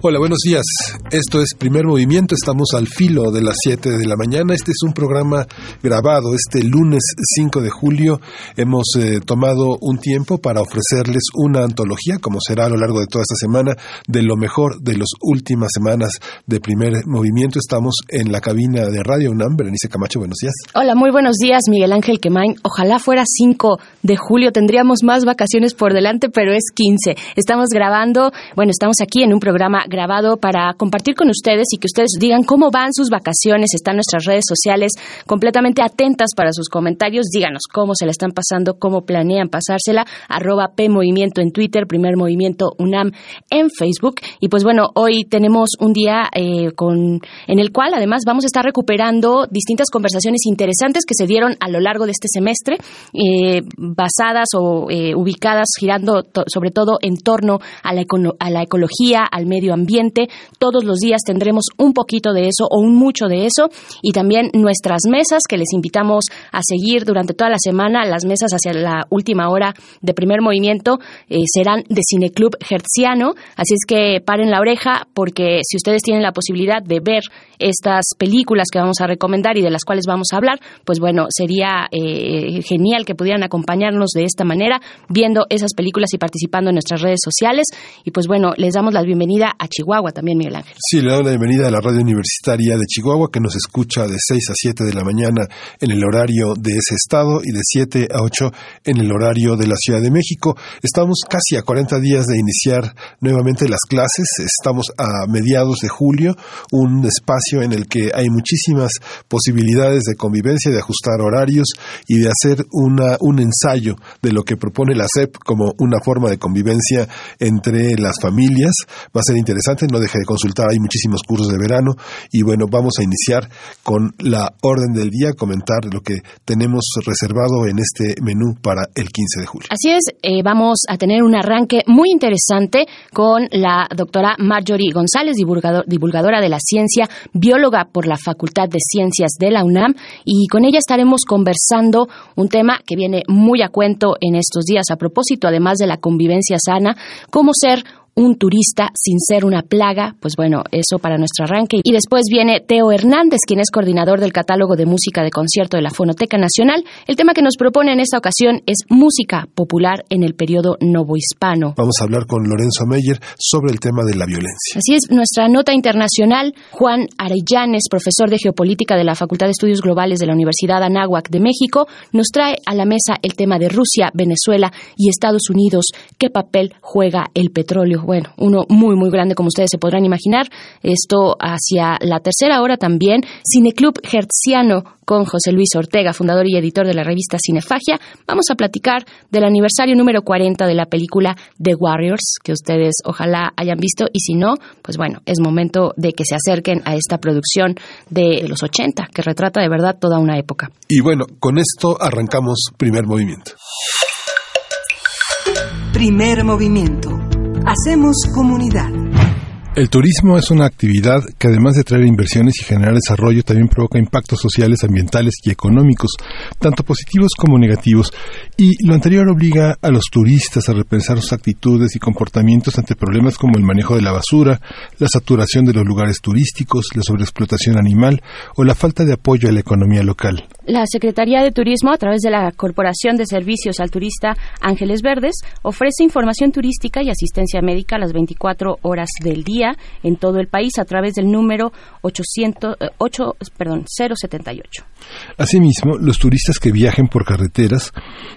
Hola, buenos días. Esto es Primer Movimiento. Estamos al filo de las 7 de la mañana. Este es un programa grabado este lunes 5 de julio. Hemos eh, tomado un tiempo para ofrecerles una antología, como será a lo largo de toda esta semana, de lo mejor de las últimas semanas de Primer Movimiento. Estamos en la cabina de Radio UNAM. Berenice Camacho, buenos días. Hola, muy buenos días, Miguel Ángel Quemain. Ojalá fuera 5 de julio. Tendríamos más vacaciones por delante, pero es 15. Estamos grabando, bueno, estamos aquí en un programa grabado para compartir con ustedes y que ustedes digan cómo van sus vacaciones. Están nuestras redes sociales completamente atentas para sus comentarios. Díganos cómo se la están pasando, cómo planean pasársela. Arroba P Movimiento en Twitter, Primer Movimiento UNAM en Facebook. Y pues bueno, hoy tenemos un día eh, con, en el cual además vamos a estar recuperando distintas conversaciones interesantes que se dieron a lo largo de este semestre, eh, basadas o eh, ubicadas, girando sobre todo en torno a la, a la ecología, al medio ambiente. Todos los días tendremos un poquito de eso o un mucho de eso y también nuestras mesas que les invitamos a seguir durante toda la semana. Las mesas hacia la última hora de primer movimiento eh, serán de Cineclub Hertziano, así es que paren la oreja porque si ustedes tienen la posibilidad de ver estas películas que vamos a recomendar y de las cuales vamos a hablar, pues bueno, sería eh, genial que pudieran acompañarnos de esta manera, viendo esas películas y participando en nuestras redes sociales. Y pues bueno, les damos la bienvenida a Chihuahua también, Miguel Ángel. Sí, le damos la bienvenida a la radio universitaria de Chihuahua que nos escucha de 6 a 7 de la mañana en el horario de ese estado y de 7 a 8 en el horario de la Ciudad de México. Estamos casi a 40 días de iniciar nuevamente las clases. Estamos a mediados de julio, un espacio en el que hay muchísimas posibilidades de convivencia, de ajustar horarios y de hacer una, un ensayo de lo que propone la SEP como una forma de convivencia entre las familias. Va a ser interesante, no deje de consultar, hay muchísimos cursos de verano y bueno, vamos a iniciar con la orden del día, comentar lo que tenemos reservado en este menú para el 15 de julio. Así es, eh, vamos a tener un arranque muy interesante con la doctora Marjorie González, divulgadora de la ciencia bióloga por la Facultad de Ciencias de la UNAM, y con ella estaremos conversando un tema que viene muy a cuento en estos días a propósito, además de la convivencia sana, cómo ser un turista sin ser una plaga, pues bueno, eso para nuestro arranque. Y después viene Teo Hernández, quien es coordinador del catálogo de música de concierto de la Fonoteca Nacional. El tema que nos propone en esta ocasión es música popular en el periodo novohispano. Vamos a hablar con Lorenzo Meyer sobre el tema de la violencia. Así es, nuestra nota internacional, Juan Arellanes, profesor de geopolítica de la Facultad de Estudios Globales de la Universidad Anáhuac de México, nos trae a la mesa el tema de Rusia, Venezuela y Estados Unidos. ¿Qué papel juega el petróleo? Bueno, uno muy, muy grande, como ustedes se podrán imaginar. Esto hacia la tercera hora también. Cineclub Hertziano con José Luis Ortega, fundador y editor de la revista Cinefagia. Vamos a platicar del aniversario número 40 de la película The Warriors, que ustedes ojalá hayan visto, y si no, pues bueno, es momento de que se acerquen a esta producción de los 80, que retrata de verdad toda una época. Y bueno, con esto arrancamos primer movimiento. Primer movimiento Hacemos comunidad. El turismo es una actividad que además de traer inversiones y generar desarrollo, también provoca impactos sociales, ambientales y económicos, tanto positivos como negativos, y lo anterior obliga a los turistas a repensar sus actitudes y comportamientos ante problemas como el manejo de la basura, la saturación de los lugares turísticos, la sobreexplotación animal o la falta de apoyo a la economía local. La Secretaría de Turismo, a través de la Corporación de Servicios al Turista Ángeles Verdes, ofrece información turística y asistencia médica a las 24 horas del día en todo el país a través del número 800, 8, eh, perdón, 078. Asimismo, los turistas que viajen por carreteras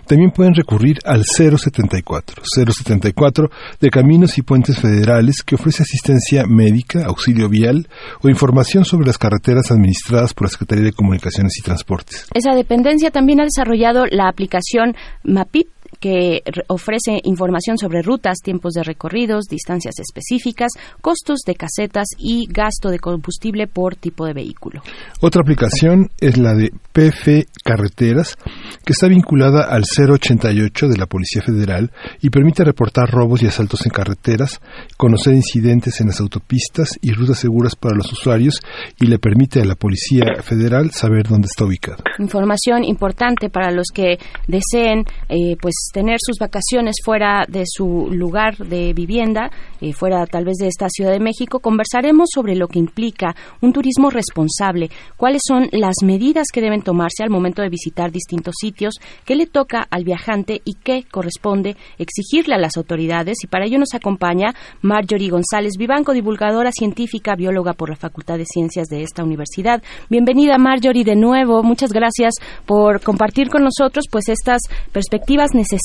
también pueden recurrir al 074, 074 de Caminos y Puentes Federales que ofrece asistencia médica, auxilio vial o información sobre las carreteras administradas por la Secretaría de Comunicaciones y Transportes. Esa dependencia también ha desarrollado la aplicación MAPIP que ofrece información sobre rutas, tiempos de recorridos, distancias específicas, costos de casetas y gasto de combustible por tipo de vehículo. Otra aplicación es la de PF Carreteras, que está vinculada al 088 de la Policía Federal y permite reportar robos y asaltos en carreteras, conocer incidentes en las autopistas y rutas seguras para los usuarios y le permite a la Policía Federal saber dónde está ubicado. Información importante para los que deseen eh, pues tener sus vacaciones fuera de su lugar de vivienda, eh, fuera tal vez de esta Ciudad de México. Conversaremos sobre lo que implica un turismo responsable, cuáles son las medidas que deben tomarse al momento de visitar distintos sitios, qué le toca al viajante y qué corresponde exigirle a las autoridades. Y para ello nos acompaña Marjorie González Vivanco, divulgadora científica, bióloga por la Facultad de Ciencias de esta universidad. Bienvenida Marjorie de nuevo. Muchas gracias por compartir con nosotros pues estas perspectivas necesarias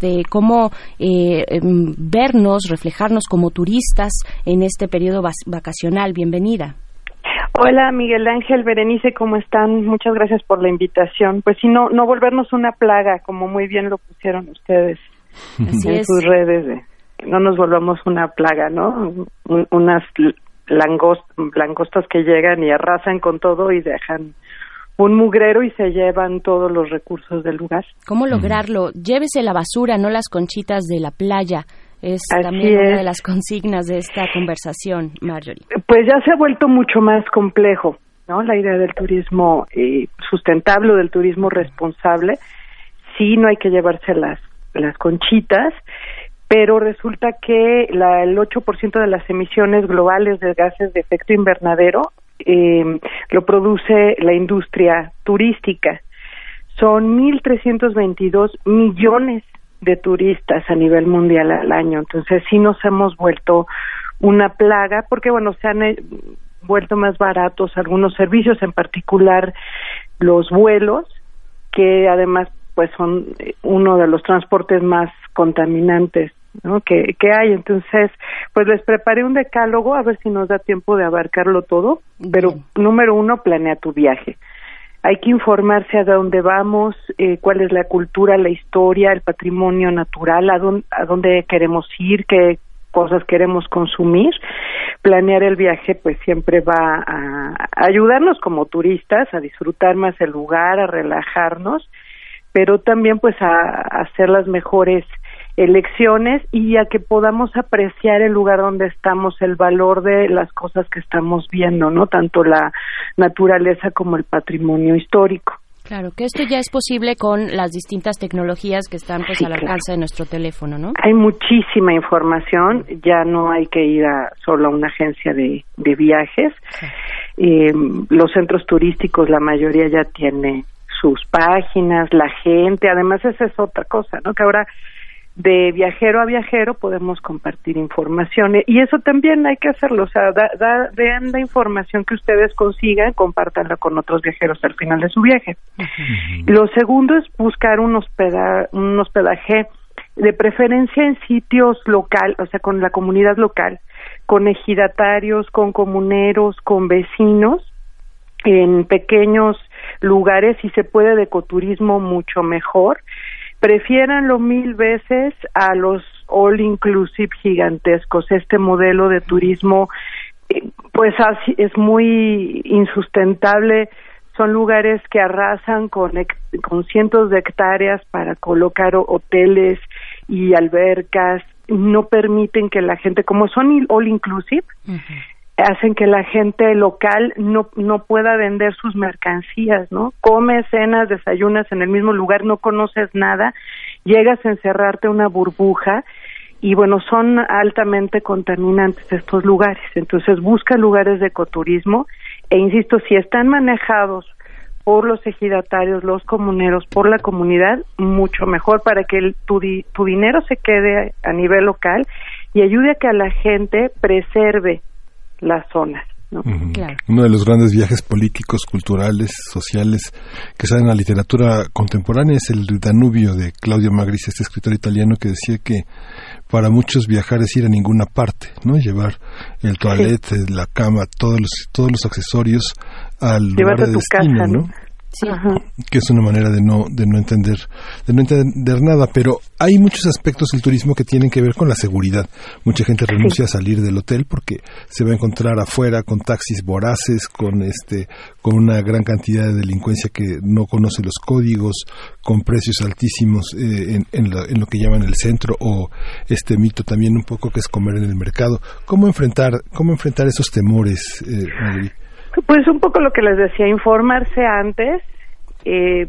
de cómo eh, em, vernos, reflejarnos como turistas en este periodo vacacional. Bienvenida. Hola Miguel Ángel, Berenice, ¿cómo están? Muchas gracias por la invitación. Pues si no, no volvernos una plaga, como muy bien lo pusieron ustedes en sus redes. no nos volvamos una plaga, ¿no? unas langostas que llegan y arrasan con todo y dejan un mugrero y se llevan todos los recursos del lugar. ¿Cómo lograrlo? Llévese la basura, no las conchitas de la playa. Es también una de las consignas de esta conversación, Marjorie. Pues ya se ha vuelto mucho más complejo, ¿no? La idea del turismo eh, sustentable o del turismo responsable. Sí, no hay que llevarse las, las conchitas, pero resulta que la, el 8% de las emisiones globales de gases de efecto invernadero eh, lo produce la industria turística. Son 1.322 millones de turistas a nivel mundial al año. Entonces sí nos hemos vuelto una plaga porque, bueno, se han eh, vuelto más baratos algunos servicios, en particular los vuelos, que además pues son eh, uno de los transportes más contaminantes ¿no? que, que hay. Entonces, pues les preparé un decálogo a ver si nos da tiempo de abarcarlo todo. Pero número uno, planea tu viaje. Hay que informarse a dónde vamos, eh, cuál es la cultura, la historia, el patrimonio natural, a dónde, a dónde queremos ir, qué cosas queremos consumir. Planear el viaje pues siempre va a ayudarnos como turistas a disfrutar más el lugar, a relajarnos, pero también pues a hacer las mejores elecciones y a que podamos apreciar el lugar donde estamos, el valor de las cosas que estamos viendo, ¿no? Tanto la naturaleza como el patrimonio histórico. Claro, que esto ya es posible con las distintas tecnologías que están pues al alcance de nuestro teléfono, ¿no? Hay muchísima información, ya no hay que ir a solo a una agencia de, de viajes. Eh, los centros turísticos, la mayoría ya tiene sus páginas, la gente, además esa es otra cosa, ¿no? Que ahora de viajero a viajero podemos compartir información y eso también hay que hacerlo, o sea, da, vean la información que ustedes consigan, compártanla con otros viajeros al final de su viaje. Lo segundo es buscar un, un hospedaje de preferencia en sitios local, o sea, con la comunidad local, con ejidatarios, con comuneros, con vecinos, en pequeños lugares y se puede de ecoturismo mucho mejor lo mil veces a los all inclusive gigantescos. Este modelo de turismo, eh, pues es muy insustentable. Son lugares que arrasan con, con cientos de hectáreas para colocar hoteles y albercas. No permiten que la gente, como son all inclusive, hacen que la gente local no, no pueda vender sus mercancías, ¿no? Comes, cenas, desayunas en el mismo lugar, no conoces nada, llegas a encerrarte una burbuja y bueno, son altamente contaminantes estos lugares. Entonces busca lugares de ecoturismo e insisto, si están manejados por los ejidatarios, los comuneros, por la comunidad, mucho mejor para que el, tu, tu dinero se quede a nivel local y ayude a que a la gente preserve las zonas. Uno de los grandes viajes políticos, culturales, sociales que salen en la literatura contemporánea es el Danubio de Claudio Magris, este escritor italiano que decía que para muchos viajar es ir a ninguna parte, ¿no? Llevar el toalete, la cama, todos los, todos los accesorios al lugar de destino, ¿no? Que es una manera de no de no entender de no entender nada pero hay muchos aspectos del turismo que tienen que ver con la seguridad. Mucha gente renuncia a salir del hotel porque se va a encontrar afuera con taxis voraces con este con una gran cantidad de delincuencia que no conoce los códigos con precios altísimos eh, en, lo que llaman el centro o este mito también un poco que es comer en el mercado. Cómo enfrentar cómo enfrentar esos temores eh, pues un poco lo que les decía, informarse antes. Eh,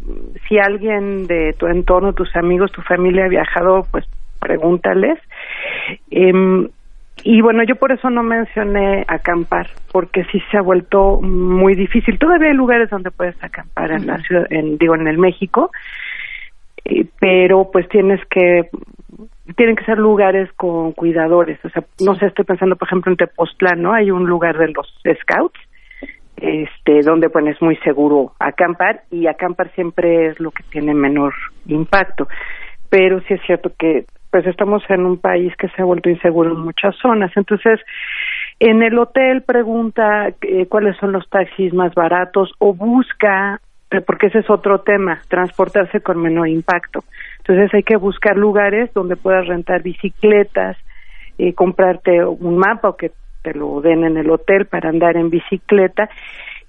si alguien de tu entorno, tus amigos, tu familia ha viajado, pues pregúntales. Eh, y bueno, yo por eso no mencioné acampar, porque sí se ha vuelto muy difícil. Todavía hay lugares donde puedes acampar en la ciudad, en, digo, en el México, eh, pero pues tienes que tienen que ser lugares con cuidadores. O sea, no sé, estoy pensando, por ejemplo, en Tepoztlán, ¿no? Hay un lugar de los scouts este donde pues es muy seguro acampar y acampar siempre es lo que tiene menor impacto. Pero sí es cierto que pues estamos en un país que se ha vuelto inseguro en muchas zonas. Entonces en el hotel pregunta eh, cuáles son los taxis más baratos o busca eh, porque ese es otro tema transportarse con menor impacto. Entonces hay que buscar lugares donde puedas rentar bicicletas eh, comprarte un mapa o que te lo den en el hotel para andar en bicicleta.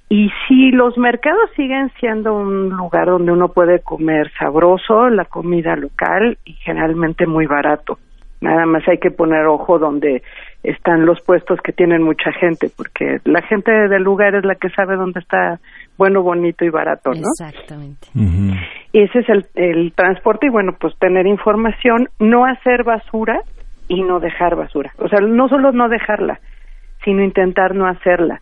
Y si los mercados siguen siendo un lugar donde uno puede comer sabroso, la comida local y generalmente muy barato. Nada más hay que poner ojo donde están los puestos que tienen mucha gente, porque la gente del lugar es la que sabe dónde está bueno, bonito y barato, ¿no? Exactamente. Y ese es el, el transporte y bueno, pues tener información, no hacer basura y no dejar basura. O sea, no solo no dejarla, sino intentar no hacerla.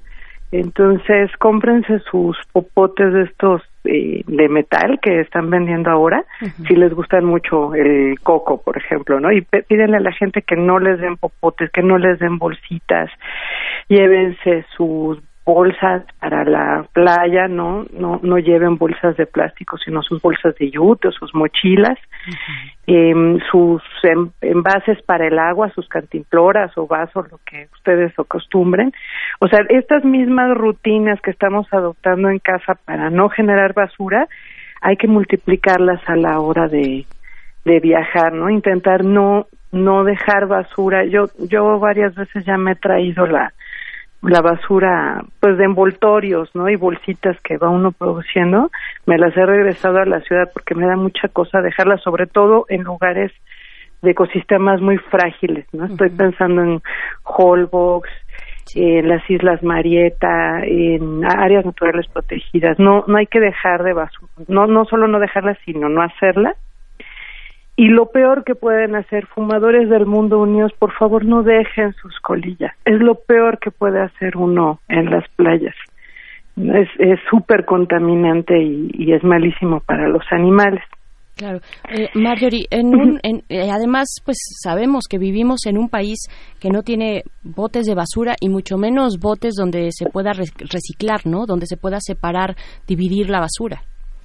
Entonces, cómprense sus popotes de estos eh, de metal que están vendiendo ahora, si les gustan mucho el coco, por ejemplo, ¿no? Y pídenle a la gente que no les den popotes, que no les den bolsitas, llévense sus bolsas para la playa, ¿no? No, no lleven bolsas de plástico, sino sus bolsas de yute o sus mochilas, em, sus envases para el agua, sus cantimploras o vasos, lo que ustedes acostumbren. O sea, estas mismas rutinas que estamos adoptando en casa para no generar basura, hay que multiplicarlas a la hora de, de viajar, ¿no? Intentar no no dejar basura. Yo yo varias veces ya me he traído la la basura pues de envoltorios no y bolsitas que va uno produciendo me las he regresado a la ciudad porque me da mucha cosa dejarlas sobre todo en lugares de ecosistemas muy frágiles no estoy pensando en Holbox en las Islas Marieta en áreas naturales protegidas. No no hay que dejar de basura no no solo no dejarla sino no hacerla y lo peor que pueden hacer fumadores del mundo unidos, por favor no dejen sus colillas. Es lo peor que puede hacer uno en las playas. Es súper contaminante y, es malísimo para los animales. Claro. Eh, Marjorie, en un, eh, además, pues sabemos que vivimos en un país que no tiene botes de basura y mucho menos botes donde se pueda reciclar, ¿no? Donde se pueda separar, dividir la basura,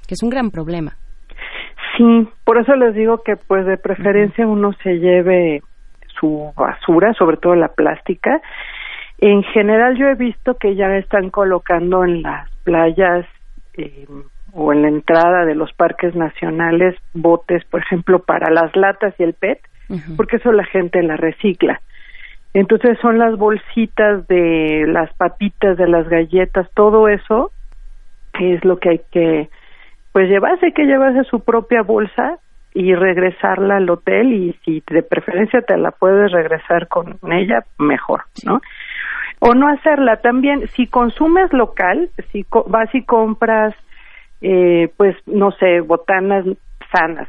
que es un gran problema. Sí, por eso les digo que pues de preferencia uno se lleve su basura, sobre todo la plástica. En general yo he visto que ya están colocando en las playas eh, o en la entrada de los parques nacionales botes, por ejemplo, para las latas y el PET, porque eso la gente la recicla. Entonces son las bolsitas de las papitas, de las galletas, todo eso es lo que hay que pues llevarse, que llevarse su propia bolsa y regresarla al hotel y si de preferencia te la puedes regresar con ella, mejor, ¿no? O no hacerla también, si consumes local, si vas y compras, eh, pues, no sé, botanas sanas.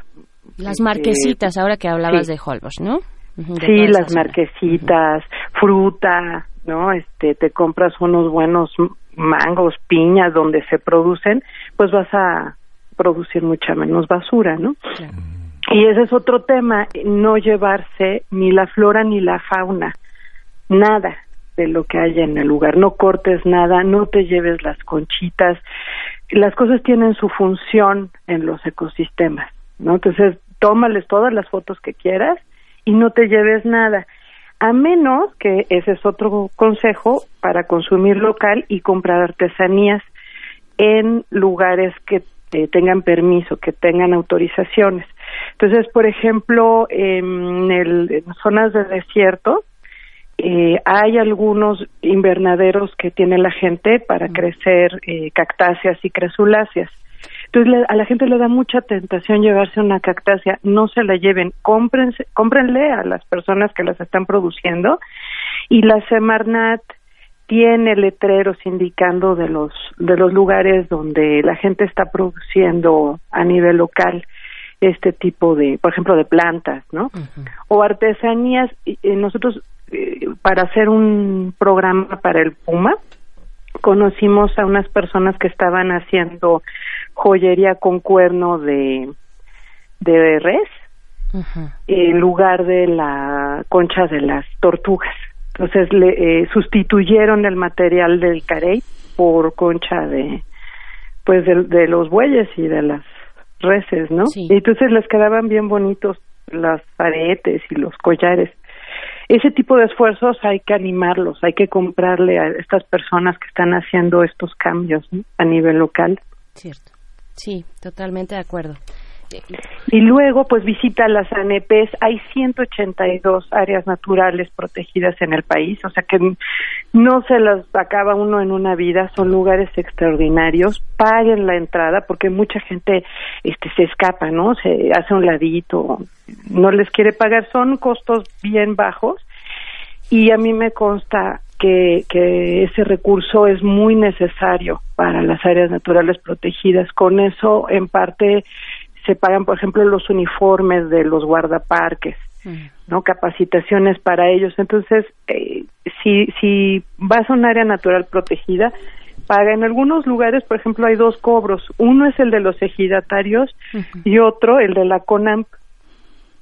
Las este, marquesitas, ahora que hablabas de Holbox, ¿no? sí, las marquesitas, fruta, ¿no? Este, te compras unos buenos mangos, piñas donde se producen, pues vas a producir mucha menos basura, ¿no? Y ese es otro tema, no llevarse ni la flora ni la fauna, nada de lo que haya en el lugar, no cortes nada, no te lleves las conchitas, las cosas tienen su función en los ecosistemas, ¿no? Entonces, tómales todas las fotos que quieras y no te lleves nada, a menos que ese es otro consejo para consumir local y comprar artesanías en lugares que eh, tengan permiso, que tengan autorizaciones. Entonces, por ejemplo, en, el, zonas de desierto, eh, hay algunos invernaderos que tiene la gente para crecer eh, cactáceas y crasuláceas. Entonces a la gente le da mucha tentación llevarse una cactácea, no se la lleven, cómprense, cómprenle a las personas que las están produciendo y la Semarnat tiene letreros indicando de los de los lugares donde la gente está produciendo a nivel local este tipo de, por ejemplo, de plantas, ¿no? O artesanías. nosotros, eh, para hacer un programa para el Puma, conocimos a unas personas que estaban haciendo joyería con cuerno de, de res en lugar de la concha de las tortugas. Entonces le eh, sustituyeron el material del carey por concha de pues de, los bueyes y de las reses, ¿no? Y entonces les quedaban bien bonitos las aretes y los collares. Ese tipo de esfuerzos hay que animarlos, hay que comprarle a estas personas que están haciendo estos cambios a nivel local. Cierto. Sí, totalmente de acuerdo. Y luego, pues visita las ANPs. Hay 182 áreas naturales protegidas en el país, o sea que no se las acaba uno en una vida. Son lugares extraordinarios. Paguen la entrada porque mucha gente este, se escapa, ¿no? Se hace un ladito, no les quiere pagar. Son costos bien bajos y a mí me consta que, que ese recurso es muy necesario para las áreas naturales protegidas. Con eso, en parte, se pagan, por ejemplo, los uniformes de los guardaparques, ¿no? Capacitaciones para ellos. Entonces, eh, si, si vas a un área natural protegida, paga. En algunos lugares, por ejemplo, hay dos cobros. Uno es el de los ejidatarios y otro, el de la CONAMP.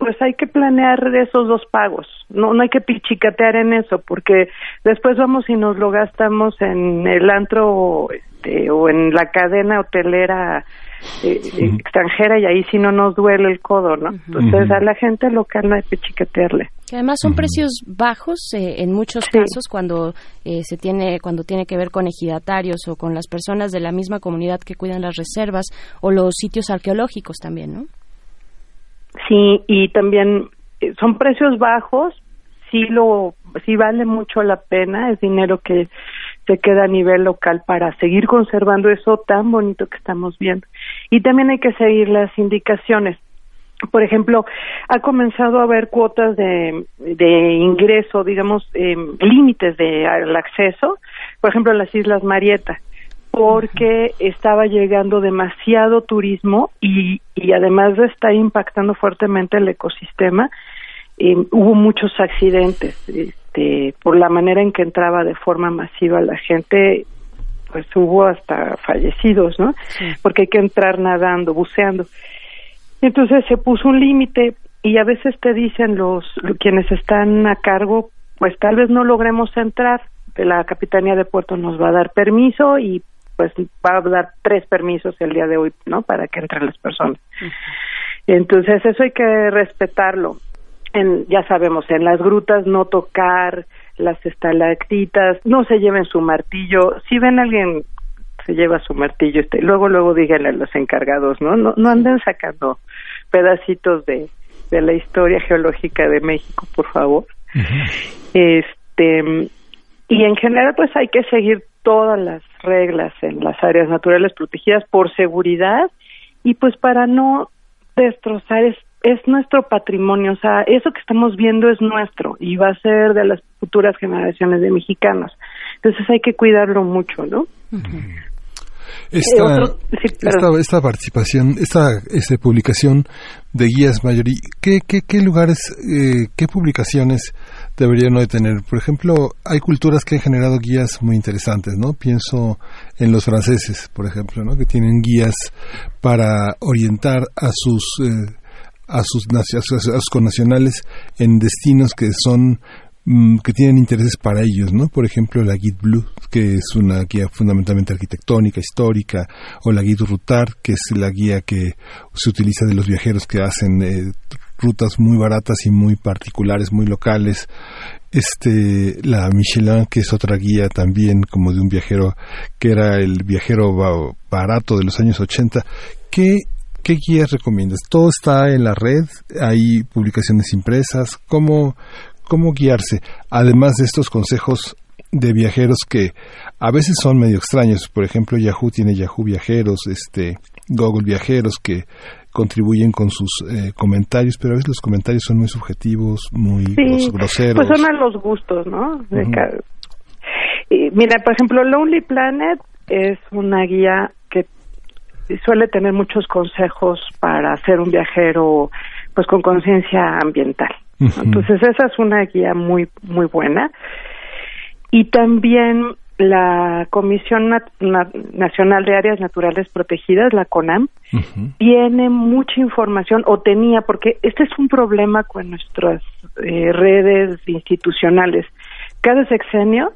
Pues hay que planear esos dos pagos. No, no hay que pichicatear en eso, porque después vamos y nos lo gastamos en el antro este, o en la cadena hotelera eh, extranjera y ahí sí no nos duele el codo, ¿no? Entonces a la gente local no hay que chiquetearle. además son precios bajos eh, en muchos casos cuando eh, se tiene cuando tiene que ver con ejidatarios o con las personas de la misma comunidad que cuidan las reservas o los sitios arqueológicos también, ¿no? Sí, y también son precios bajos, sí lo sí vale mucho la pena, es dinero que se queda a nivel local para seguir conservando eso tan bonito que estamos viendo. Y también hay que seguir las indicaciones. Por ejemplo, ha comenzado a haber cuotas de, de ingreso, digamos, eh, límites de al acceso, por ejemplo, las Islas Marieta, porque estaba llegando demasiado turismo y, y además de estar impactando fuertemente el ecosistema, eh, hubo muchos accidentes. Este, por la manera en que entraba de forma masiva la gente, pues hubo hasta fallecidos, ¿no? Porque hay que entrar nadando, buceando. Entonces se puso un límite y a veces te dicen los quienes están a cargo, pues tal vez no logremos entrar, la Capitanía de Puerto nos va a dar permiso y pues va a dar tres permisos el día de hoy, ¿no? Para que entren las personas. Entonces eso hay que respetarlo en, ya sabemos, en las grutas no tocar las estalactitas, no se lleven su martillo. Si ven a alguien se lleva su martillo, este, luego luego díganle a los encargados, ¿no? No, no anden sacando pedacitos de, de la historia geológica de México, por favor. Este y en general pues hay que seguir todas las reglas en las áreas naturales protegidas por seguridad y pues para no destrozar es nuestro patrimonio, o sea, eso que estamos viendo es nuestro y va a ser de las futuras generaciones de mexicanos. Entonces hay que cuidarlo mucho, ¿no? Esta, esta, participación, esta, esta publicación de guías mayorí, ¿qué, qué, qué lugares, eh, qué publicaciones deberían de tener? Por ejemplo, hay culturas que han generado guías muy interesantes, ¿no? Pienso en los franceses, por ejemplo, ¿no? Que tienen guías para orientar a sus eh, a sus, a sus, en destinos que son mm, que tienen intereses para ellos, ¿no? Por ejemplo, la Guide Blue, que es una guía fundamentalmente arquitectónica, histórica, o la Guide Rutar, que es la guía que se utiliza de los viajeros que hacen eh, rutas muy baratas y muy particulares, muy locales. Este, la Michelin, que es otra guía también como de un viajero, que era el viajero barato de los años 80. ¿Qué, qué guías recomiendas? ¿Todo está en la red? ¿Hay publicaciones impresas? ¿Cómo, cómo guiarse? Además de estos consejos de viajeros que a veces son medio extraños. Por ejemplo, Yahoo tiene Yahoo Viajeros, este, Google Viajeros que contribuyen con sus eh, comentarios, pero a veces los comentarios son muy subjetivos, muy groseros. Pues son a los gustos, ¿no? mira, por ejemplo, Lonely Planet es una guía que suele tener muchos consejos para ser un viajero pues con conciencia ambiental. Entonces esa es una guía muy muy buena. Y también la Comisión Nacional de Áreas Naturales Protegidas, la CONAM, tiene mucha información, o tenía, porque este es un problema con nuestras eh, redes institucionales. Cada sexenio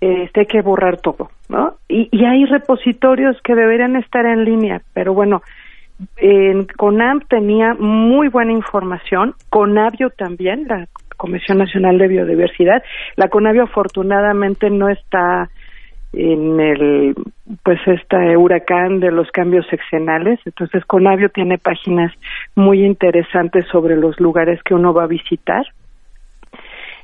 este, hay que borrar todo, ¿no? Y, y hay repositorios que deberían estar en línea, pero bueno, en CONAM tenía muy buena información, CONAVIO también, la Comisión Nacional de Biodiversidad. La CONAVIO afortunadamente no está en el pues este huracán de los cambios sexenales entonces Conavio tiene páginas muy interesantes sobre los lugares que uno va a visitar.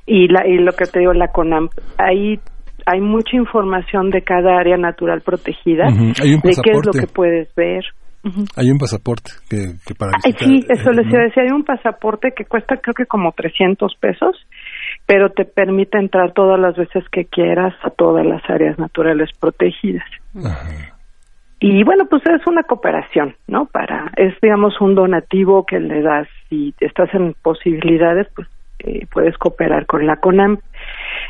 Y la y lo que te digo la CONAM ahí hay mucha información de cada área natural protegida de qué es lo que puedes ver hay un pasaporte que, que para sí, eso les iba a decir, hay un pasaporte que cuesta creo que como 300 pesos, pero te permite entrar todas las veces que quieras a todas las áreas naturales protegidas. Y bueno, pues es una cooperación, ¿no? Para, es digamos un donativo que le das, si estás en posibilidades, pues eh, puedes cooperar con la CONAMP.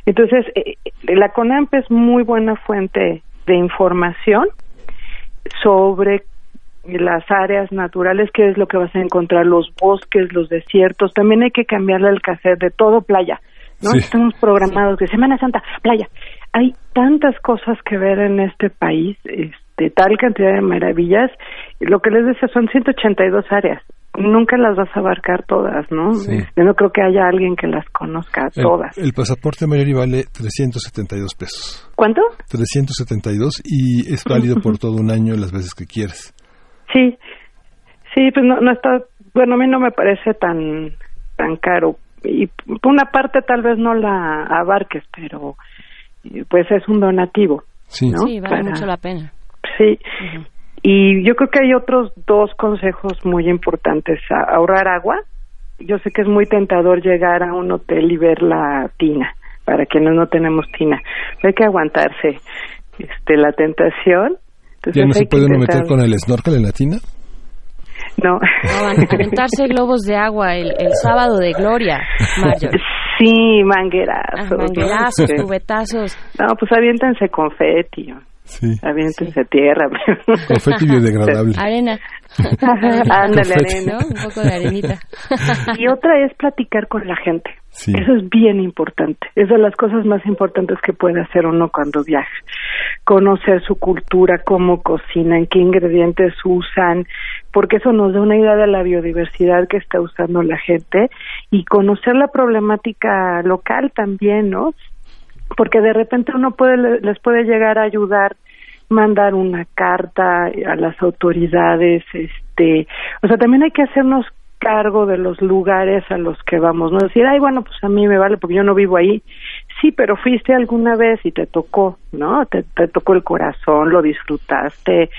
Entonces, eh, la CONAMP es muy buena fuente de información sobre las áreas naturales, que es lo que vas a encontrar, los bosques, los desiertos. También hay que cambiarle el cassette de todo playa, ¿no? Estamos programados de Semana Santa, playa. Hay tantas cosas que ver en este país, este, tal cantidad de maravillas. Lo que les decía son 182 áreas. Nunca las vas a abarcar todas, ¿no? Yo no creo que haya alguien que las conozca todas. El pasaporte mayor vale 372 pesos. ¿Cuánto? 372 y es válido por todo un año las veces que quieres. Sí, sí, pues no, no está, bueno, a mí no me parece tan, tan caro. Y por una parte tal vez no la abarques, pero pues es un donativo. Sí, sí vale mucho la pena. Sí. Y yo creo que hay otros dos consejos muy importantes. ahorrar agua. Yo sé que es muy tentador llegar a un hotel y ver la tina, para quienes no tenemos tina. hay que aguantarse este, la tentación ¿Ya no se puede uno meter con el snorkel en la tina? No. No, aventarse globos de agua el, sábado de gloria, Marjorie. Sí, manguerazos. Ah, manguerazos, cubetazos. No, pues aviéntense confeti. Sí. Aviéntense tierra. Confeti biodegradable. Arena. Ándale, arena. Un poco de arenita. y otra es platicar con la gente. Eso es bien importante. Es de las cosas más importantes que puede hacer uno cuando viaja. Conocer su cultura, cómo cocinan, qué ingredientes usan, porque eso nos da una idea de la biodiversidad que está usando la gente y conocer la problemática local también, ¿no? Porque de repente uno puede les puede llegar a ayudar mandar una carta a las autoridades, este, o sea, también hay que hacernos cargo de los lugares a los que vamos, no decir, ay, bueno, pues a mí me vale porque yo no vivo ahí. Sí, pero fuiste alguna vez y te tocó, ¿no? Te, tocó el corazón, lo disfrutaste.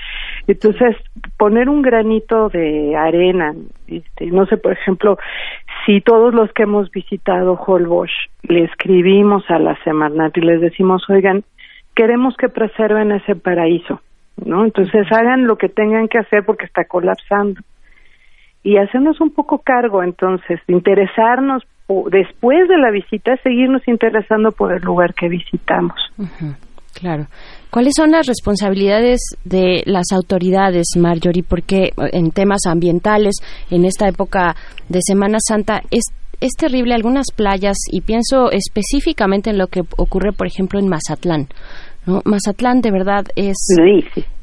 Entonces, poner un granito de arena, este, no sé, por ejemplo, si todos los que hemos visitado Holbox le escribimos a la Semarnat y les decimos, oigan, queremos que preserven ese paraíso, ¿no? Entonces hagan lo que tengan que hacer porque está colapsando y hacernos un poco cargo entonces, interesarnos después de la visita, seguirnos interesando por el lugar que visitamos. Claro. ¿Cuáles son las responsabilidades de las autoridades, Marjorie? Porque en temas ambientales, en esta época de Semana Santa, es, es terrible algunas playas y pienso específicamente en lo que ocurre, por ejemplo, en Mazatlán. ¿No? Mazatlán de verdad es,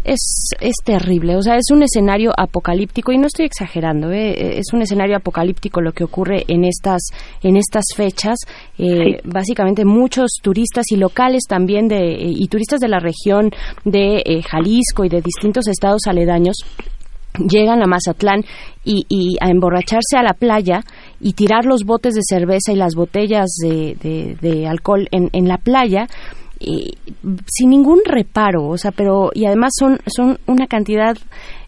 es, es terrible, o sea, es un escenario apocalíptico y no estoy exagerando, ¿eh? es un escenario apocalíptico lo que ocurre en estas en estas fechas. Eh, básicamente muchos turistas y locales también de y turistas de la región de eh, Jalisco y de distintos estados aledaños llegan a Mazatlán y, y, a emborracharse a la playa y tirar los botes de cerveza y las botellas de, de, alcohol en, en la playa sin ningún reparo, o sea, pero y además son son una cantidad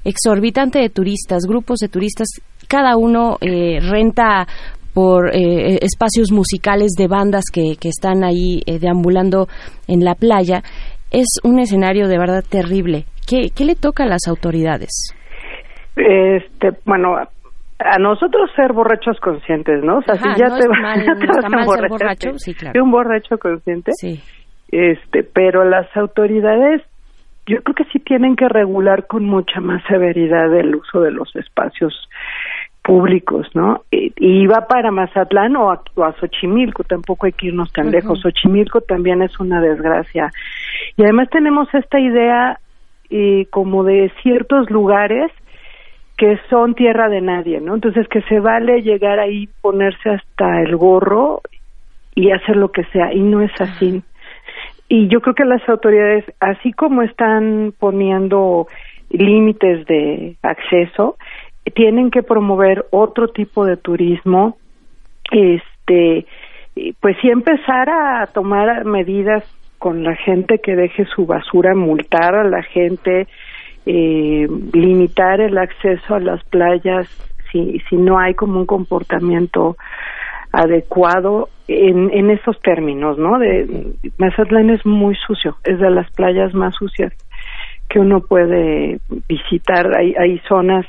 exorbitante de turistas, grupos de turistas, cada uno eh, renta por eh, espacios musicales de bandas que, que están ahí eh, deambulando en la playa. Es un escenario de verdad terrible. ¿Qué, qué le toca a las autoridades? Este, bueno, a nosotros ser borrachos conscientes, ¿no? O sea, si ya te, ser borracho, sí, claro. un borracho consciente, sí este pero las autoridades yo creo que sí tienen que regular con mucha más severidad el uso de los espacios públicos, ¿no? Y, va para Mazatlán o a, Xochimilco, tampoco hay que irnos tan lejos. Xochimilco también es una desgracia. Y además tenemos esta idea eh, como de ciertos lugares que son tierra de nadie, ¿no? Entonces que se vale llegar ahí, ponerse hasta el gorro y hacer lo que sea, y no es así y yo creo que las autoridades, así como están poniendo límites de acceso, tienen que promover otro tipo de turismo, este, pues sí empezar a tomar medidas con la gente que deje su basura, multar a la gente, eh, limitar el acceso a las playas si, si no hay como un comportamiento adecuado en, en esos términos, ¿no? De Mazatlán es muy sucio, es de las playas más sucias que uno puede visitar. Hay, hay zonas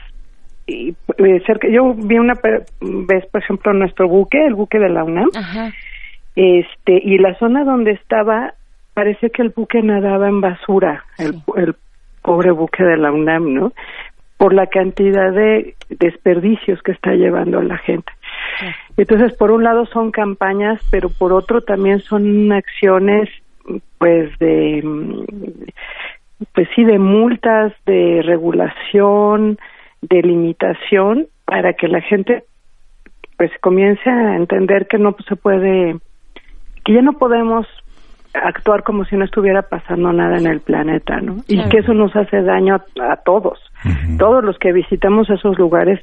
y, eh, cerca. Yo vi una vez, por ejemplo, nuestro buque, el buque de la UNAM, este y la zona donde estaba parece que el buque nadaba en basura, el, el pobre buque de la UNAM, ¿no? Por la cantidad de desperdicios que está llevando a la gente. Entonces, por un lado son campañas, pero por otro también son acciones, pues de, pues sí, de multas, de regulación, de limitación, para que la gente, pues comience a entender que no se puede, que ya no podemos actuar como si no estuviera pasando nada en el planeta, ¿no? Y que eso nos hace daño a, todos. Todos los que visitamos esos lugares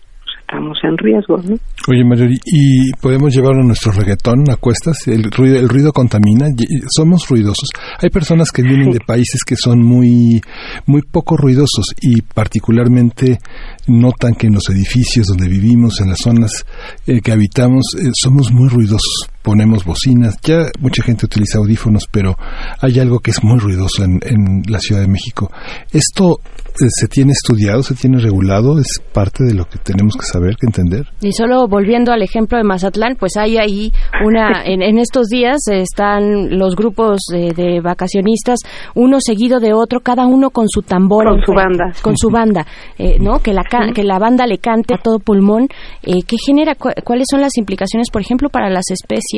estamos en riesgo. ¿no? Oye, Marjorie, ¿y podemos llevar a nuestro reggaetón a cuestas? ¿El ruido, el ruido contamina? ¿Somos ruidosos? Hay personas que vienen de países que son muy, muy poco ruidosos y particularmente notan que en los edificios donde vivimos, en las zonas eh, que habitamos, eh, somos muy ruidosos. Ponemos bocinas, ya mucha gente utiliza audífonos, pero hay algo que es muy ruidoso en, en la Ciudad de México. ¿Esto eh, se tiene estudiado, se tiene regulado? ¿Es parte de lo que tenemos que saber, que entender? Y solo volviendo al ejemplo de Mazatlán, pues hay ahí una, en, en estos días están los grupos de, vacacionistas, uno seguido de otro, cada uno con su tambor. Con su banda. Con su banda, ¿no? Que la que la banda le cante a todo pulmón, eh, ¿qué genera? ¿Cuáles son las implicaciones, por ejemplo, para las especies,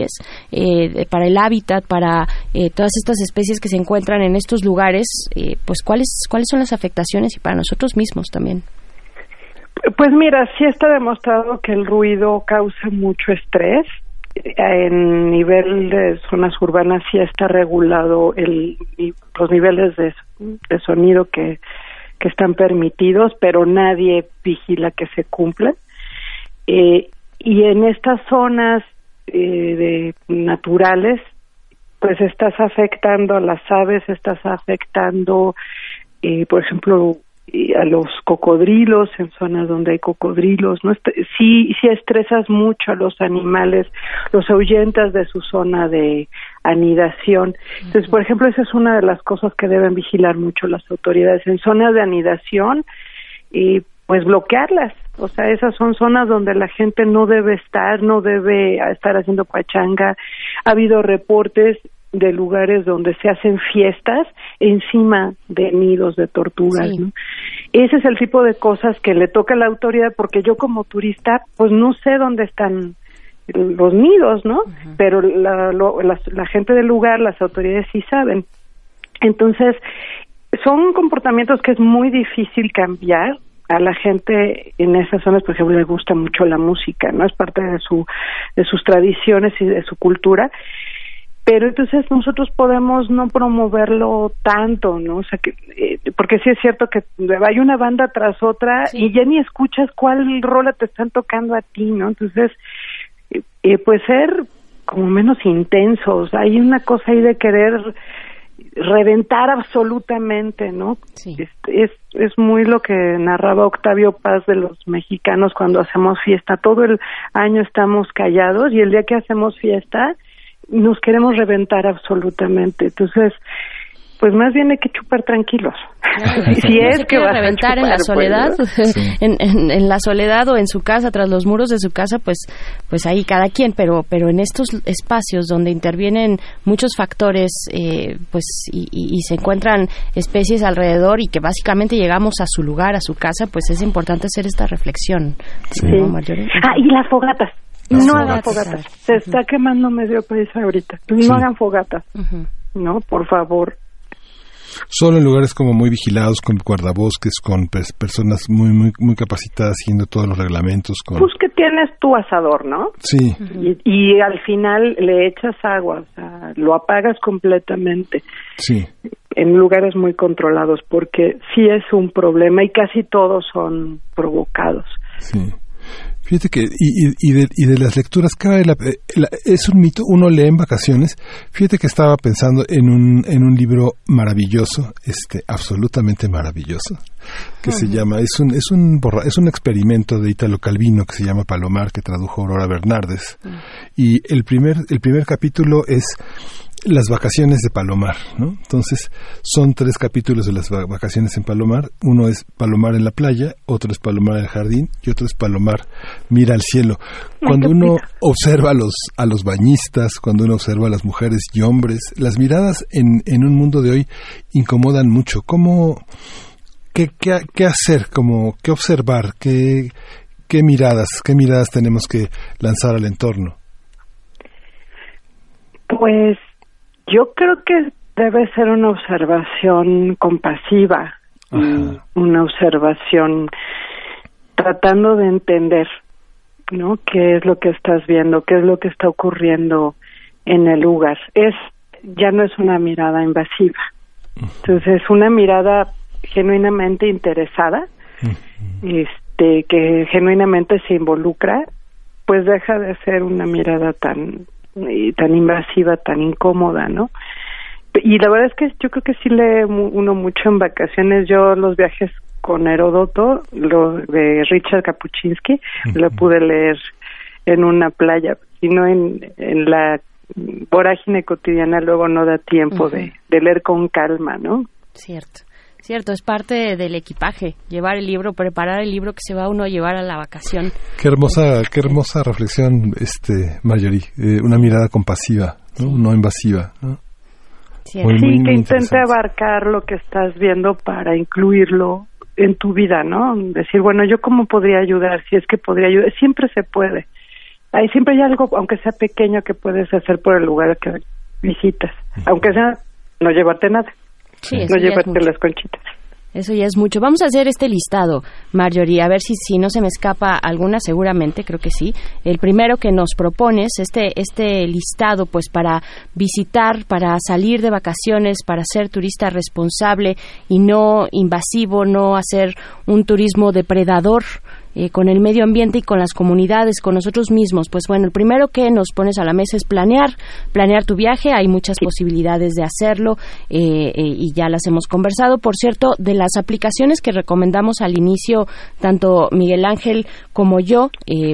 eh, para el hábitat, para eh, todas estas especies que se encuentran en estos lugares? Eh, pues, ¿cuáles, ¿cuáles son las afectaciones y para nosotros mismos también? Pues mira, sí está demostrado que el ruido causa mucho estrés. En nivel de zonas urbanas sí está regulado el, los niveles de, sonido que que están permitidos, pero nadie vigila que se cumplan. Eh, y en estas zonas eh, de naturales, pues estás afectando a las aves, estás afectando, eh, por ejemplo, a los cocodrilos en zonas donde hay cocodrilos, no sí sí estresas mucho a los animales, los ahuyentas de su zona de anidación. Entonces, por ejemplo, esa es una de las cosas que deben vigilar mucho las autoridades en zonas de anidación y pues bloquearlas. O sea, esas son zonas donde la gente no debe estar, no debe estar haciendo pachanga. Ha habido reportes de lugares donde se hacen fiestas encima de nidos de tortugas. ¿no? Ese es el tipo de cosas que le toca a la autoridad porque yo como turista pues no sé dónde están los nidos, ¿no? Pero la, la, la gente del lugar, las autoridades sí saben. Entonces, son comportamientos que es muy difícil cambiar. A la gente en esas zonas, por ejemplo, le gusta mucho la música, ¿no? Es parte de su de sus tradiciones y de su cultura pero entonces nosotros podemos no promoverlo tanto, ¿no? O sea, que, eh, porque sí es cierto que hay una banda tras otra y ya ni escuchas cuál rola te están tocando a ti, ¿no? Entonces, eh, eh pues ser como menos intensos, hay una cosa ahí de querer reventar absolutamente, ¿no? Sí. Es, es, es muy lo que narraba Octavio Paz de los mexicanos cuando hacemos fiesta. Todo el año estamos callados y el día que hacemos fiesta nos queremos reventar absolutamente. Entonces, pues más bien hay que chupar tranquilos. si es que va a reventar en la pues, soledad, en, en, la soledad o en su casa, tras los muros de su casa, pues, pues ahí cada quien. Pero, pero en estos espacios donde intervienen muchos factores, eh, pues y, y, se encuentran especies alrededor y que básicamente llegamos a su lugar, a su casa, pues es importante hacer esta reflexión. Ah, y las fogatas. No hagan fogatas. Se está quemando medio país ahorita. No hagan fogatas. No, por favor. Solo en lugares como muy vigilados, con guardabosques, con personas muy, muy, muy capacitadas siguiendo todos los reglamentos. Con... Pues que tienes tu asador, ¿no? Sí. y, al final le echas agua, o sea, lo apagas completamente. Sí. En lugares muy controlados, porque sí es un problema y casi todos son provocados. Sí. Fíjate que, y, y, de, y de las lecturas, cabe eh, la, es un mito, uno lee en vacaciones. Fíjate que estaba pensando en un, en un libro maravilloso, este, absolutamente maravilloso, que se llama, es un, es un es un experimento de Italo Calvino que se llama Palomar, que tradujo Aurora Bernardes. Y el primer, el primer capítulo es las vacaciones de Palomar, ¿no? Entonces, son tres capítulos de las vacaciones en Palomar. Uno es Palomar en la playa, otro es Palomar en el jardín y otro es Palomar mira al cielo. Cuando uno observa a los, a los bañistas, cuando uno observa a las mujeres y hombres, las miradas en, en un mundo de hoy incomodan mucho. ¿Cómo, qué, qué, qué hacer? Como, ¿Qué observar? ¿Qué, ¿Qué miradas, qué miradas tenemos que lanzar al entorno? Pues yo creo que debe ser una observación compasiva, una observación tratando de entender, ¿no? ¿Qué es lo que estás viendo? ¿Qué es lo que está ocurriendo en el lugar? Es ya no es una mirada invasiva. Entonces, es una mirada genuinamente interesada, este que genuinamente se involucra, pues deja de ser una mirada tan tan invasiva, tan incómoda, ¿no? Y la verdad es que yo creo que sí lee uno mucho en vacaciones. Yo los viajes con Heródoto, lo de Richard Kapuczynski, lo pude leer en una playa, y no en, en la vorágine cotidiana luego no da tiempo de, de leer con calma, ¿no? Cierto. Cierto, es parte del equipaje, llevar el libro, preparar el libro que se va uno a llevar a la vacación. Qué hermosa, qué hermosa reflexión, este Marjorie, eh, una mirada compasiva, no, invasiva. Sí, que intente abarcar lo que estás viendo para incluirlo en tu vida, ¿no? Decir, bueno, yo cómo podría ayudar, si es que podría ayudar, siempre se puede. Hay siempre hay algo, aunque sea pequeño, que puedes hacer por el lugar que visitas, aunque sea no llevarte nada. Sí, no llevarte las conchitas. Eso ya es mucho. Vamos a hacer este listado, Marjorie, a ver si, si no se me escapa alguna, seguramente, creo que sí. El primero que nos propones, este, este listado, pues para visitar, para salir de vacaciones, para ser turista responsable y no invasivo, no hacer un turismo depredador eh, con el medio ambiente y con las comunidades, con nosotros mismos. Pues bueno, el primero que nos pones a la mesa es planear, planear tu viaje. Hay muchas posibilidades de hacerlo eh, eh, y ya las hemos conversado. Por cierto, de las aplicaciones que recomendamos al inicio, tanto Miguel Ángel como yo,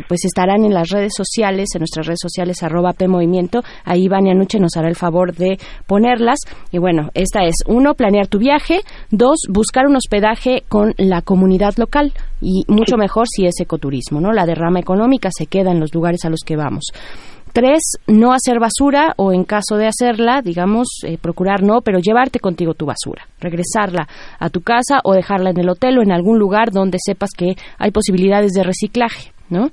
pues estarán en las redes sociales, en nuestras redes sociales arroba PMovimiento. Ahí Vania Nuche nos hará el favor de ponerlas. Y bueno, esta es uno, planear tu viaje. Dos, buscar un hospedaje con la comunidad local y mucho mejor si es ecoturismo, ¿no? La derrama económica se queda en los lugares a los que vamos. Tres, no hacer basura o en caso de hacerla, digamos, eh, procurar no, pero llevarte contigo tu basura, regresarla a tu casa o dejarla en el hotel o en algún lugar donde sepas que hay posibilidades de reciclaje, ¿no?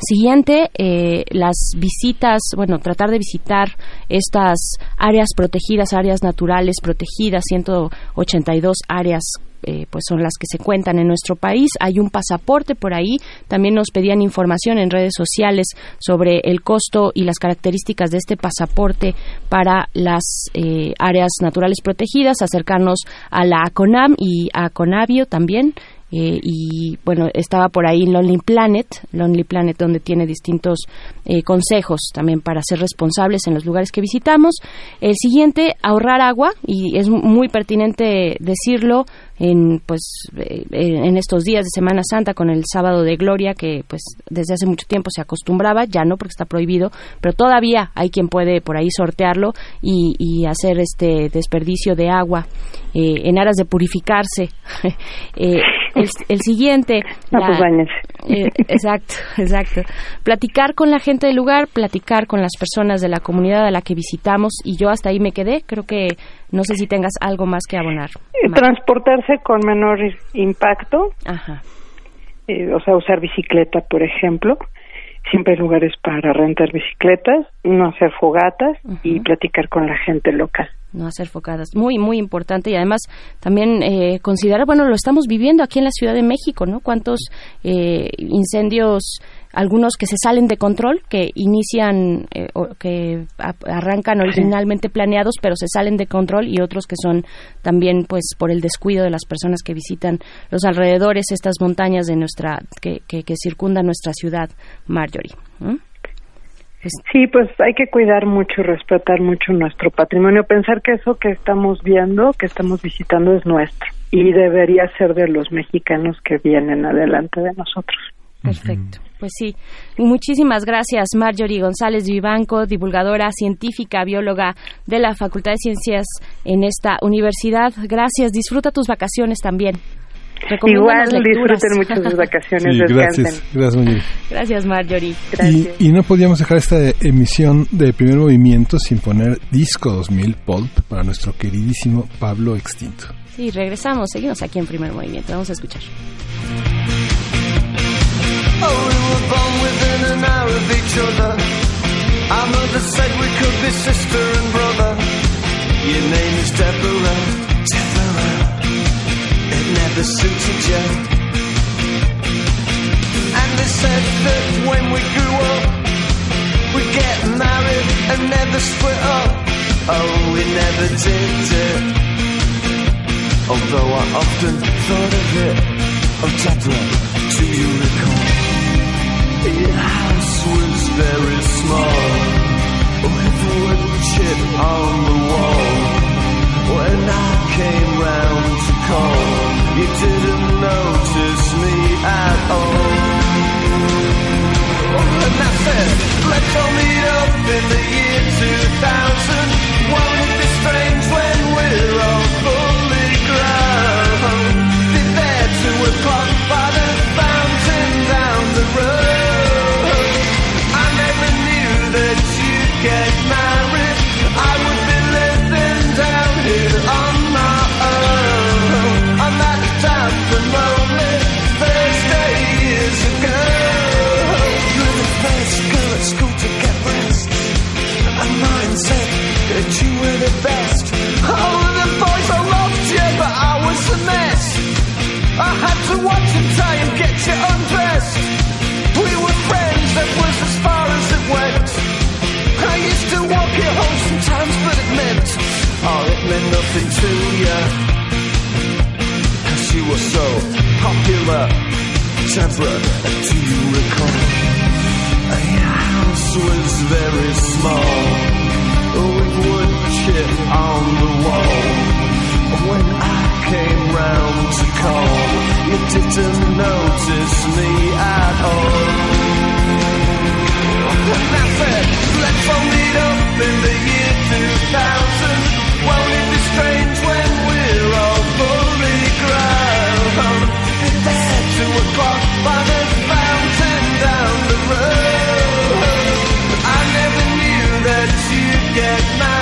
Siguiente, eh, las visitas, bueno, tratar de visitar estas áreas protegidas, áreas naturales protegidas, 182 áreas eh, pues son las que se cuentan en nuestro país. Hay un pasaporte por ahí. También nos pedían información en redes sociales sobre el costo y las características de este pasaporte para las eh, áreas naturales protegidas. Acercarnos a la CONAM y a CONAVIO también. Eh, y bueno, estaba por ahí Lonely Planet, Lonely Planet donde tiene distintos consejos también para ser responsables en los lugares que visitamos. El siguiente, ahorrar agua, y es muy pertinente decirlo, en pues eh, en estos días de Semana Santa con el sábado de Gloria que pues desde hace mucho tiempo se acostumbraba ya no porque está prohibido pero todavía hay quien puede por ahí sortearlo y, hacer este desperdicio de agua eh, en aras de purificarse. Eh, el, siguiente pues exacto exacto. Platicar con la gente del lugar platicar con las personas de la comunidad a la que visitamos y yo hasta ahí me quedé. Creo que no sé si tengas algo más que abonar. Transportarse con menor impacto. Ajá. Eh, o sea, usar bicicleta, por ejemplo. Siempre hay lugares para rentar bicicletas, no hacer fogatas y platicar con la gente local no hacer fogatas. Muy, muy importante y además también eh, considerar, bueno, lo estamos viviendo aquí en la Ciudad de México, ¿no? Cuántos eh, incendios algunos que se salen de control, que inician, eh, que arrancan originalmente planeados, pero se salen de control, y otros que son también, pues, por el descuido de las personas que visitan los alrededores, estas montañas de nuestra, que, que, circundan nuestra ciudad, Marjorie. Pues sí, pues hay que cuidar mucho y respetar mucho nuestro patrimonio, pensar que eso que estamos viendo, que estamos visitando es nuestro y debería ser de los mexicanos que vienen adelante de nosotros. Perfecto. Pues sí, muchísimas gracias Marjorie González Vivanco, divulgadora científica, bióloga de la Facultad de Ciencias en esta universidad. Gracias, disfruta tus vacaciones también. Igual disfruten mucho sus vacaciones. gracias, gracias Marjorie. Gracias Marjorie. Y, y, no podíamos dejar esta emisión de primer movimiento sin poner Disco 2000 Pulp para nuestro queridísimo Pablo Extinto. Sí, regresamos, seguimos aquí en primer movimiento, vamos a escuchar. Oh, we were born within an hour of each other. Our mother said we could be sister and brother. Your name is Deborah, Deborah. It never suited you. And they said that when we grew up, we'd get married and never split up. Oh, we never did it. Although I often thought of it. Oh, Deborah, do you recall? The house was very small, with on the wall. When I came round to call, you didn't notice me at all. And I said, let's all meet up in the year 2000. Won't it be strange when we're all fully grown? Be there by the fountain down the road. Had to watch and try and get you undressed. We were friends, that was as far as it went. I used to walk you home sometimes, but it meant, oh, it meant nothing to you. Cause you were so popular. Deborah, do you recall? Your house was very small, with wood chip on the wall. When I came round to call, you didn't notice me at all. And I said, let's all meet up in the year 2000. Won't it be strange when we're all fully grown? Be there two o'clock by the fountain down the road. I never knew that you'd get married.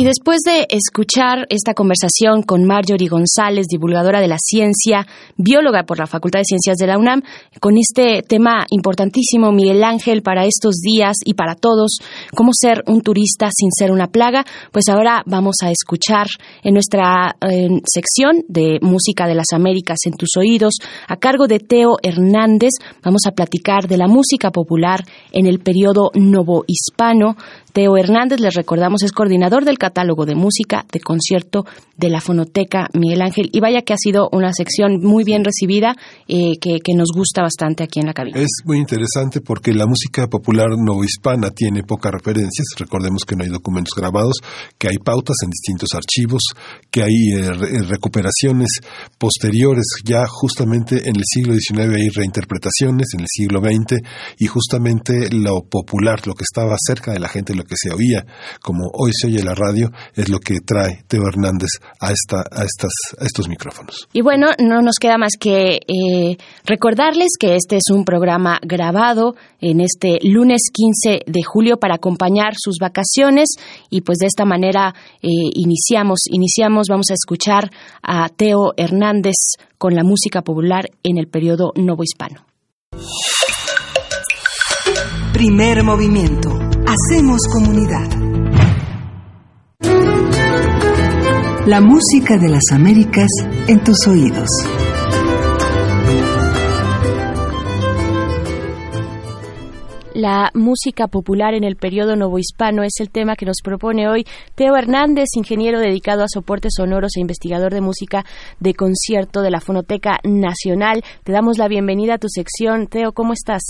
Y después de escuchar esta conversación con Marjorie González, divulgadora de la ciencia, bióloga por la Facultad de Ciencias de la UNAM, con este tema importantísimo, Miguel Ángel, para estos días y para todos, cómo ser un turista sin ser una plaga, pues ahora vamos a escuchar en nuestra sección de Música de las Américas en tus oídos, a cargo de Teo Hernández, vamos a platicar de la música popular en el periodo novohispano. Teo Hernández, les recordamos, es coordinador del catálogo de música de concierto de la Fonoteca Miguel Ángel. Y vaya que ha sido una sección muy bien recibida, eh, que, nos gusta bastante aquí en la cabina. Es muy interesante porque la música popular novohispana tiene pocas referencias. Recordemos que no hay documentos grabados, que hay pautas en distintos archivos, que hay eh, eh, recuperaciones posteriores. Ya justamente en el siglo XIX hay reinterpretaciones, en el siglo XX, y justamente lo popular, lo que estaba cerca de la gente, lo que se oía, como hoy se oye la radio, es lo que trae Teo Hernández a, esta, a, estas, a estos micrófonos. Y bueno, no nos queda más que eh, recordarles que este es un programa grabado en este lunes 15 de julio para acompañar sus vacaciones y pues de esta manera eh, iniciamos, iniciamos, vamos a escuchar a Teo Hernández con la música popular en el periodo novohispano. Primer movimiento. Hacemos comunidad. La música de las Américas en tus oídos. La música popular en el periodo novohispano es el tema que nos propone hoy Teo Hernández, ingeniero dedicado a soportes sonoros e investigador de música de concierto de la Fonoteca Nacional. Te damos la bienvenida a tu sección. Teo, ¿cómo estás?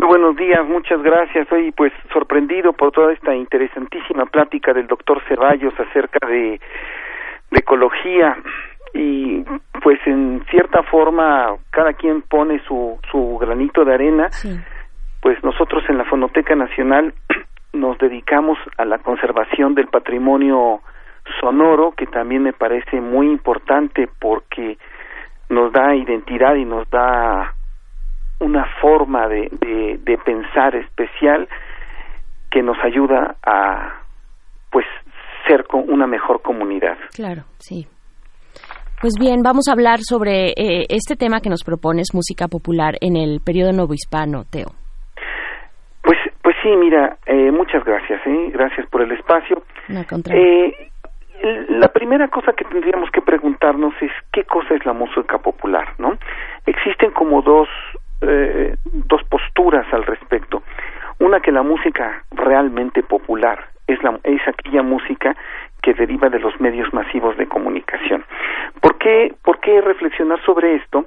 Muy buenos días, muchas gracias. Estoy pues sorprendido por toda esta interesantísima plática del doctor Ceballos acerca de, de ecología y pues en cierta forma cada quien pone su, su granito de arena. Pues nosotros en la Fonoteca Nacional nos dedicamos a la conservación del patrimonio sonoro, que también me parece muy importante porque nos da identidad y nos da una forma de, de, pensar especial que nos ayuda a pues ser una mejor comunidad. Claro, sí. Pues bien, vamos a hablar sobre eh, este tema que nos propones, música popular en el periodo novohispano, Teo. Pues, pues sí, mira, eh, muchas gracias, ¿eh? gracias por el espacio. No, eh, la primera cosa que tendríamos que preguntarnos es qué cosa es la música popular, ¿no? Existen como dos eh, dos posturas al respecto. Una que la música realmente popular es, la, es aquella música que deriva de los medios masivos de comunicación. ¿Por qué, ¿Por qué reflexionar sobre esto?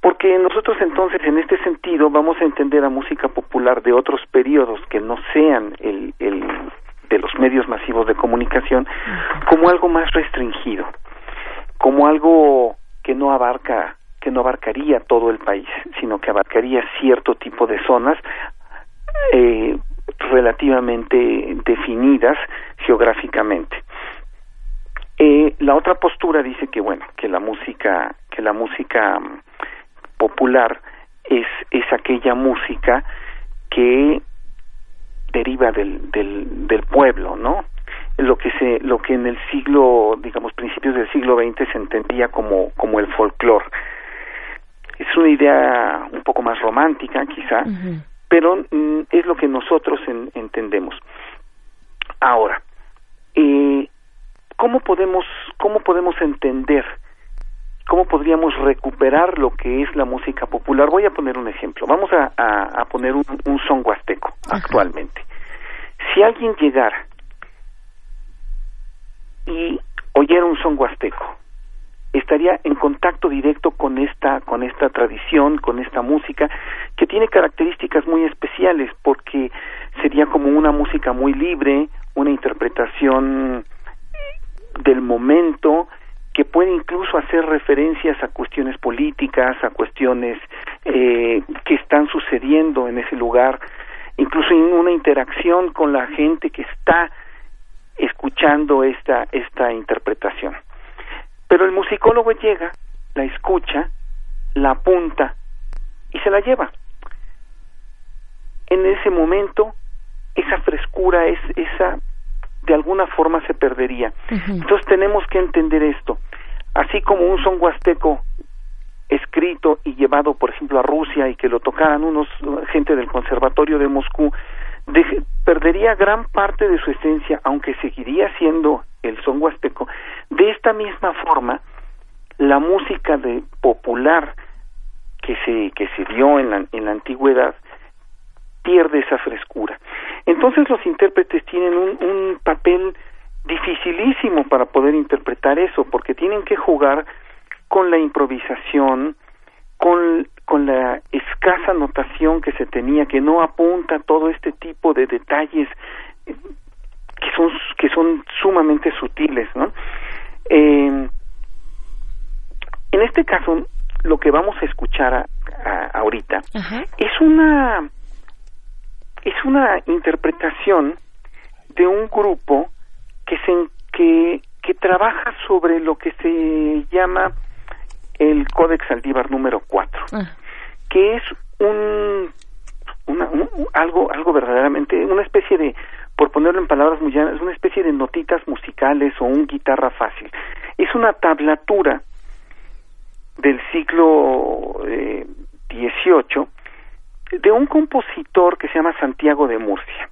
Porque nosotros entonces en este sentido vamos a entender a música popular de otros periodos que no sean el, el de los medios masivos de comunicación como algo más restringido, como algo que no abarca que no abarcaría todo el país, sino que abarcaría cierto tipo de zonas eh, relativamente definidas geográficamente. Eh, la otra postura dice que bueno que la música que la música mm, popular es es aquella música que deriva del, del, del pueblo, ¿no? Lo que se, lo que en el siglo, digamos, principios del siglo XX se entendía como, como el folclore es una idea un poco más romántica, quizá, pero mm, es lo que nosotros entendemos. Ahora, eh, ¿cómo podemos cómo podemos entender cómo podríamos recuperar lo que es la música popular? Voy a poner un ejemplo. Vamos a, a, poner un, un, son huasteco actualmente. Si alguien llegara y oyera un son huasteco estaría en contacto directo con esta con esta tradición, con esta música que tiene características muy especiales porque sería como una música muy libre, una interpretación del momento que puede incluso hacer referencias a cuestiones políticas, a cuestiones eh, que están sucediendo en ese lugar, incluso en una interacción con la gente que está escuchando esta esta interpretación. Pero el musicólogo llega, la escucha, la apunta y se la lleva. En ese momento esa frescura, es, esa de alguna forma se perdería. Entonces tenemos que entender esto. Así como un son huasteco escrito y llevado, por ejemplo, a Rusia y que lo tocaran unos gente del Conservatorio de Moscú, perdería gran parte de su esencia, aunque seguiría siendo el son huasteco. De esta misma forma, la música de popular que se que se dio en la, en la antigüedad pierde esa frescura. Entonces los intérpretes tienen un, un papel dificilísimo para poder interpretar eso, porque tienen que jugar con la improvisación, con, con la escasa notación que se tenía, que no apunta todo este tipo de detalles eh, que son, que son sumamente sutiles, ¿no? Eh, en este caso, lo que vamos a escuchar ahorita es una es una interpretación de un grupo que se que que trabaja sobre lo que se llama el Códex Aldívar número 4, ah. que es un, una, algo algo verdaderamente una especie de por ponerlo en palabras muy llanas, una especie de notitas musicales o un guitarra fácil. Es una tablatura del siglo eh, XVIII de un compositor que se llama Santiago de Murcia.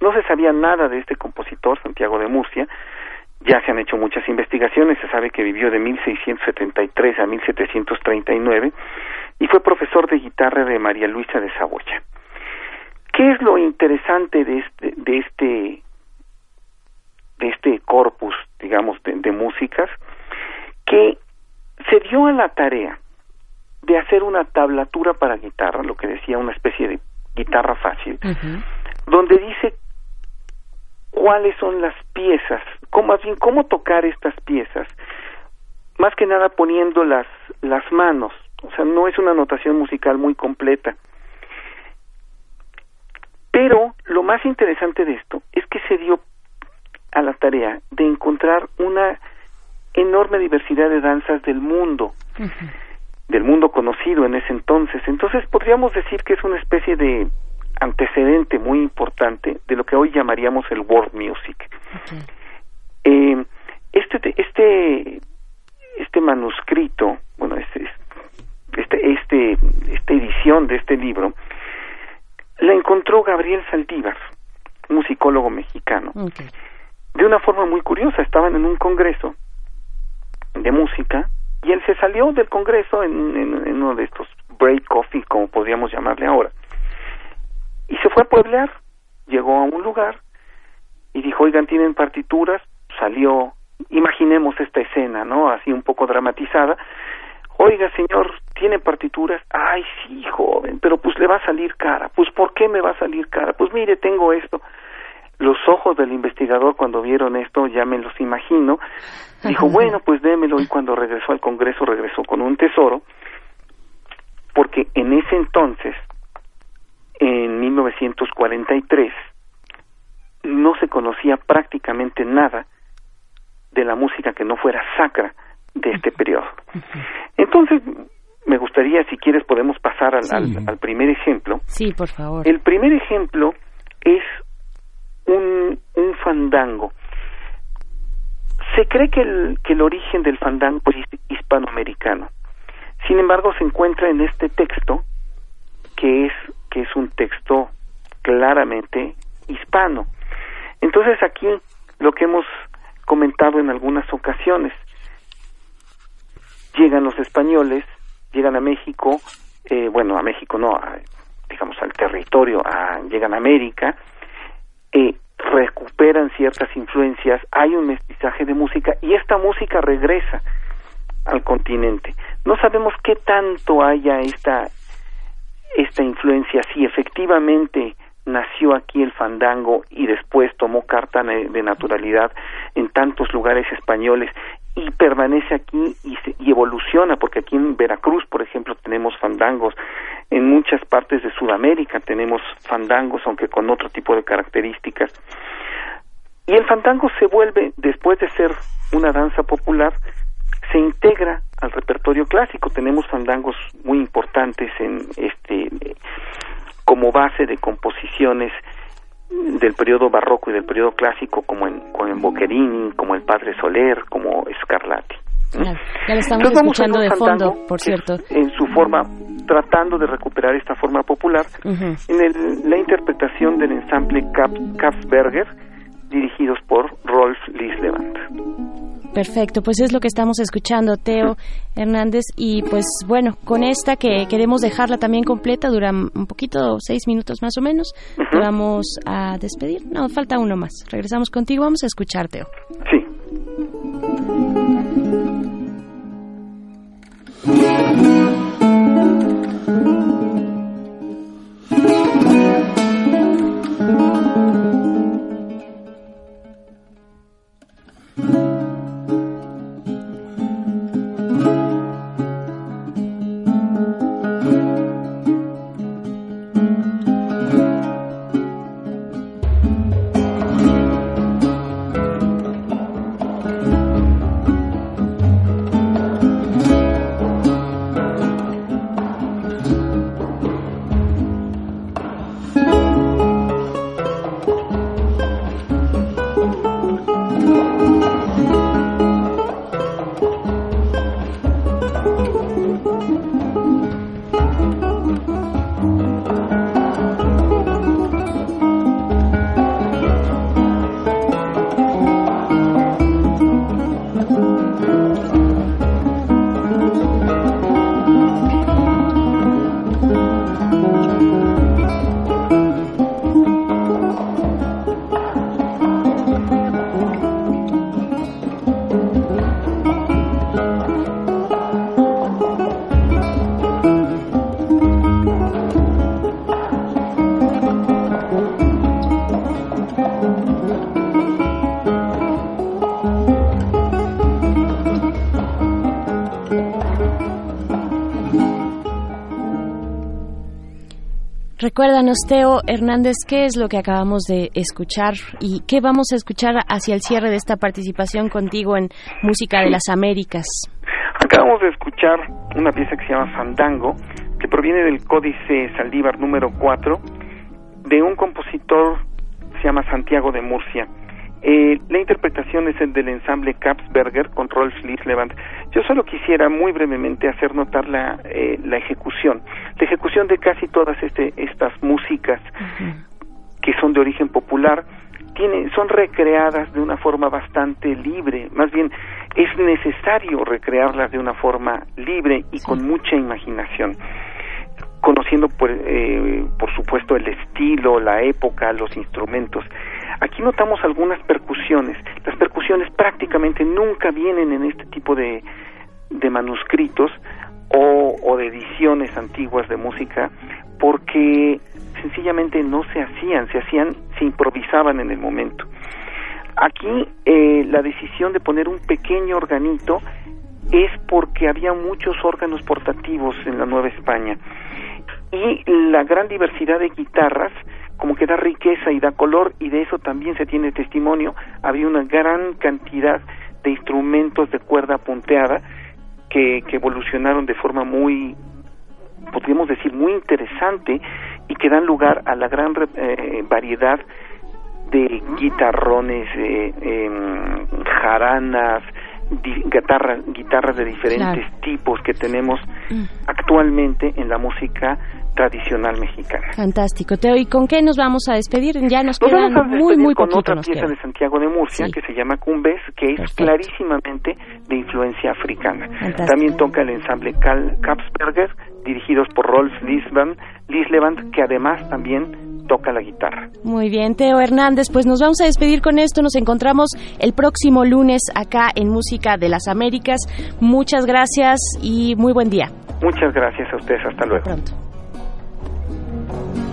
No se sabía nada de este compositor, Santiago de Murcia. Ya se han hecho muchas investigaciones, se sabe que vivió de 1673 a 1739 y fue profesor de guitarra de María Luisa de Saboya. ¿Qué es lo interesante de este, de este, de este corpus, digamos, de, de músicas? Que se dio a la tarea de hacer una tablatura para guitarra, lo que decía una especie de guitarra fácil, donde dice cuáles son las piezas, cómo, más bien cómo tocar estas piezas, más que nada poniendo las, las manos, o sea, no es una notación musical muy completa. Pero lo más interesante de esto es que se dio a la tarea de encontrar una enorme diversidad de danzas del mundo, del mundo conocido en ese entonces. Entonces podríamos decir que es una especie de antecedente muy importante de lo que hoy llamaríamos el world music. Eh, este este este manuscrito, bueno, este este este esta edición de este libro la encontró Gabriel Saldívar, musicólogo mexicano. De una forma muy curiosa, estaban en un congreso de música y él se salió del Congreso en, en, uno de estos break coffee, como podríamos llamarle ahora, y se fue a pueblear, llegó a un lugar y dijo, oigan, tienen partituras, salió, imaginemos esta escena, ¿no? Así un poco dramatizada, oiga, señor, ¿tiene partituras? Ay, sí, joven, pero pues le va a salir cara, pues ¿por qué me va a salir cara? Pues mire, tengo esto los ojos del investigador cuando vieron esto, ya me los imagino, dijo, bueno, pues démelo y cuando regresó al Congreso regresó con un tesoro, porque en ese entonces, en 1943, no se conocía prácticamente nada de la música que no fuera sacra de este periodo. Entonces, me gustaría, si quieres, podemos pasar al, al primer ejemplo. Sí, por favor. El primer ejemplo es un, un fandango. Se cree que el, que el origen del fandango es hispanoamericano. Sin embargo, se encuentra en este texto que es que es un texto claramente hispano. Entonces aquí lo que hemos comentado en algunas ocasiones, llegan los españoles, llegan a México, eh, bueno, a México no, digamos al territorio, a, llegan a América, eh, recuperan ciertas influencias, hay un mestizaje de música y esta música regresa al continente. No sabemos qué tanto haya esta esta influencia, si efectivamente nació aquí el fandango y después tomó carta de naturalidad en tantos lugares españoles y permanece aquí y, y, evoluciona, porque aquí en Veracruz, por ejemplo, tenemos fandangos, en muchas partes de Sudamérica tenemos fandangos, aunque con otro tipo de características. Y el fandango se vuelve, después de ser una danza popular, se integra al repertorio clásico. Tenemos fandangos muy importantes en este como base de composiciones del periodo barroco y del periodo clásico como en, como en Boccherini, como el Padre Soler, como Scarlatti. ya lo estamos escuchando de fondo, por cierto. En su forma, tratando de recuperar esta forma popular, en el, la interpretación del ensamble Kapsberger, dirigidos por Rolf Lislevant. Perfecto, pues es lo que estamos escuchando, Teo Hernández. Y pues bueno, con esta que queremos dejarla también completa, dura un poquito, seis minutos más o menos, vamos a despedir. No, falta uno más. Regresamos contigo, vamos a escuchar, Teo. Sí. Recuérdanos, Teo Hernández, qué es lo que acabamos de escuchar y qué vamos a escuchar hacia el cierre de esta participación contigo en Música de las Américas. Acabamos de escuchar una pieza que se llama Fandango, que proviene del Códice Saldívar número 4, de un compositor que se llama Santiago de Murcia. Eh, la interpretación es el del ensamble Kapsberger con Rolf Lislevant. Yo solo quisiera muy brevemente hacer notar la, eh, la ejecución. La ejecución de casi todas este, estas músicas que son de origen popular tiene, son recreadas de una forma bastante libre. Más bien, es necesario recrearlas de una forma libre y con mucha imaginación conociendo por, eh, por supuesto el estilo, la época, los instrumentos. Aquí notamos algunas percusiones. Las percusiones prácticamente nunca vienen en este tipo de, de manuscritos o, o de ediciones antiguas de música porque sencillamente no se hacían, se hacían, se improvisaban en el momento. Aquí eh, la decisión de poner un pequeño organito es porque había muchos órganos portativos en la Nueva España y la gran diversidad de guitarras como que da riqueza y da color y de eso también se tiene testimonio. Había una gran cantidad de instrumentos de cuerda punteada que, que evolucionaron de forma muy, podríamos decir, muy interesante y que dan lugar a la gran eh, variedad de guitarrones, eh, em, jaranas, guitarras, guitarras de diferentes tipos que tenemos mm. actualmente en la música tradicional mexicana. Fantástico, Teo. ¿Y con qué nos vamos a despedir? Ya nos, quedan muy, muy con otra pieza de Santiago de Murcia que se llama Cumbes, que es clarísimamente de influencia africana. También toca el ensamble Kapsberger, dirigidos por Rolf Lislevant, que además también toca la guitarra. Muy bien, Teo Hernández, pues nos vamos a despedir con esto. Nos encontramos el próximo lunes acá en Música de las Américas. Muchas gracias y muy buen día. Muchas gracias a ustedes. Hasta luego. pronto. Primer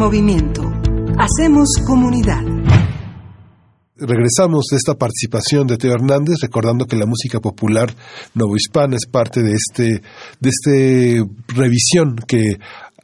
movimiento. Hacemos comunidad. Regresamos de esta participación de Teo Hernández, recordando que la música popular novohispana es parte de este, de este revisión que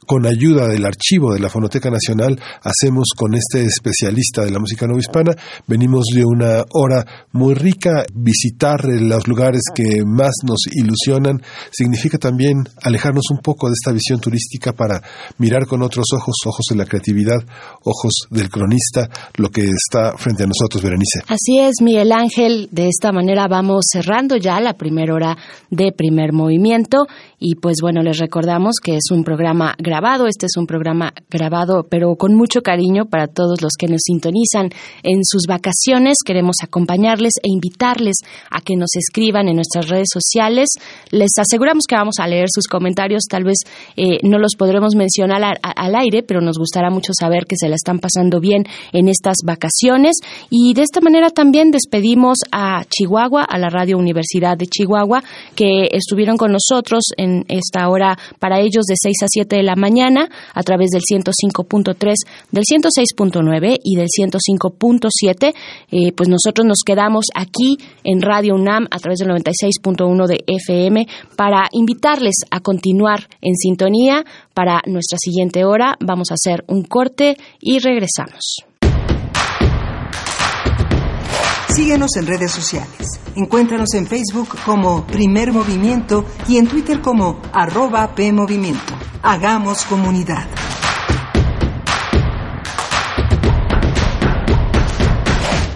con ayuda del archivo de la Fonoteca Nacional, hacemos con este especialista de la música no hispana. Venimos de una hora muy rica. Visitar los lugares que más nos ilusionan significa también alejarnos un poco de esta visión turística para mirar con otros ojos, ojos de la creatividad, ojos del cronista, lo que está frente a nosotros, Berenice. Así es, Miguel Ángel. De esta manera vamos cerrando ya la primera hora de primer movimiento. Y pues bueno, les recordamos que es un programa grabado este es un programa grabado, pero con mucho cariño para todos los que nos sintonizan en sus vacaciones. Queremos acompañarles e invitarles a que nos escriban en nuestras redes sociales. Les aseguramos que vamos a leer sus comentarios. Tal vez eh, no los podremos mencionar al, aire, pero nos gustará mucho saber que se la están pasando bien en estas vacaciones. Y de esta manera también despedimos a Chihuahua, a la Radio Universidad de Chihuahua, que estuvieron con nosotros en esta hora para ellos de 6 a 7 de la mañana mañana a través del 105.3, del 106.9 y del 105.7. Eh, pues nosotros nos quedamos aquí en Radio UNAM a través del 96.1 de FM para invitarles a continuar en sintonía para nuestra siguiente hora. Vamos a hacer un corte y regresamos. Síguenos en redes sociales. Encuéntranos en Facebook como Primer Movimiento y en Twitter como arroba PMovimiento. Hagamos comunidad.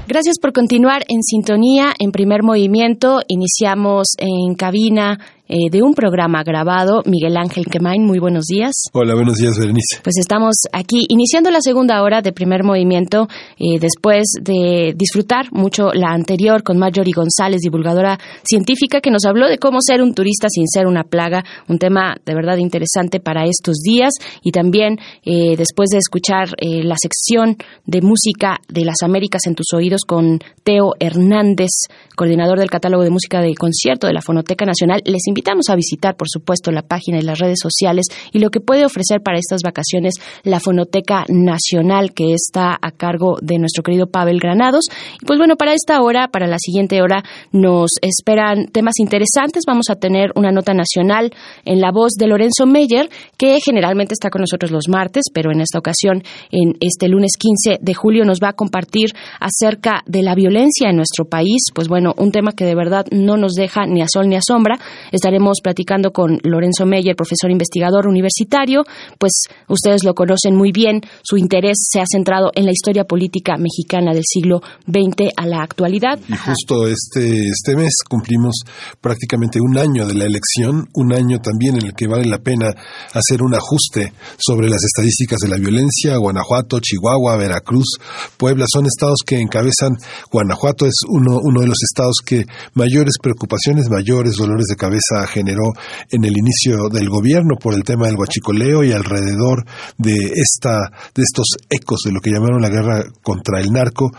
Gracias por continuar en sintonía en primer movimiento. Iniciamos en cabina eh, de un programa grabado. Miguel Ángel Quemain, muy buenos días. Hola, buenos días, Berenice. Pues estamos aquí iniciando la segunda hora de primer movimiento, eh, después de disfrutar mucho la anterior con Marjorie González, divulgadora científica, que nos habló de cómo ser un turista sin ser una plaga, un tema de verdad interesante para estos días. Y también eh, después de escuchar la sección de música de las Américas en tus oídos con Teo Hernández, coordinador del catálogo de música de concierto de la Fonoteca Nacional, les invito invitamos a visitar, por supuesto, la página y las redes sociales y lo que puede ofrecer para estas vacaciones la Fonoteca Nacional, que está a cargo de nuestro querido Pavel Granados. Pues bueno, para esta hora, para la siguiente hora, nos esperan temas interesantes. Vamos a tener una nota nacional en la voz de Lorenzo Meyer, que generalmente está con nosotros los martes, pero en esta ocasión, en este lunes 15 de julio, nos va a compartir acerca de la violencia en nuestro país. Pues bueno, un tema que de verdad no nos deja ni a sol ni a sombra. Estaremos platicando con Lorenzo Meyer, profesor investigador universitario, pues ustedes lo conocen muy bien, su interés se ha centrado en la historia política mexicana del siglo XX a la actualidad. Y justo este, este mes cumplimos prácticamente un año de la elección, un año también en el que vale la pena hacer un ajuste sobre las estadísticas de la violencia. Guanajuato, Chihuahua, Veracruz, Puebla son estados que encabezan. Guanajuato es uno, uno de los estados que mayores preocupaciones, mayores dolores de cabeza generó en el inicio del gobierno por el tema del guachicoleo y alrededor de esta de estos ecos de lo que llamaron la guerra contra el narco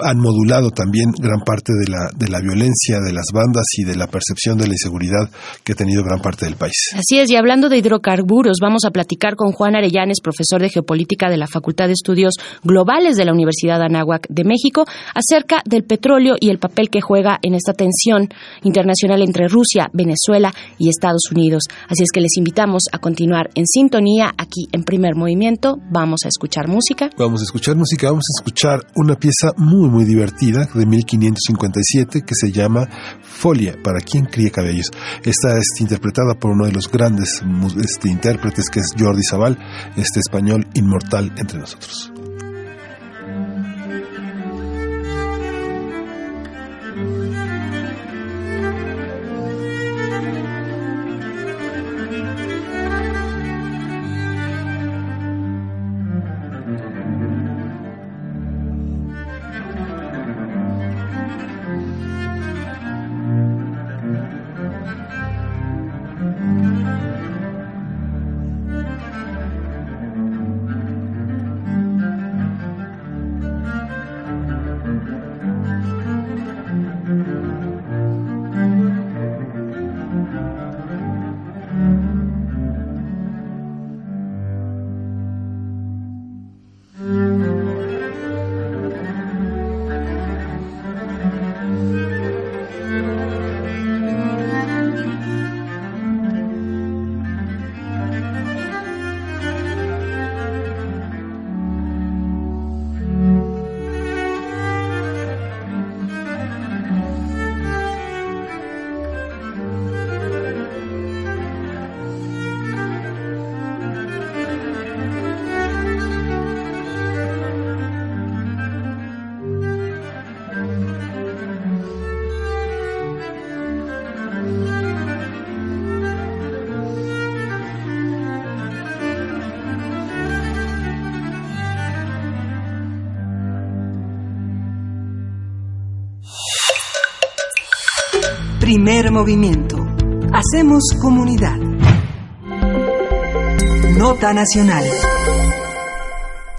han modulado también gran parte de la de la violencia de las bandas y de la percepción de la inseguridad que ha tenido gran parte del país. Así es, y hablando de hidrocarburos, vamos a platicar con Juan Arellanes, profesor de geopolítica de la Facultad de Estudios Globales de la Universidad Anáhuac de México, acerca del petróleo y el papel que juega en esta tensión internacional entre Rusia, Venezuela y Estados Unidos. Así es que les invitamos a continuar en sintonía aquí en Primer Movimiento. Vamos a escuchar música. Vamos a escuchar música, vamos a escuchar una pieza muy muy divertida de 1557 que se llama Folia, para quien cría cabellos. Esta es interpretada por uno de los grandes este, intérpretes que es Jordi Zaval, este español inmortal entre nosotros. Movimiento. Hacemos comunidad. Nota Nacional.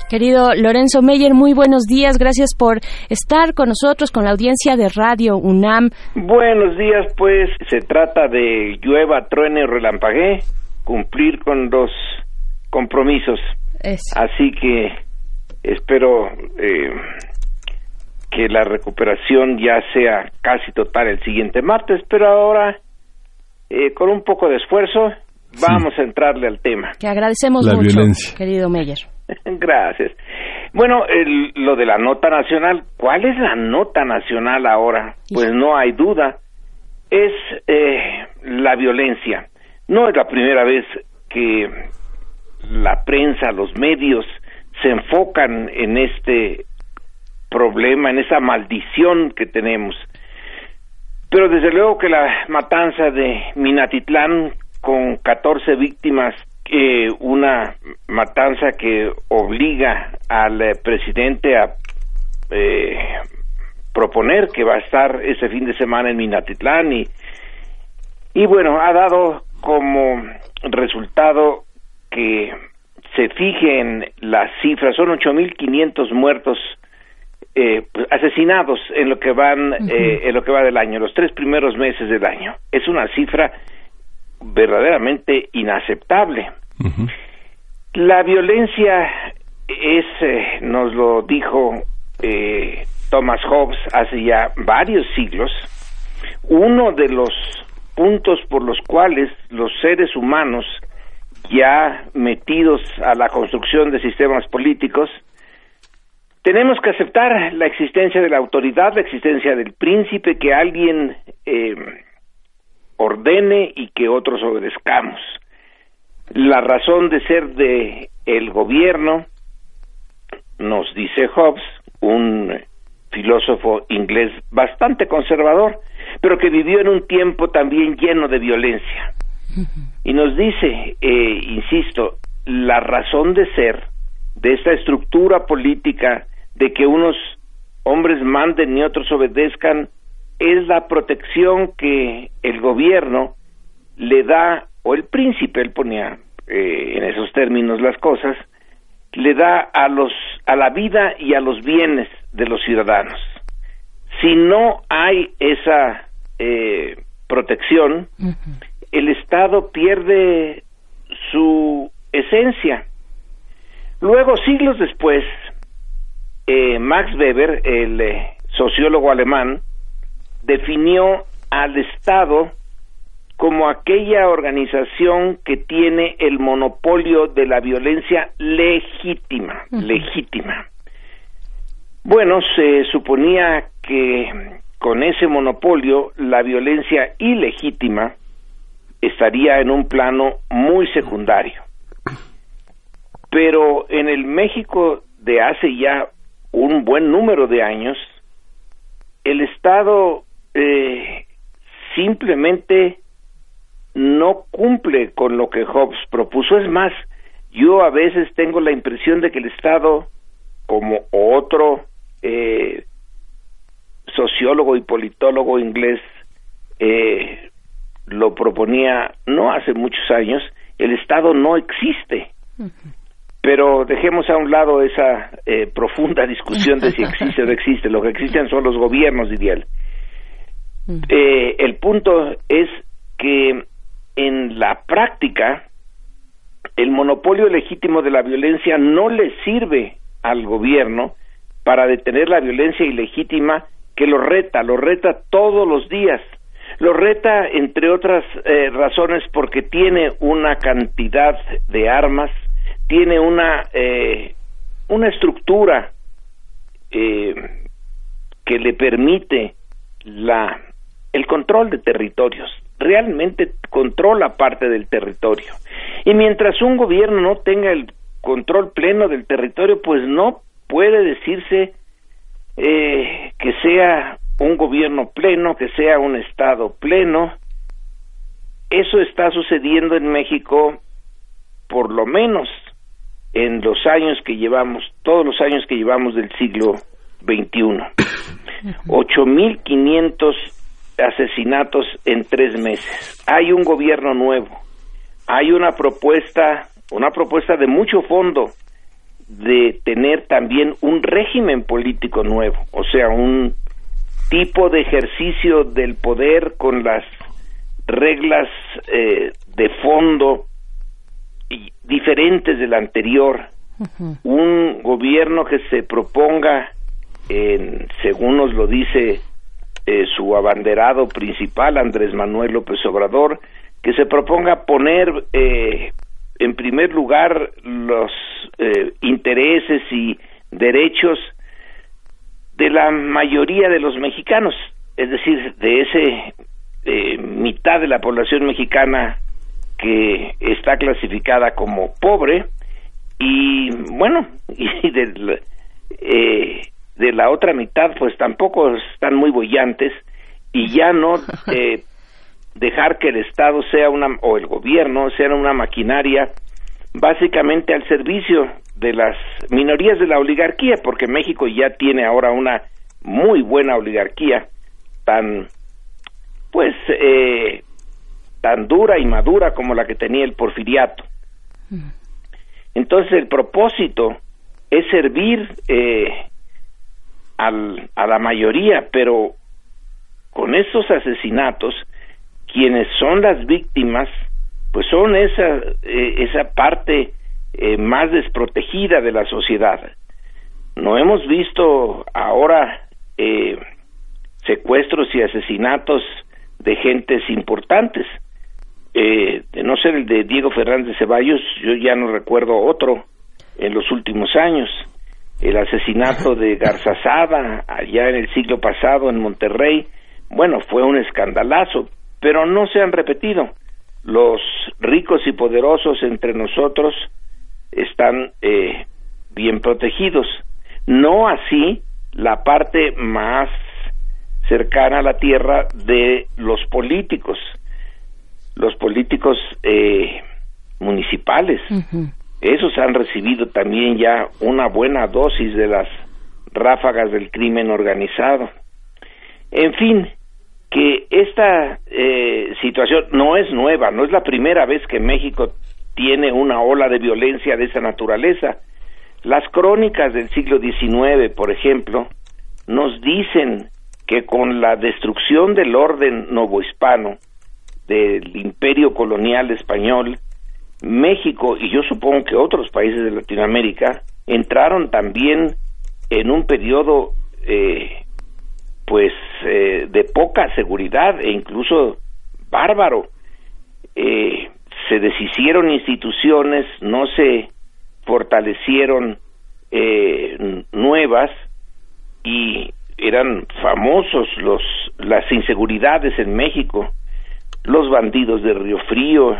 Querido Lorenzo Meyer, muy buenos días. Gracias por estar con nosotros, con la audiencia de Radio UNAM. Buenos días, pues se trata de llueva, truene o relampaguee, cumplir con los compromisos. Así que espero eh, que la recuperación ya sea casi total el siguiente martes, pero ahora eh, con un poco de esfuerzo vamos a entrarle al tema. Que agradecemos mucho, querido Meyer. Gracias. Bueno, lo de la nota nacional, ¿cuál es la nota nacional ahora? Pues no hay duda, es eh, la violencia. No es la primera vez que la prensa, los medios se enfocan en este problema, en esa maldición que tenemos. Pero desde luego que la matanza de Minatitlán con 14 víctimas, eh, una matanza que obliga al eh, presidente a eh, proponer que va a estar ese fin de semana en Minatitlán y, y bueno, ha dado como resultado que se fijen las cifras, son 8.500 muertos eh, pues, asesinados en lo que van eh, en lo que va del año, los tres primeros meses del año. Es una cifra verdaderamente inaceptable. La violencia es, eh, nos lo dijo eh, Thomas Hobbes hace ya varios siglos, uno de los puntos por los cuales los seres humanos ya metidos a la construcción de sistemas políticos, tenemos que aceptar la existencia de la autoridad, la existencia del príncipe, que alguien eh, ordene y que otros obedezcamos. La razón de ser de el gobierno, nos dice Hobbes, un filósofo inglés bastante conservador, pero que vivió en un tiempo también lleno de violencia. Y nos dice, eh, insisto, la razón de ser de esta estructura política de que unos hombres manden y otros obedezcan es la protección que el gobierno le da, o el príncipe, él ponía eh, en esos términos las cosas, le da a los a la vida y a los bienes de los ciudadanos. Si no hay esa eh, protección, el Estado pierde su esencia. Luego, siglos después, eh, Max Weber, el eh, sociólogo alemán, definió al Estado como aquella organización que tiene el monopolio de la violencia legítima, legítima. Bueno, se suponía que con ese monopolio la violencia ilegítima estaría en un plano muy secundario. Pero en el México de hace ya un buen número de años, el Estado eh, simplemente no cumple con lo que Hobbes propuso. Es más, yo a veces tengo la impresión de que el Estado, como otro eh, sociólogo y politólogo inglés eh, lo proponía no hace muchos años, el Estado no existe. Pero dejemos a un lado esa eh, profunda discusión de si existe o no existe. Lo que existen son los gobiernos, diría él. Eh, el punto es que en la práctica el monopolio legítimo de la violencia no le sirve al gobierno para detener la violencia ilegítima que lo reta, lo reta todos los días. Lo reta, entre otras eh, razones, porque tiene una cantidad de armas, tiene una, eh, una estructura eh, que le permite la, el control de territorios. Realmente controla parte del territorio. Y mientras un gobierno no tenga el control pleno del territorio, pues no puede decirse eh, que sea un gobierno pleno, que sea un Estado pleno. Eso está sucediendo en México por lo menos en los años que llevamos, todos los años que llevamos del siglo XXI. 8.500 asesinatos en tres meses. Hay un gobierno nuevo, hay una propuesta, una propuesta de mucho fondo de tener también un régimen político nuevo, o sea, un tipo de ejercicio del poder con las reglas eh, de fondo diferentes del anterior, un gobierno que se proponga, en, según nos lo dice eh, su abanderado principal, Andrés Manuel López Obrador, que se proponga poner eh, en primer lugar los eh, intereses y derechos de la mayoría de los mexicanos, es decir, de ese mitad de la población mexicana que está clasificada como pobre y bueno y de, eh, de la otra mitad pues tampoco están muy bollantes y ya no eh, dejar que el Estado sea una o el gobierno sea una maquinaria básicamente al servicio de las minorías de la oligarquía porque México ya tiene ahora una muy buena oligarquía tan pues eh, tan dura y madura como la que tenía el porfiriato. Entonces el propósito es servir eh, al, a la mayoría, pero con estos asesinatos, quienes son las víctimas, pues son esa, eh, esa parte eh, más desprotegida de la sociedad. No hemos visto ahora secuestros y asesinatos de gentes importantes eh, de no ser el de Diego Fernández Ceballos, yo ya no recuerdo otro en los últimos años. El asesinato de Garzazada allá en el siglo pasado en Monterrey, bueno, fue un escandalazo, pero no se han repetido. Los ricos y poderosos entre nosotros están eh, bien protegidos. No así la parte más cercana a la tierra de los políticos los políticos eh, municipales. Esos han recibido también ya una buena dosis de las ráfagas del crimen organizado. En fin, que esta eh, situación no es nueva, no es la primera vez que México tiene una ola de violencia de esa naturaleza. Las crónicas del siglo XIX, por ejemplo, nos dicen que con la destrucción del orden novohispano, del imperio colonial español, México y yo supongo que otros países de Latinoamérica entraron también en un periodo eh, pues eh, de poca seguridad e incluso bárbaro. Eh, se deshicieron instituciones, no se fortalecieron nuevas y eran famosos los las inseguridades en México los bandidos de Río Frío,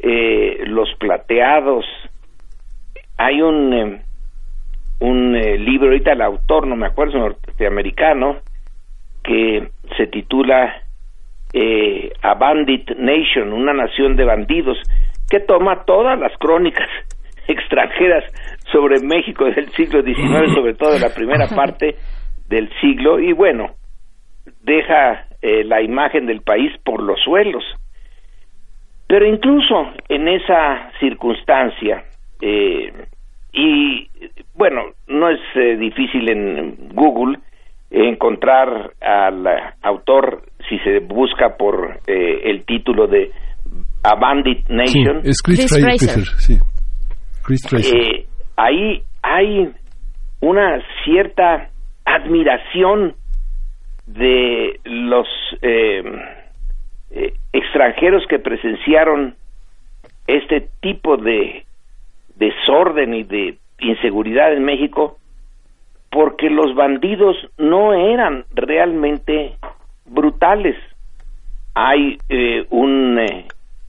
eh, los plateados. Hay un, eh, un eh, libro, ahorita el autor, no me acuerdo, norteamericano, que se titula A Bandit Nation, una nación de bandidos, que toma todas las crónicas extranjeras sobre México del siglo XIX, sobre todo de la primera parte del siglo, y bueno, deja eh, la imagen del país por los suelos. Pero incluso en esa circunstancia, eh, y bueno, no es eh, difícil en Google encontrar al autor si se busca por el título de A Bandit Nation. es Chris, Chris ahí hay una cierta admiración de los eh, eh, extranjeros que presenciaron este tipo de desorden y de inseguridad en México porque los bandidos no eran realmente brutales. Hay eh, un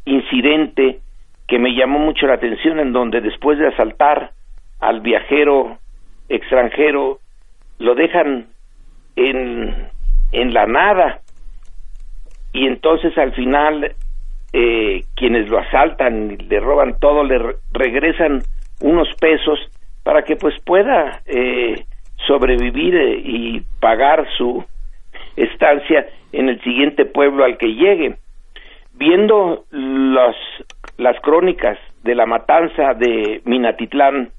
incidente que me llamó mucho la atención en donde después de asaltar al viajero extranjero lo dejan en en la nada y entonces al final eh, quienes lo asaltan y le roban todo le regresan unos pesos para que pues pueda eh, sobrevivir eh, y pagar su estancia en el siguiente pueblo al que llegue. Viendo las, las crónicas de la matanza de Minatitlán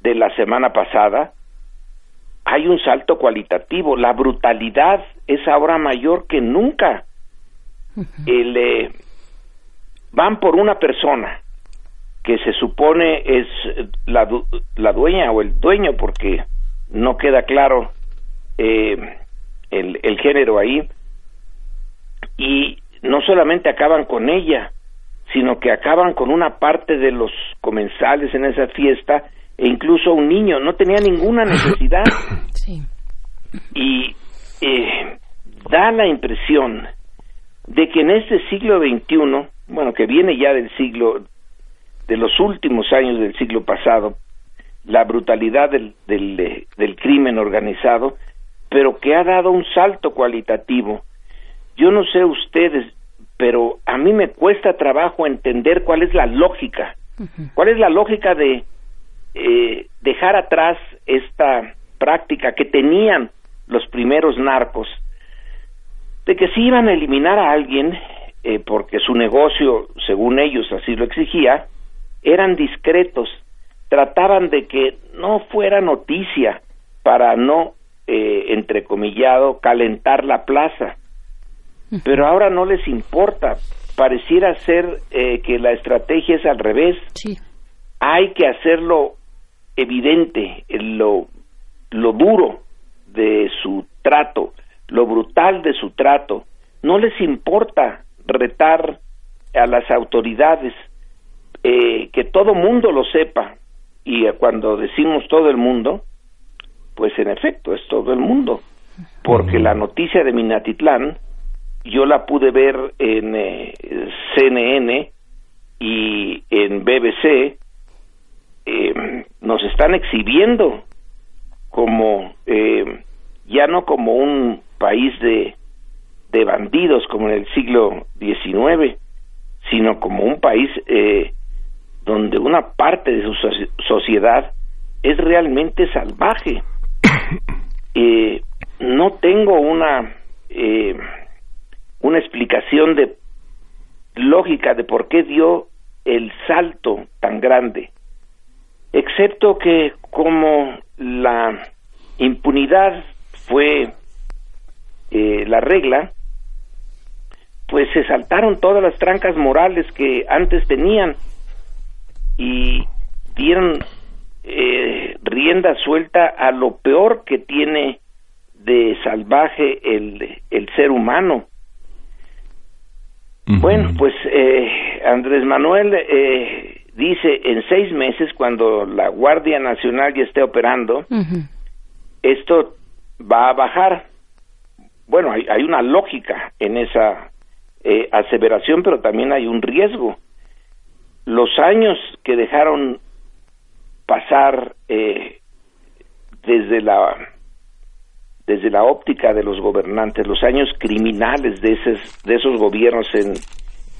de la semana pasada, hay un salto cualitativo. La brutalidad es ahora mayor que nunca. El, eh, van por una persona que se supone es la, la dueña o el dueño, porque no queda claro eh, el, el género ahí, y no solamente acaban con ella, sino que acaban con una parte de los comensales en esa fiesta e incluso un niño, no tenía ninguna necesidad. Y eh, da la impresión de que en este siglo XXI, bueno, que viene ya del siglo, de los últimos años del siglo pasado, la brutalidad del, del, del crimen organizado, pero que ha dado un salto cualitativo. Yo no sé ustedes, pero a mí me cuesta trabajo entender cuál es la lógica, cuál es la lógica de eh, dejar atrás esta práctica que tenían los primeros narcos, de que si iban a eliminar a alguien, eh, porque su negocio, según ellos así lo exigía, eran discretos, trataban de que no fuera noticia para no, eh, entrecomillado, calentar la plaza. Pero ahora no les importa, pareciera ser eh, que la estrategia es al revés. Hay que hacerlo evidente, lo, lo duro de su trato, lo brutal de su trato. No les importa retar a las autoridades, eh, que todo mundo lo sepa. Y cuando decimos todo el mundo, pues en efecto es todo el mundo, porque la noticia de Minatitlán yo la pude ver en eh, CNN y en BBC, eh, nos están exhibiendo como ya no como un país de de bandidos como en el siglo XIX, sino como un país eh, donde una parte de su sociedad es realmente salvaje. Eh, no tengo una eh, una explicación de lógica de por qué dio el salto tan grande, excepto que como la impunidad fue la regla, pues se saltaron todas las trancas morales que antes tenían y dieron eh, rienda suelta a lo peor que tiene de salvaje el, el ser humano. Bueno, pues eh, Andrés Manuel eh, dice en seis meses, cuando la Guardia Nacional ya esté operando, esto va a bajar. Bueno, hay, hay una lógica en esa eh, aseveración, pero también hay un riesgo. Los años que dejaron pasar eh, desde la desde la óptica de los gobernantes, los años criminales de esos, de esos gobiernos en,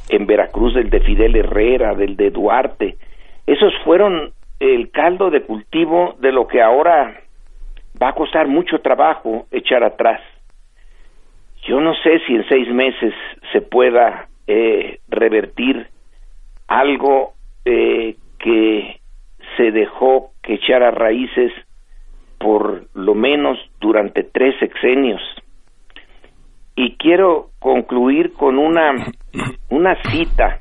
en Veracruz, del de Fidel Herrera, del de Duarte, esos fueron el caldo de cultivo de lo que ahora va a costar mucho trabajo echar atrás. Yo no sé si en seis meses se pueda eh, revertir algo eh, que se dejó que echara raíces por lo menos durante tres sexenios. Y quiero concluir con una, una cita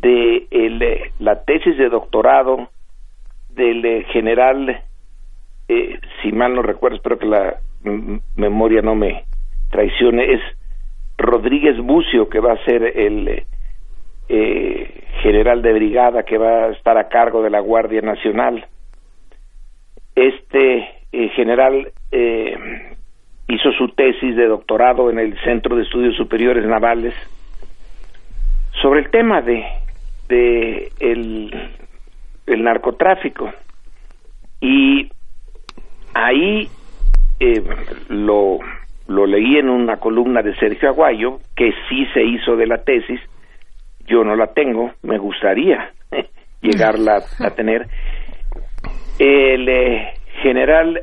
de el, la tesis de doctorado del eh, general, si mal no recuerdo, espero que la memoria no me traicione, es Rodríguez Bucio, que va a ser el eh, general de brigada que va a estar a cargo de la Guardia Nacional. Este eh, general eh, hizo su tesis de doctorado en el Centro de Estudios Superiores Navales sobre el tema de, de el, el narcotráfico y ahí lo lo leí en una columna de Sergio Aguayo, que sí se hizo de la tesis, yo no la tengo, me gustaría llegarla a tener. El eh, general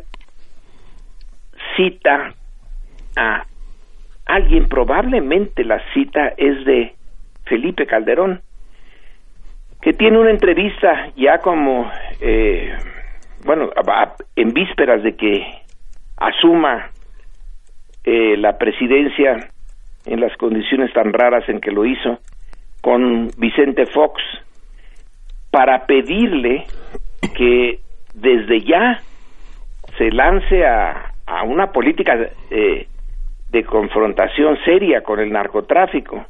cita a alguien, probablemente la cita es de Felipe Calderón, que tiene una entrevista ya como, eh, bueno, en vísperas de que asuma eh, la presidencia en las condiciones tan raras en que lo hizo, con Vicente Fox, para pedirle que desde ya se lance a, a una política eh, de confrontación seria con el narcotráfico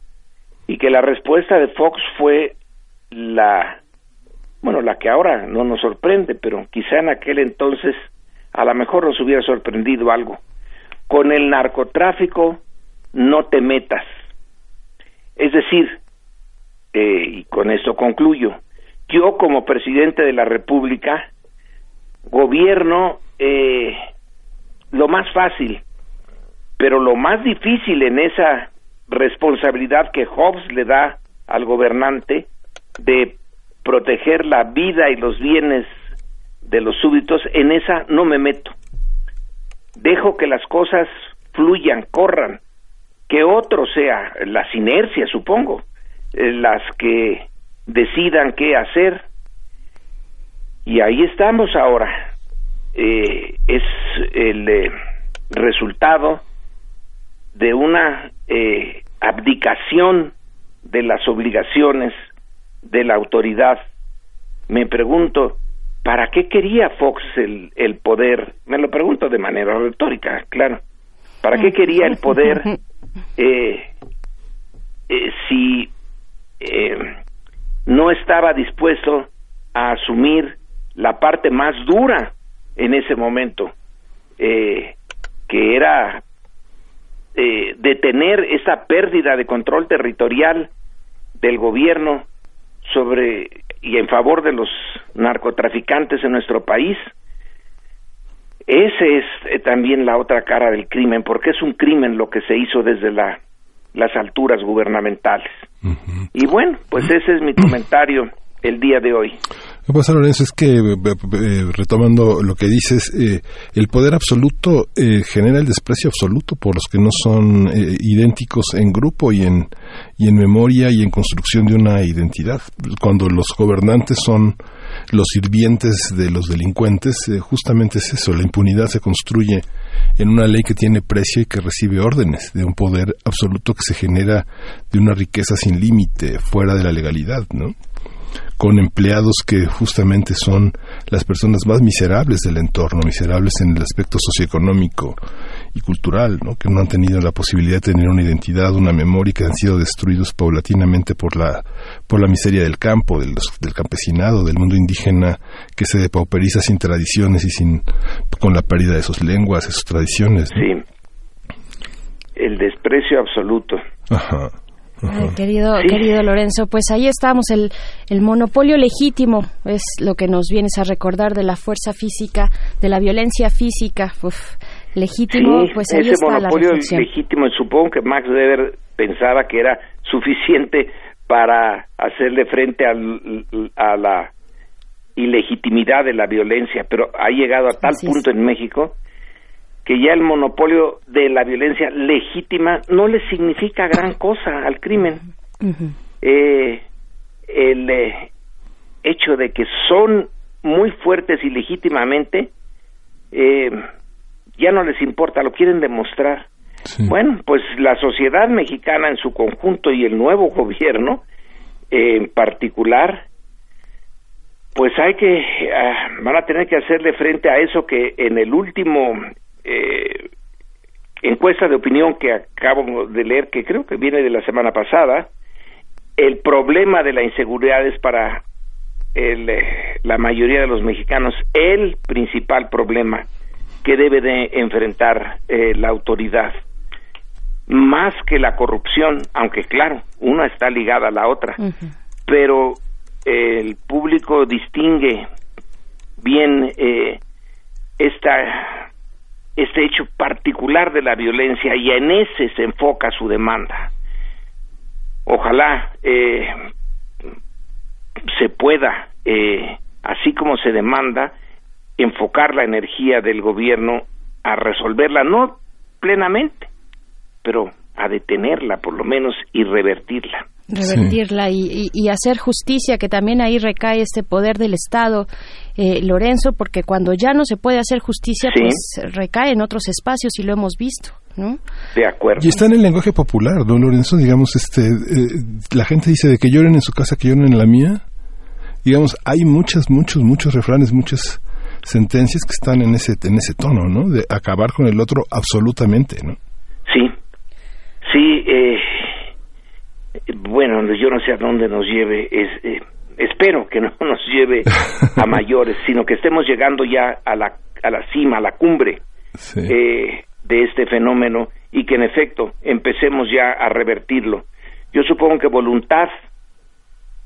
y que la respuesta de Fox fue la bueno la que ahora no nos sorprende pero quizá en aquel entonces a lo mejor nos hubiera sorprendido algo. Con el narcotráfico no te metas. Es decir eh, y con esto concluyo yo como presidente de la república gobierno eh, lo más fácil pero lo más difícil en esa responsabilidad que Hobbes le da al gobernante de proteger la vida y los bienes de los súbditos, en esa no me meto. Dejo que las cosas fluyan, corran, que otro sea, las inercias supongo, eh, las que decidan qué hacer. Y ahí estamos ahora. Eh, es el eh, resultado de una eh, abdicación de las obligaciones de la autoridad. Me pregunto, ¿para qué quería Fox el, el poder? Me lo pregunto de manera retórica, claro. ¿Para qué quería el poder eh, eh, si no estaba dispuesto a asumir la parte más dura en ese momento, que era eh, detener esa pérdida de control territorial del gobierno sobre y en favor de los narcotraficantes en nuestro país. Ese es eh, también la otra cara del crimen, porque es un crimen lo que se hizo desde la, las alturas gubernamentales. Y bueno, pues ese es mi comentario el día de hoy. Lo que pasa, Lorenzo, es que, eh, eh, retomando lo que dices, eh, el poder absoluto genera el desprecio absoluto por los que no son idénticos en grupo y en, y en memoria y en construcción de una identidad. Cuando los gobernantes son los sirvientes de los delincuentes, justamente es eso, la impunidad se construye en una ley que tiene precio y que recibe órdenes de un poder absoluto que se genera de una riqueza sin límite, fuera de la legalidad, ¿no? Con empleados que justamente son las personas más miserables del entorno, miserables en el aspecto socioeconómico y cultural, ¿no? que no han tenido la posibilidad de tener una identidad, una memoria, que han sido destruidos paulatinamente por la, por la miseria del campo, del, del campesinado, del mundo indígena, que se depauperiza sin tradiciones y sin, con la pérdida de sus lenguas, de sus tradiciones. Sí, el desprecio absoluto. Ajá querido, querido Lorenzo, pues ahí estamos, el, el monopolio legítimo es lo que nos vienes a recordar de la fuerza física, de la violencia física, legítimo, pues ahí ese está monopolio legítimo, supongo que Max Weber pensaba que era suficiente para hacerle frente al, a la ilegitimidad de la violencia, pero ha llegado a tal punto en México que ya el monopolio de la violencia legítima no le significa gran cosa al crimen. eh, el eh, hecho de que son muy fuertes y legítimamente, eh, ya no les importa, lo quieren demostrar. Bueno, pues la sociedad mexicana en su conjunto y el nuevo gobierno en particular, pues hay que, ah, van a tener que hacerle frente a eso que en el último eh, encuesta de opinión que acabo de leer, que creo que viene de la semana pasada, el problema de la inseguridad es para el, eh, la mayoría de los mexicanos el principal problema que debe de enfrentar eh, la autoridad, más que la corrupción, aunque claro, una está ligada a la otra, pero el público distingue bien eh, esta este hecho particular de la violencia y en ese se enfoca su demanda. Ojalá eh, se pueda, eh, así como se demanda, enfocar la energía del gobierno a resolverla, no plenamente, pero a detenerla por lo menos y revertirla revertirla y, y, hacer justicia, que también ahí recae este poder del Estado, eh, Lorenzo, porque cuando ya no se puede hacer justicia, pues recae en otros espacios y lo hemos visto. ¿no? De acuerdo. Y está en el lenguaje popular, don Lorenzo, digamos, este, eh, la gente dice de que lloren en su casa, que lloren en la mía. Digamos, hay muchas, muchos, muchos refranes, muchas sentencias que están en ese, en ese tono, ¿no? De acabar con el otro absolutamente, ¿no? Sí, sí, eh, bueno, yo no sé a dónde nos lleve, es, eh, espero que no nos lleve a mayores, sino que estemos llegando ya a la, a la cima, a la cumbre eh, de este fenómeno y que en efecto empecemos ya a revertirlo. Yo supongo que voluntad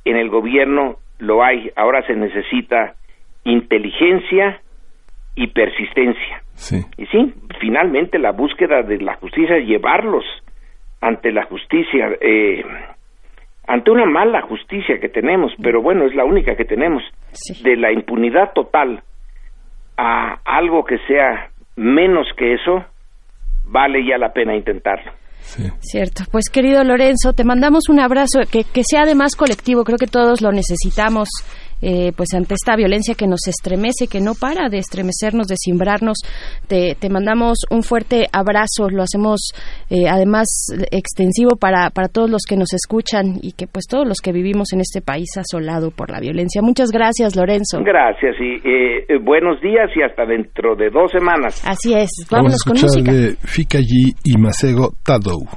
en el gobierno lo hay, ahora se necesita inteligencia y persistencia. Y sí, finalmente la búsqueda de la justicia, llevarlos ante la justicia, eh, ante una mala justicia que tenemos, pero bueno, es la única que tenemos, de la impunidad total a algo que sea menos que eso, vale ya la pena intentarlo. Cierto. Pues querido Lorenzo, te mandamos un abrazo que, que sea además colectivo. Creo que todos lo necesitamos eh, pues ante esta violencia que nos estremece, que no para de estremecernos, de simbrarnos. Te, mandamos un fuerte abrazo, lo hacemos eh, además extensivo para, para todos los que nos escuchan y que pues todos los que vivimos en este país asolado por la violencia. Muchas gracias, Lorenzo. Gracias y eh, buenos días y hasta dentro de dos semanas. Así es, vámonos con música. De Fikayi y Masego Tadou.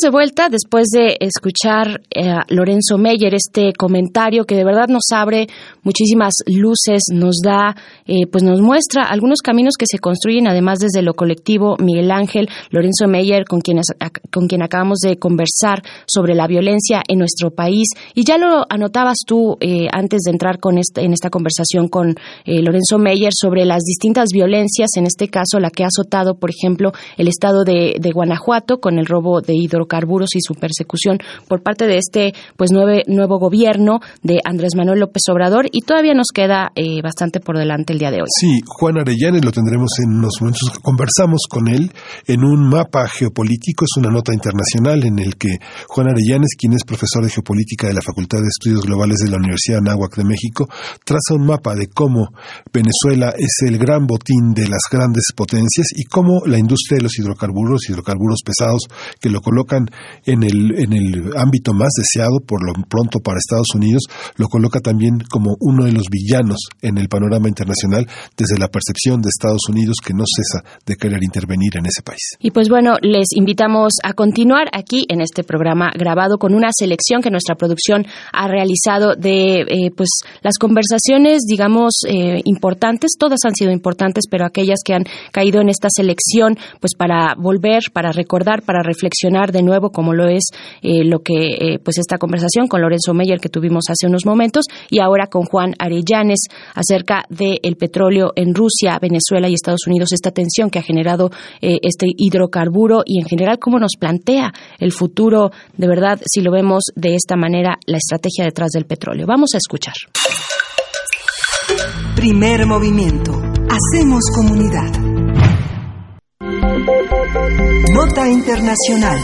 De vuelta después de escuchar eh, a Lorenzo Meyer este comentario que de verdad nos abre muchísimas luces, nos da, eh, pues nos muestra algunos caminos que se construyen además desde lo colectivo. Miguel Ángel, Lorenzo Meyer, con quien, con quien acabamos de conversar sobre la violencia en nuestro país. Y ya lo anotabas tú eh, antes de entrar con este, en esta conversación con Lorenzo Meyer sobre las distintas violencias, en este caso la que ha azotado, por ejemplo, el estado de, de Guanajuato con el robo de hidrocarburos y su persecución por parte de este pues nuevo gobierno de Andrés Manuel López Obrador y todavía nos queda eh, bastante por delante el día de hoy. Sí, Juan Arellanes lo tendremos en unos momentos. Conversamos con él en un mapa geopolítico, es una nota internacional en el que Juan Arellanes, quien es profesor de geopolítica de la Facultad de Estudios Globales de la Universidad Anáhuac de México, traza un mapa de cómo Venezuela es el gran botín de las grandes potencias y cómo la industria de los hidrocarburos, hidrocarburos pesados que lo lo colocan en el, en el ámbito más deseado, por lo pronto para Estados Unidos, lo coloca también como uno de los villanos en el panorama internacional desde la percepción de Estados Unidos que no cesa de querer intervenir en ese país. Y pues bueno, les invitamos a continuar aquí en este programa grabado con una selección que nuestra producción ha realizado de eh, pues las conversaciones, digamos, eh, importantes, todas han sido importantes, pero aquellas que han caído en esta selección, pues para volver, para recordar, para reflexionar de nuevo como lo es eh, lo que pues esta conversación con Lorenzo Meyer que tuvimos hace unos momentos y ahora con Juan Arellanes acerca del petróleo en Rusia, Venezuela y Estados Unidos, esta tensión que ha generado eh, este hidrocarburo y en general cómo nos plantea el futuro de verdad si lo vemos de esta manera la estrategia detrás del petróleo. Vamos a escuchar. Primer movimiento. Hacemos comunidad. Nota Internacional.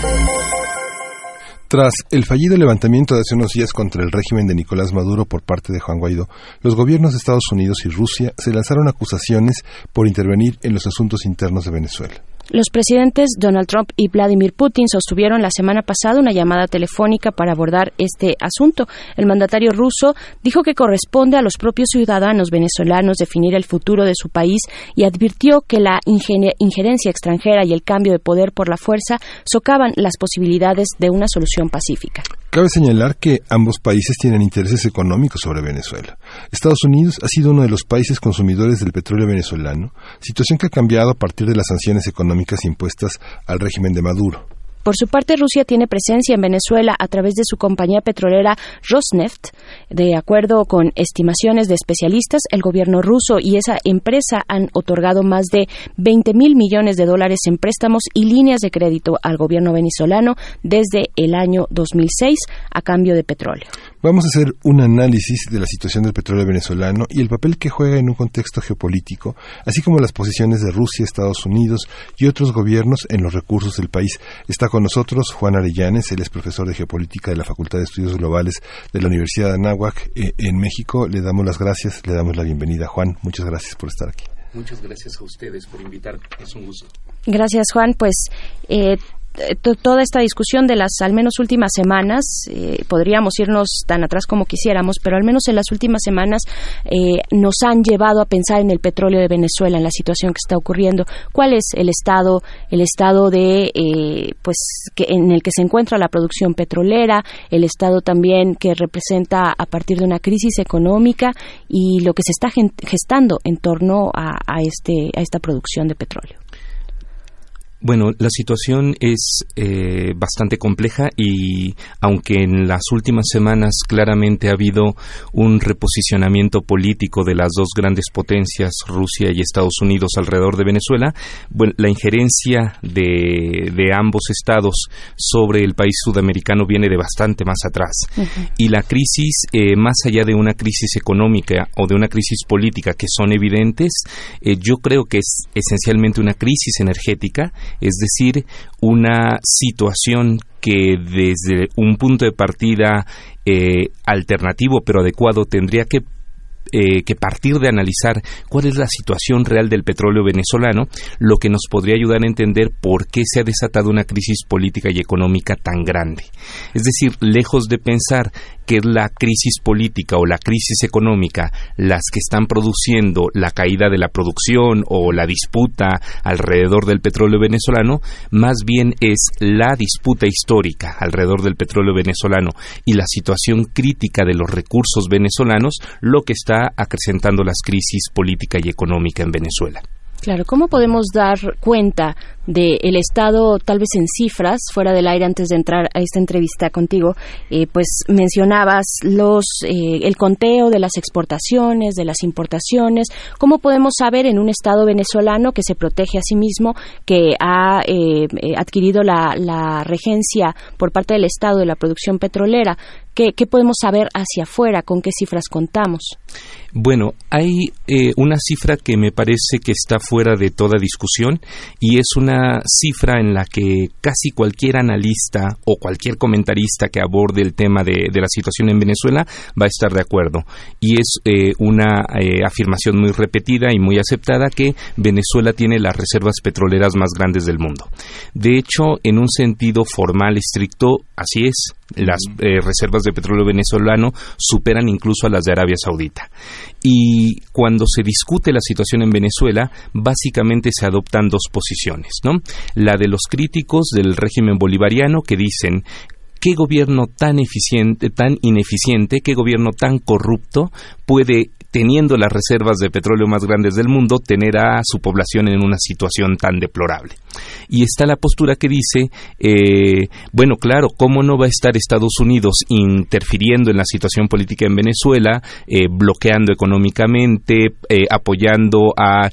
Tras el fallido levantamiento de hace unos días contra el régimen de Nicolás Maduro por parte de Juan Guaidó, los gobiernos de Estados Unidos y Rusia se lanzaron acusaciones por intervenir en los asuntos internos de Venezuela. Los presidentes Donald Trump y Vladimir Putin sostuvieron la semana pasada una llamada telefónica para abordar este asunto. El mandatario ruso dijo que corresponde a los propios ciudadanos venezolanos definir el futuro de su país y advirtió que la injerencia extranjera y el cambio de poder por la fuerza socavan las posibilidades de una solución pacífica. Cabe señalar que ambos países tienen intereses económicos sobre Venezuela. Estados Unidos ha sido uno de los países consumidores del petróleo venezolano, situación que ha cambiado a partir de las sanciones económicas impuestas al régimen de Maduro. Por su parte, Rusia tiene presencia en Venezuela a través de su compañía petrolera Rosneft. De acuerdo con estimaciones de especialistas, el gobierno ruso y esa empresa han otorgado más de 20 mil millones de dólares en préstamos y líneas de crédito al gobierno venezolano desde el año 2006 a cambio de petróleo. Vamos a hacer un análisis de la situación del petróleo venezolano y el papel que juega en un contexto geopolítico, así como las posiciones de Rusia, Estados Unidos y otros gobiernos en los recursos del país. Está con nosotros Juan Arellanes, él es profesor de geopolítica de la Facultad de Estudios Globales de la Universidad de Anáhuac eh, en México. Le damos las gracias, le damos la bienvenida. Juan, muchas gracias por estar aquí. Muchas gracias a ustedes por invitarme. Es un gusto. Gracias, Juan. Pues eh, eh, toda esta discusión de las al menos últimas semanas, eh, podríamos irnos tan atrás como quisiéramos, pero al menos en las últimas semanas eh, nos han llevado a pensar en el petróleo de Venezuela, en la situación que está ocurriendo. ¿Cuál es el estado, el estado de, pues, que, en el que se encuentra la producción petrolera, el estado también que representa a partir de una crisis económica y lo que se está gestando en torno a, este, a esta producción de petróleo? Bueno, la situación es eh, bastante compleja y aunque en las últimas semanas claramente ha habido un reposicionamiento político de las dos grandes potencias, Rusia y Estados Unidos, alrededor de Venezuela, bueno, la injerencia de, de ambos estados sobre el país sudamericano viene de bastante más atrás. Y la crisis, eh, más allá de una crisis económica o de una crisis política que son evidentes, eh, yo creo que es esencialmente una crisis energética es decir, una situación que desde un punto de partida eh, alternativo pero adecuado tendría que eh, que partir de analizar cuál es la situación real del petróleo venezolano, lo que nos podría ayudar a entender por qué se ha desatado una crisis política y económica tan grande. Es decir, lejos de pensar que es la crisis política o la crisis económica las que están produciendo la caída de la producción o la disputa alrededor del petróleo venezolano, más bien es la disputa histórica alrededor del petróleo venezolano y la situación crítica de los recursos venezolanos lo que está acrecentando las crisis política y económica en Venezuela. Claro, ¿cómo podemos dar cuenta del estado, tal vez en cifras, fuera del aire antes de entrar a esta entrevista contigo? Eh, pues mencionabas los, eh, el conteo de las exportaciones, de las importaciones. ¿Cómo podemos saber en un estado venezolano que se protege a sí mismo, que ha eh, adquirido la, la regencia por parte del Estado de la producción petrolera? ¿Qué, podemos saber hacia afuera? ¿Con qué cifras contamos? Bueno, hay eh, una cifra que me parece que está fuera de toda discusión y es una cifra en la que casi cualquier analista o cualquier comentarista que aborde el tema de, la situación en Venezuela va a estar de acuerdo. Y es eh, una eh, afirmación muy repetida y muy aceptada que Venezuela tiene las reservas petroleras más grandes del mundo. De hecho, en un sentido formal estricto, así es. Las reservas de petróleo venezolano superan incluso a las de Arabia Saudita. Y cuando se discute la situación en Venezuela, básicamente se adoptan dos posiciones, ¿no? La de los críticos del régimen bolivariano que dicen qué gobierno tan eficiente, tan ineficiente, qué gobierno tan corrupto puede teniendo las reservas de petróleo más grandes del mundo, tener a su población en una situación tan deplorable. Y está la postura que dice, eh, bueno, claro, ¿cómo no va a estar Estados Unidos interfiriendo en la situación política en Venezuela, eh, bloqueando económicamente, eh, apoyando a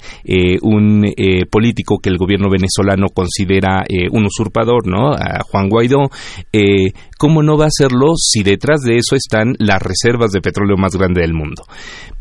un político que el gobierno venezolano considera un usurpador, ¿no? A Juan Guaidó. ¿Cómo no va a hacerlo si detrás de eso están las reservas de petróleo más grandes del mundo?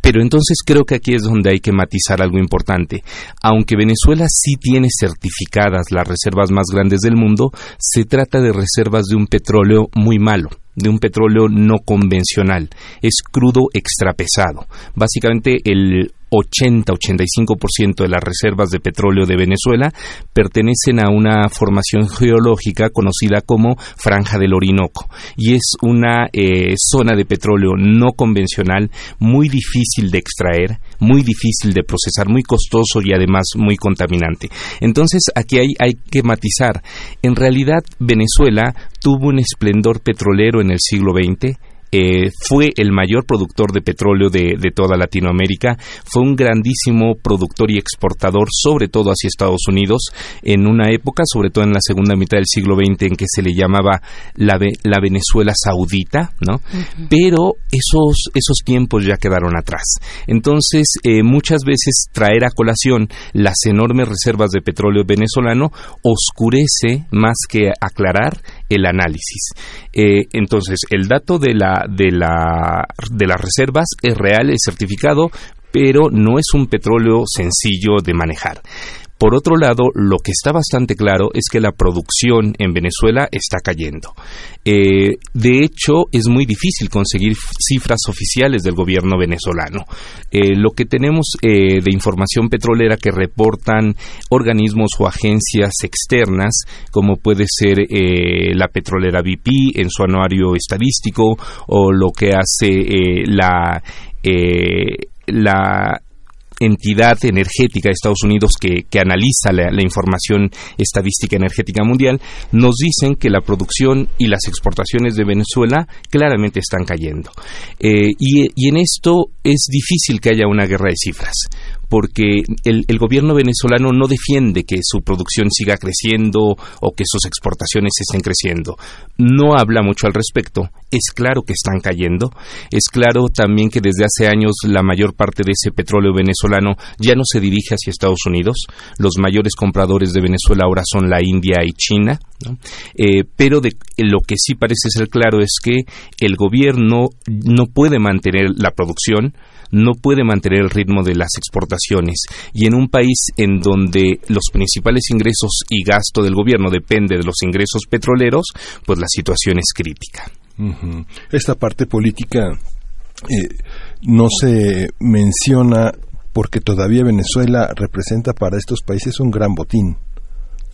Pero entonces creo que aquí es donde hay que matizar algo importante. Aunque Venezuela sí tiene certificadas las reservas más grandes del mundo, se trata de reservas de un petróleo muy malo de un petróleo no convencional. Es crudo extrapesado. Básicamente el 80-85% de las reservas de petróleo de Venezuela pertenecen a una formación geológica conocida como Franja del Orinoco y es una eh, zona de petróleo no convencional muy difícil de extraer, muy difícil de procesar, muy costoso y además muy contaminante. Entonces aquí hay, hay que matizar. En realidad Venezuela tuvo un esplendor petrolero en el siglo XX eh, fue el mayor productor de petróleo de, toda Latinoamérica, fue un grandísimo productor y exportador, sobre todo hacia Estados Unidos, en una época, sobre todo en la segunda mitad del siglo XX, en que se le llamaba la, la Venezuela saudita, ¿no? Pero esos, esos tiempos ya quedaron atrás. Entonces, eh, muchas veces traer a colación las enormes reservas de petróleo venezolano oscurece más que aclarar el análisis. Eh, entonces, el dato de, la, de, la, de las reservas es real, es certificado, pero no es un petróleo sencillo de manejar. Por otro lado, lo que está bastante claro es que la producción en Venezuela está cayendo. Eh, de hecho, es muy difícil conseguir cifras oficiales del gobierno venezolano. Eh, lo que tenemos eh, de información petrolera que reportan organismos o agencias externas, como puede ser la petrolera BP en su anuario estadístico, o lo que hace la la entidad energética de Estados Unidos que, analiza la, información estadística energética mundial, nos dicen que la producción y las exportaciones de Venezuela claramente están cayendo. Eh, y en esto es difícil que haya una guerra de cifras porque el, gobierno venezolano no defiende que su producción siga creciendo o que sus exportaciones estén creciendo. No habla mucho al respecto. Es claro que están cayendo. Es claro también que desde hace años la mayor parte de ese petróleo venezolano ya no se dirige hacia Estados Unidos. Los mayores compradores de Venezuela ahora son la India y China. Eh, pero de, lo que sí parece ser claro es que el gobierno no puede mantener la producción no puede mantener el ritmo de las exportaciones y en un país en donde los principales ingresos y gasto del gobierno depende de los ingresos petroleros, pues la situación es crítica. Esta parte política eh, no se menciona porque todavía Venezuela representa para estos países un gran botín.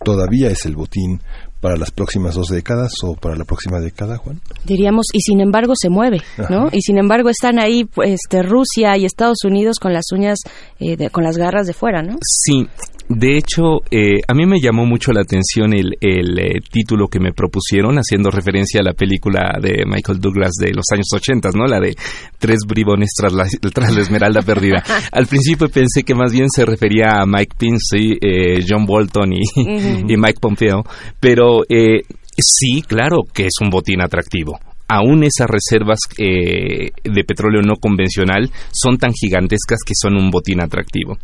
Todavía es el botín para las próximas dos décadas o para la próxima década, Juan? Diríamos, y sin embargo se mueve, ¿no? Y sin embargo están ahí pues, este, Rusia y Estados Unidos con las uñas, eh, con las garras de fuera, ¿no? Sí, de hecho, eh, a mí me llamó mucho la atención el, eh, título que me propusieron, haciendo referencia a la película de Michael Douglas de los años 80, ¿no? La de Tres bribones tras la, tras la esmeralda perdida. Al principio pensé que más bien se refería a Mike Pincy, eh, John Bolton y, y, Mike Pompeo, pero sí, claro que es un botín atractivo aún esas reservas de petróleo no convencional son tan gigantescas que son un botín atractivo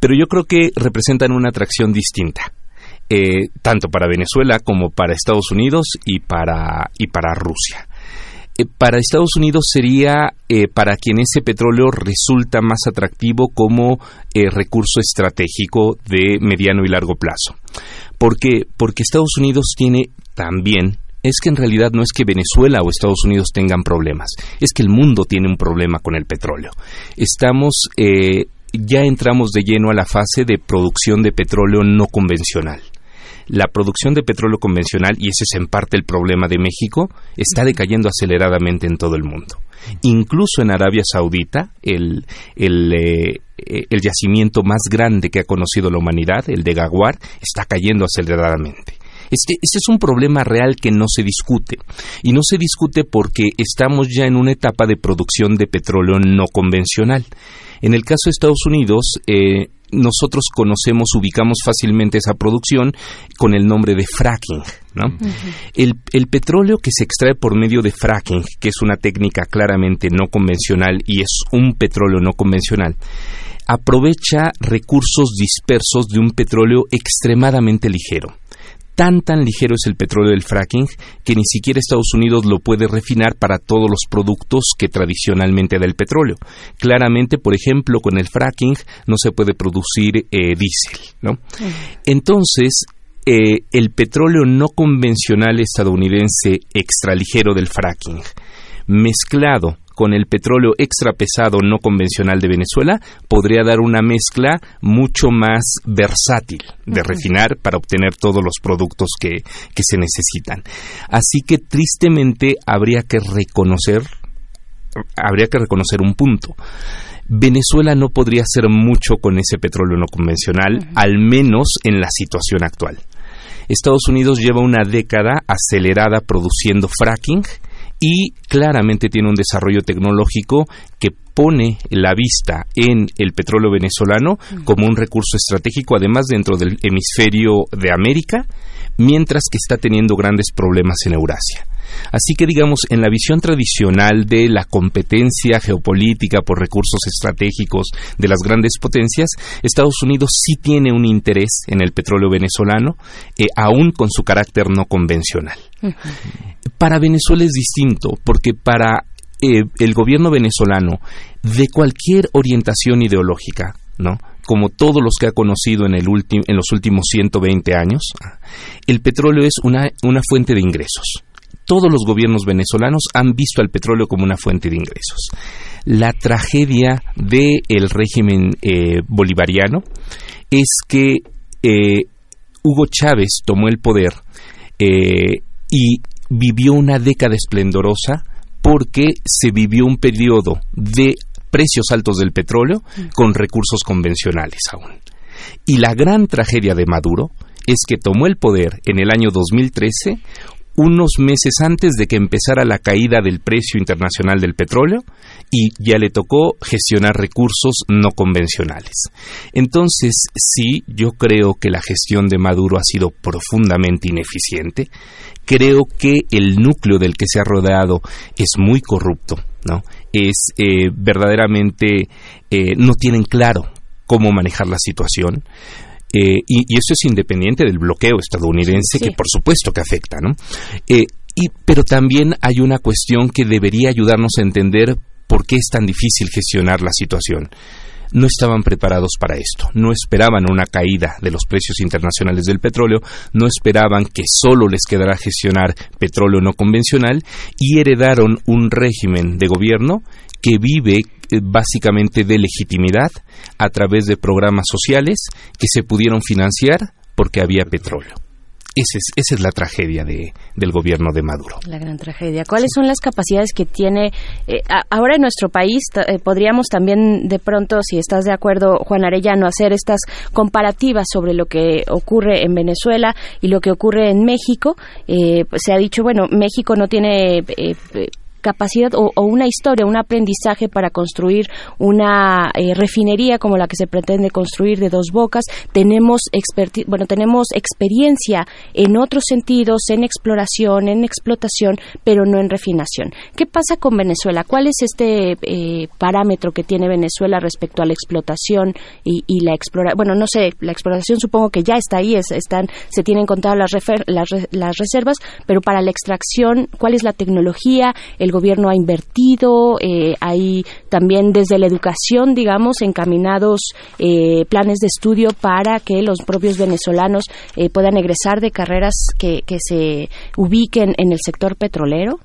pero yo creo que representan una atracción distinta. Eh, tanto para Venezuela como para Estados Unidos y para, y para Rusia. Eh, para Estados Unidos sería eh, para quien ese petróleo resulta más atractivo como recurso estratégico de mediano y largo plazo. ¿Por qué? Porque Estados Unidos tiene también es que en realidad no es que Venezuela o Estados Unidos tengan problemas, es que el mundo tiene un problema con el petróleo. Estamos ya entramos de lleno a la fase de producción de petróleo no convencional. La producción de petróleo convencional, y ese es en parte el problema de México, está decayendo aceleradamente en todo el mundo. Incluso en Arabia Saudita, el, el, eh, el yacimiento más grande que ha conocido la humanidad, el de Gaguar, está cayendo aceleradamente. Este, es un problema real que no se discute. Y no se discute porque estamos ya en una etapa de producción de petróleo no convencional. En el caso de Estados Unidos, eh, nosotros conocemos, ubicamos fácilmente esa producción con el nombre de fracking. el, el, petróleo que se extrae por medio de fracking, que es una técnica claramente no convencional y es un petróleo no convencional, aprovecha recursos dispersos de un petróleo extremadamente ligero tan tan ligero es el petróleo del fracking que ni siquiera Estados Unidos lo puede refinar para todos los productos que tradicionalmente da el petróleo. Claramente, por ejemplo, con el fracking no se puede producir eh, diésel, ¿no? Entonces, eh, el petróleo no convencional estadounidense extraligero del fracking, mezclado con el petróleo extra pesado no convencional de Venezuela podría dar una mezcla mucho más versátil de refinar para obtener todos los productos que, que se necesitan. Así que tristemente habría que reconocer, habría que reconocer un punto. Venezuela no podría hacer mucho con ese petróleo no convencional, al menos en la situación actual. Estados Unidos lleva una década acelerada produciendo fracking y claramente tiene un desarrollo tecnológico que pone la vista en el petróleo venezolano como un recurso estratégico, además dentro del hemisferio de América, mientras que está teniendo grandes problemas en Eurasia. Así que, digamos, en la visión tradicional de la competencia geopolítica por recursos estratégicos de las grandes potencias, Estados Unidos sí tiene un interés en el petróleo venezolano, eh, aún con su carácter no convencional. Para Venezuela es distinto, porque para eh, el gobierno venezolano, de cualquier orientación ideológica, ¿no? Como todos los que ha conocido en, el en los últimos 120 años, el petróleo es una, una fuente de ingresos todos los gobiernos venezolanos han visto al petróleo como una fuente de ingresos. La tragedia del régimen eh, bolivariano es que eh, Hugo Chávez tomó el poder eh, y vivió una década esplendorosa porque se vivió un periodo de precios altos del petróleo con recursos convencionales aún. Y la gran tragedia de Maduro es que tomó el poder en el año 2013 unos meses antes de que empezara la caída del precio internacional del petróleo y ya le tocó gestionar recursos no convencionales. Entonces, sí, yo creo que la gestión de Maduro ha sido profundamente ineficiente. Creo que el núcleo del que se ha rodeado es muy corrupto, ¿no? Es eh, verdaderamente eh, no tienen claro cómo manejar la situación. Eh, y, y, eso es independiente del bloqueo estadounidense, que por supuesto que afecta, ¿no? Eh, y, pero también hay una cuestión que debería ayudarnos a entender por qué es tan difícil gestionar la situación. No estaban preparados para esto, no esperaban una caída de los precios internacionales del petróleo, no esperaban que solo les quedara gestionar petróleo no convencional y heredaron un régimen de gobierno que vive eh, básicamente de legitimidad a través de programas sociales que se pudieron financiar porque había petróleo. esa es, esa es la tragedia de, del gobierno de Maduro. La gran tragedia. ¿Cuáles son las capacidades que tiene eh, ahora en nuestro país? Eh, podríamos también, de pronto, si estás de acuerdo, Juan Arellano, hacer estas comparativas sobre lo que ocurre en Venezuela y lo que ocurre en México. Eh, se ha dicho, bueno, México no tiene capacidad o, una historia, un aprendizaje para construir una eh, refinería como la que se pretende construir de dos bocas. Tenemos bueno, tenemos experiencia en otros sentidos, en exploración, en explotación, pero no en refinación. ¿Qué pasa con Venezuela? ¿Cuál es este eh, parámetro que tiene Venezuela respecto a la explotación y, la exploración? Bueno, no sé, la exploración supongo que ya está ahí, están, se tienen contadas las, las, las reservas, pero para la extracción, ¿cuál es la tecnología? El gobierno ha invertido, eh, hay también desde la educación, digamos, encaminados eh, planes de estudio para que los propios venezolanos eh, puedan egresar de carreras que se ubiquen en el sector petrolero.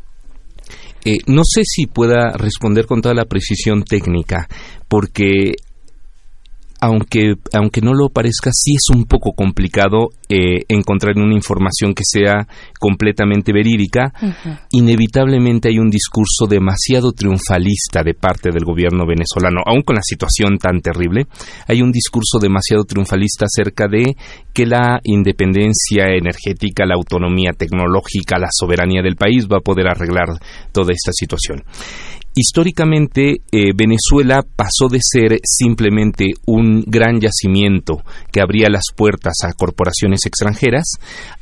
no sé si pueda responder con toda la precisión técnica, porque aunque, aunque no lo parezca, sí es un poco complicado eh, encontrar una información que sea completamente verídica. Inevitablemente hay un discurso demasiado triunfalista de parte del gobierno venezolano, aun con la situación tan terrible, hay un discurso demasiado triunfalista acerca de que la independencia energética, la autonomía tecnológica, la soberanía del país va a poder arreglar toda esta situación. Históricamente, eh, Venezuela pasó de ser simplemente un gran yacimiento que abría las puertas a corporaciones extranjeras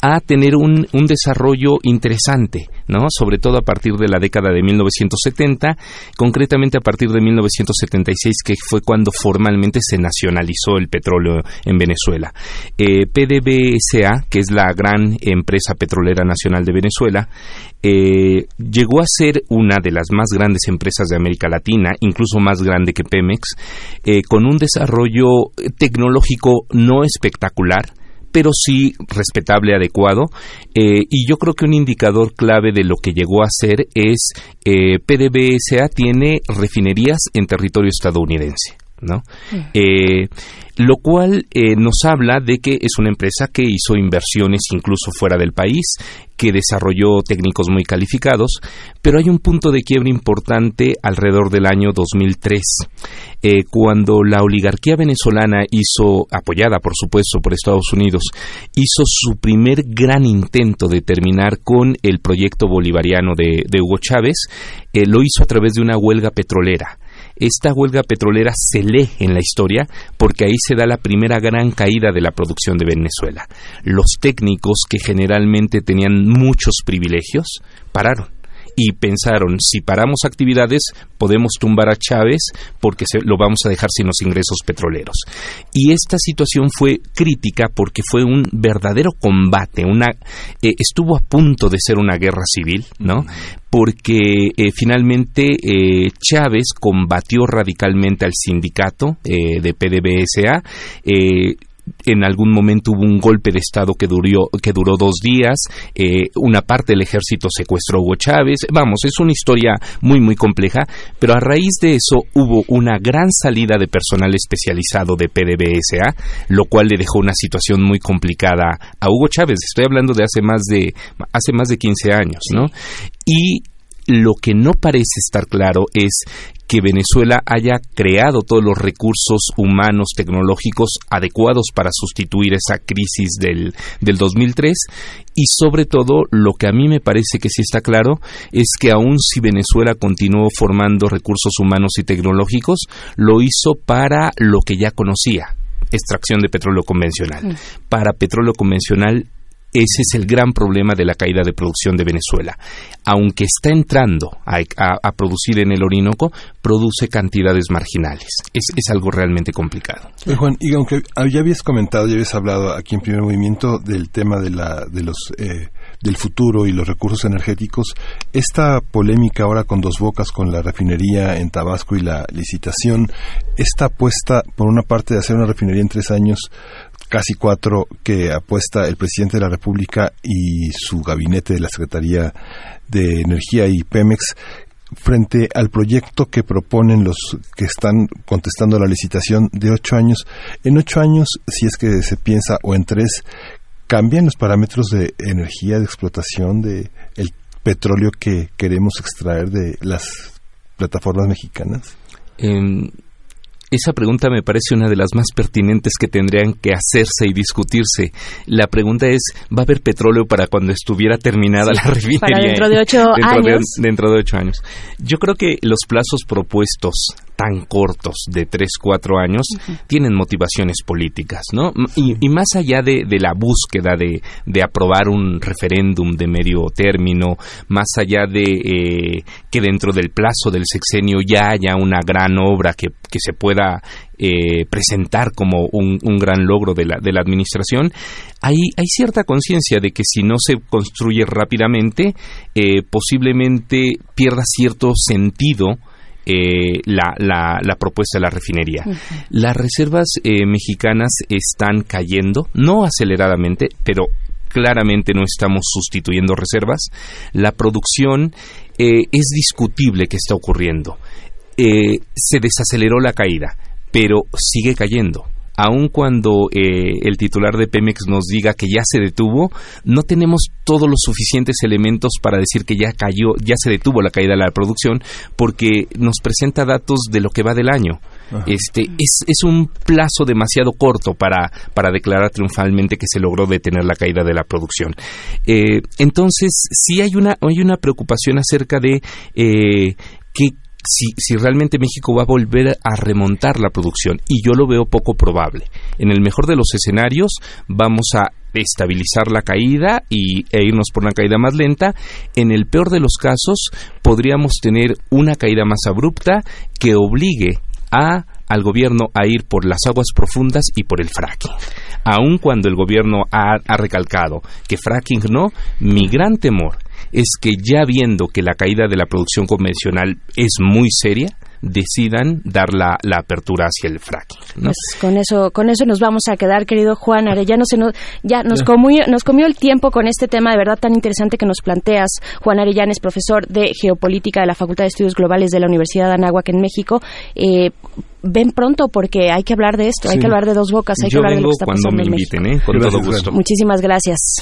a tener un, un desarrollo interesante, ¿no? Sobre todo a partir de la década de 1970, concretamente a partir de 1976, que fue cuando formalmente se nacionalizó el petróleo en Venezuela. Eh, PDVSA, que es la gran empresa petrolera nacional de Venezuela, eh, llegó a ser una de las más grandes empresas de América Latina, incluso más grande que Pemex, eh, con un desarrollo tecnológico no espectacular, pero sí respetable, adecuado. Eh, y yo creo que un indicador clave de lo que llegó a ser es PDVSA tiene refinerías en territorio estadounidense. ¿no? Mm lo cual eh, nos habla de que es una empresa que hizo inversiones incluso fuera del país, que desarrolló técnicos muy calificados, pero hay un punto de quiebre importante alrededor del año 2003, eh, cuando la oligarquía venezolana hizo, apoyada por supuesto por Estados Unidos, hizo su primer gran intento de terminar con el proyecto bolivariano de, Hugo Chávez, eh, lo hizo a través de una huelga petrolera esta huelga petrolera se lee en la historia porque ahí se da la primera gran caída de la producción de Venezuela. Los técnicos que generalmente tenían muchos privilegios pararon y pensaron, si paramos actividades, podemos tumbar a Chávez porque se, lo vamos a dejar sin los ingresos petroleros. Y esta situación fue crítica porque fue un verdadero combate, una, eh, estuvo a punto de ser una guerra civil, ¿no? Porque eh, finalmente eh, Chávez combatió radicalmente al sindicato de PDVSA, en algún momento hubo un golpe de Estado que, duró, que duró dos días, eh, una parte del ejército secuestró a Hugo Chávez, vamos, es una historia muy, muy compleja, pero a raíz de eso hubo una gran salida de personal especializado de PDVSA, lo cual le dejó una situación muy complicada a Hugo Chávez, estoy hablando de hace más de, hace más de 15 años, ¿no? Y lo que no parece estar claro es que Venezuela haya creado todos los recursos humanos, tecnológicos adecuados para sustituir esa crisis del, del 2003 y sobre todo lo que a mí me parece que sí está claro es que aun si Venezuela continuó formando recursos humanos y tecnológicos, lo hizo para lo que ya conocía, extracción de petróleo convencional. Mm. Para petróleo convencional ese es el gran problema de la caída de producción de Venezuela. Aunque está entrando a, producir en el Orinoco, produce cantidades marginales. Es, algo realmente complicado. Juan, y aunque ya habías comentado, ya habías hablado aquí en primer movimiento del tema de, la, de los... Eh, del futuro y los recursos energéticos, esta polémica ahora con dos bocas, con la refinería en Tabasco y la licitación, esta apuesta, por una parte, de hacer una refinería en tres años, casi cuatro que apuesta el presidente de la República y su gabinete de la Secretaría de Energía y Pemex frente al proyecto que proponen los que están contestando la licitación de ocho años. En ocho años, si es que se piensa, o en tres, cambian los parámetros de energía, de explotación de el petróleo que queremos extraer de las plataformas mexicanas? Esa pregunta me parece una de las más pertinentes que tendrían que hacerse y discutirse. La pregunta es, ¿va a haber petróleo para cuando estuviera terminada la refinería? Para dentro de ocho años. dentro de ocho años. Yo creo que los plazos propuestos tan cortos de tres, cuatro años tienen motivaciones políticas, ¿no? Y, más allá de, la búsqueda de, de, aprobar un referéndum de medio término, más allá de eh, que dentro del plazo del sexenio ya haya una gran obra que, que se pueda eh, presentar como un, un, gran logro de la, de la administración, hay, hay cierta conciencia de que si no se construye rápidamente, eh, posiblemente pierda cierto sentido eh, la, la, propuesta de la refinería. Las reservas eh, mexicanas están cayendo, no aceleradamente, pero claramente no estamos sustituyendo reservas. La producción eh, es discutible que está ocurriendo. Se desaceleró la caída, pero sigue cayendo aun cuando eh, el titular de Pemex nos diga que ya se detuvo, no tenemos todos los suficientes elementos para decir que ya cayó, ya se detuvo la caída de la producción, porque nos presenta datos de lo que va del año. Este es, es un plazo demasiado corto para, para declarar triunfalmente que se logró detener la caída de la producción. Eh, entonces, sí hay una, hay una preocupación acerca de eh, qué, si, si realmente México va a volver a remontar la producción, y yo lo veo poco probable. En el mejor de los escenarios, vamos a estabilizar la caída y, e irnos por una caída más lenta. En el peor de los casos, podríamos tener una caída más abrupta que obligue a, al gobierno a ir por las aguas profundas y por el fracking. Aun cuando el gobierno ha, ha recalcado que fracking no, mi gran temor es que ya viendo que la caída de la producción convencional es muy seria, decidan dar la, apertura hacia el fracking. Pues con eso, con eso nos vamos a quedar, querido Juan Arellano. Se nos, ya nos comió, nos comió el tiempo con este tema de verdad tan interesante que nos planteas. Juan Arellano es profesor de geopolítica de la Facultad de Estudios Globales de la Universidad de Anáhuac en México. Eh, ven pronto porque hay que hablar de esto, hay que hablar de dos bocas, hay que hablar de lo que está pasando en México. ¿eh? Con todo gusto. Muchísimas gracias.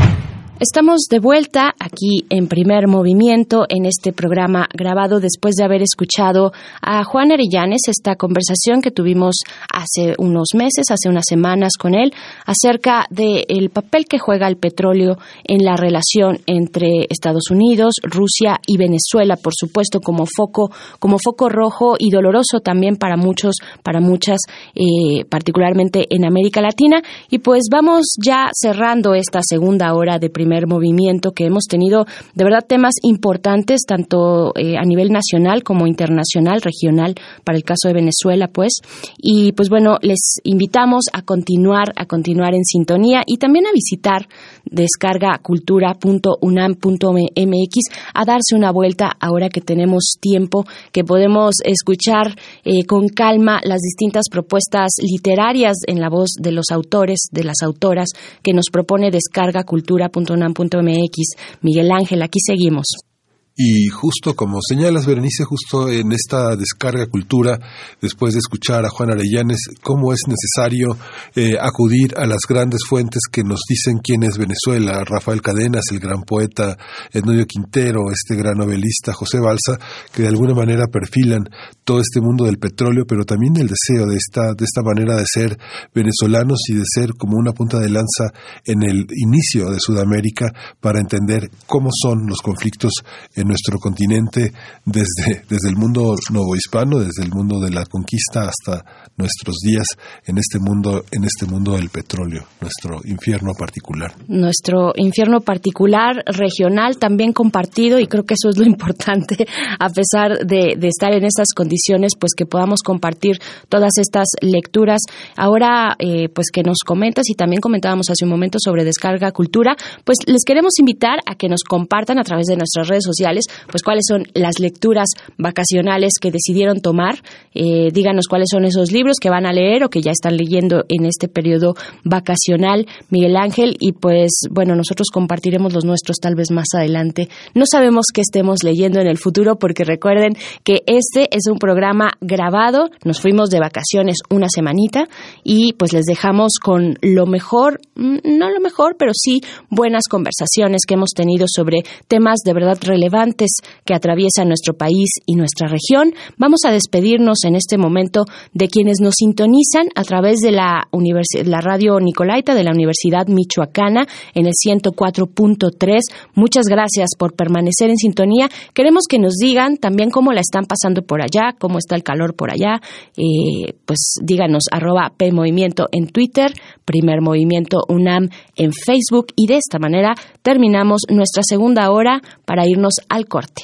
Estamos de vuelta aquí en primer movimiento en este programa grabado después de haber escuchado a Juan Arellanes, esta conversación que tuvimos hace unos meses, hace unas semanas con él, acerca del papel que juega el petróleo en la relación entre Estados Unidos, Rusia y Venezuela, por supuesto, como foco, como foco rojo y doloroso también para muchos, para muchas, eh, particularmente en América Latina. Y pues vamos ya cerrando esta segunda hora de primer movimiento que hemos tenido de verdad temas importantes tanto eh, a nivel nacional como internacional, regional, para el caso de Venezuela, pues. Y pues bueno, les invitamos a continuar, a continuar en sintonía y también a visitar descargacultura.unam.mx a darse una vuelta ahora que tenemos tiempo, que podemos escuchar eh, con calma las distintas propuestas literarias en la voz de los autores, de las autoras que nos propone descargacultura.unam Miguel Ángel, aquí seguimos. Y justo como señalas, Berenice, justo en esta descarga cultura, después de escuchar a Juan Arellanes, cómo es necesario eh, acudir a las grandes fuentes que nos dicen quién es Venezuela, Rafael Cadenas, el gran poeta Ednorio Quintero, este gran novelista José Balsa, que de alguna manera perfilan todo este mundo del petróleo, pero también el deseo de esta, de esta manera de ser venezolanos y de ser como una punta de lanza en el inicio de Sudamérica para entender cómo son los conflictos nuestro continente desde, desde el mundo novohispano, desde el mundo de la conquista hasta nuestros días en este mundo, en este mundo del petróleo, nuestro infierno particular. Nuestro infierno particular, regional, también compartido, y creo que eso es lo importante, a pesar de, estar en estas condiciones, pues que podamos compartir todas estas lecturas. Ahora, eh, pues que nos comentas, y también comentábamos hace un momento sobre descarga cultura, pues les queremos invitar a que nos compartan a través de nuestras redes sociales pues cuáles son las lecturas vacacionales que decidieron tomar. Eh, díganos cuáles son esos libros que van a leer o que ya están leyendo en este periodo vacacional, Miguel Ángel, y pues bueno, nosotros compartiremos los nuestros tal vez más adelante. No sabemos qué estemos leyendo en el futuro porque recuerden que este es un programa grabado, nos fuimos de vacaciones una semanita y pues les dejamos con lo mejor, mm, no lo mejor, pero sí buenas conversaciones que hemos tenido sobre temas de verdad relevantes que atraviesan nuestro país y nuestra región. Vamos a despedirnos en este momento de quienes nos sintonizan a través de la, la radio Nicolaita de la Universidad Michoacana en el 104.3. Muchas gracias por permanecer en sintonía. Queremos que nos digan también cómo la están pasando por allá, cómo está el calor por allá. Eh, pues díganos arroba P Movimiento en Twitter, Primer Movimiento UNAM en Facebook y de esta manera terminamos nuestra segunda hora para irnos al corte.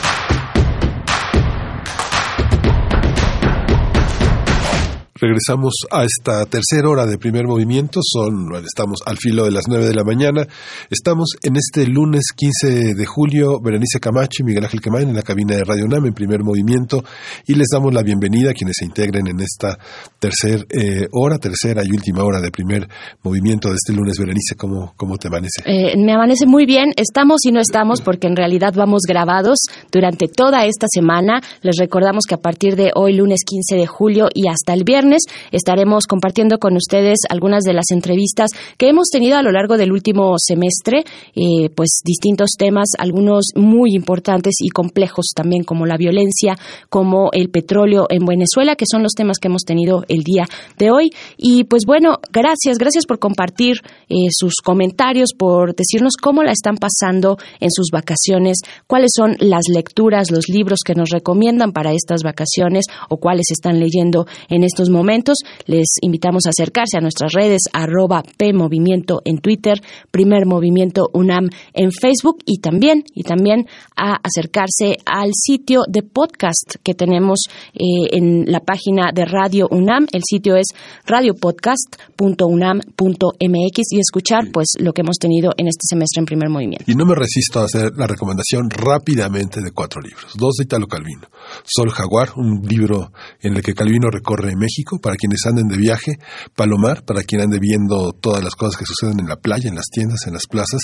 Regresamos a esta tercera hora de primer movimiento. Son, estamos al filo de las nueve de la mañana. Estamos en este lunes 15 de julio. Berenice Camacho y Miguel Ángel Quemain en la cabina de Radio NAM en primer movimiento. Y les damos la bienvenida a quienes se integren en esta tercera eh, hora, tercera y última hora de primer movimiento de este lunes. Berenice, ¿cómo, cómo te amanece? Eh, me amanece muy bien. Estamos y no estamos porque en realidad vamos grabados durante toda esta semana. Les recordamos que a partir de hoy, lunes 15 de julio y hasta el viernes, estaremos compartiendo con ustedes algunas de las entrevistas que hemos tenido a lo largo del último semestre, eh, pues distintos temas, algunos muy importantes y complejos también, como la violencia, como el petróleo en Venezuela, que son los temas que hemos tenido el día de hoy. Y pues bueno, gracias, gracias por compartir eh, sus comentarios, por decirnos cómo la están pasando en sus vacaciones, cuáles son las lecturas, los libros que nos recomiendan para estas vacaciones o cuáles están leyendo en estos momentos momentos. Les invitamos a acercarse a nuestras redes arroba PMovimiento en Twitter, Primer Movimiento UNAM en Facebook y también, y también a acercarse al sitio de podcast que tenemos eh, en la página de Radio UNAM. El sitio es radiopodcast.unam.mx y escuchar pues lo que hemos tenido en este semestre en Primer Movimiento. Y no me resisto a hacer la recomendación rápidamente de cuatro libros. Dos de Italo Calvino. Sol Jaguar, un libro en el que Calvino recorre México para quienes anden de viaje, Palomar, para quien ande viendo todas las cosas que suceden en la playa, en las tiendas, en las plazas,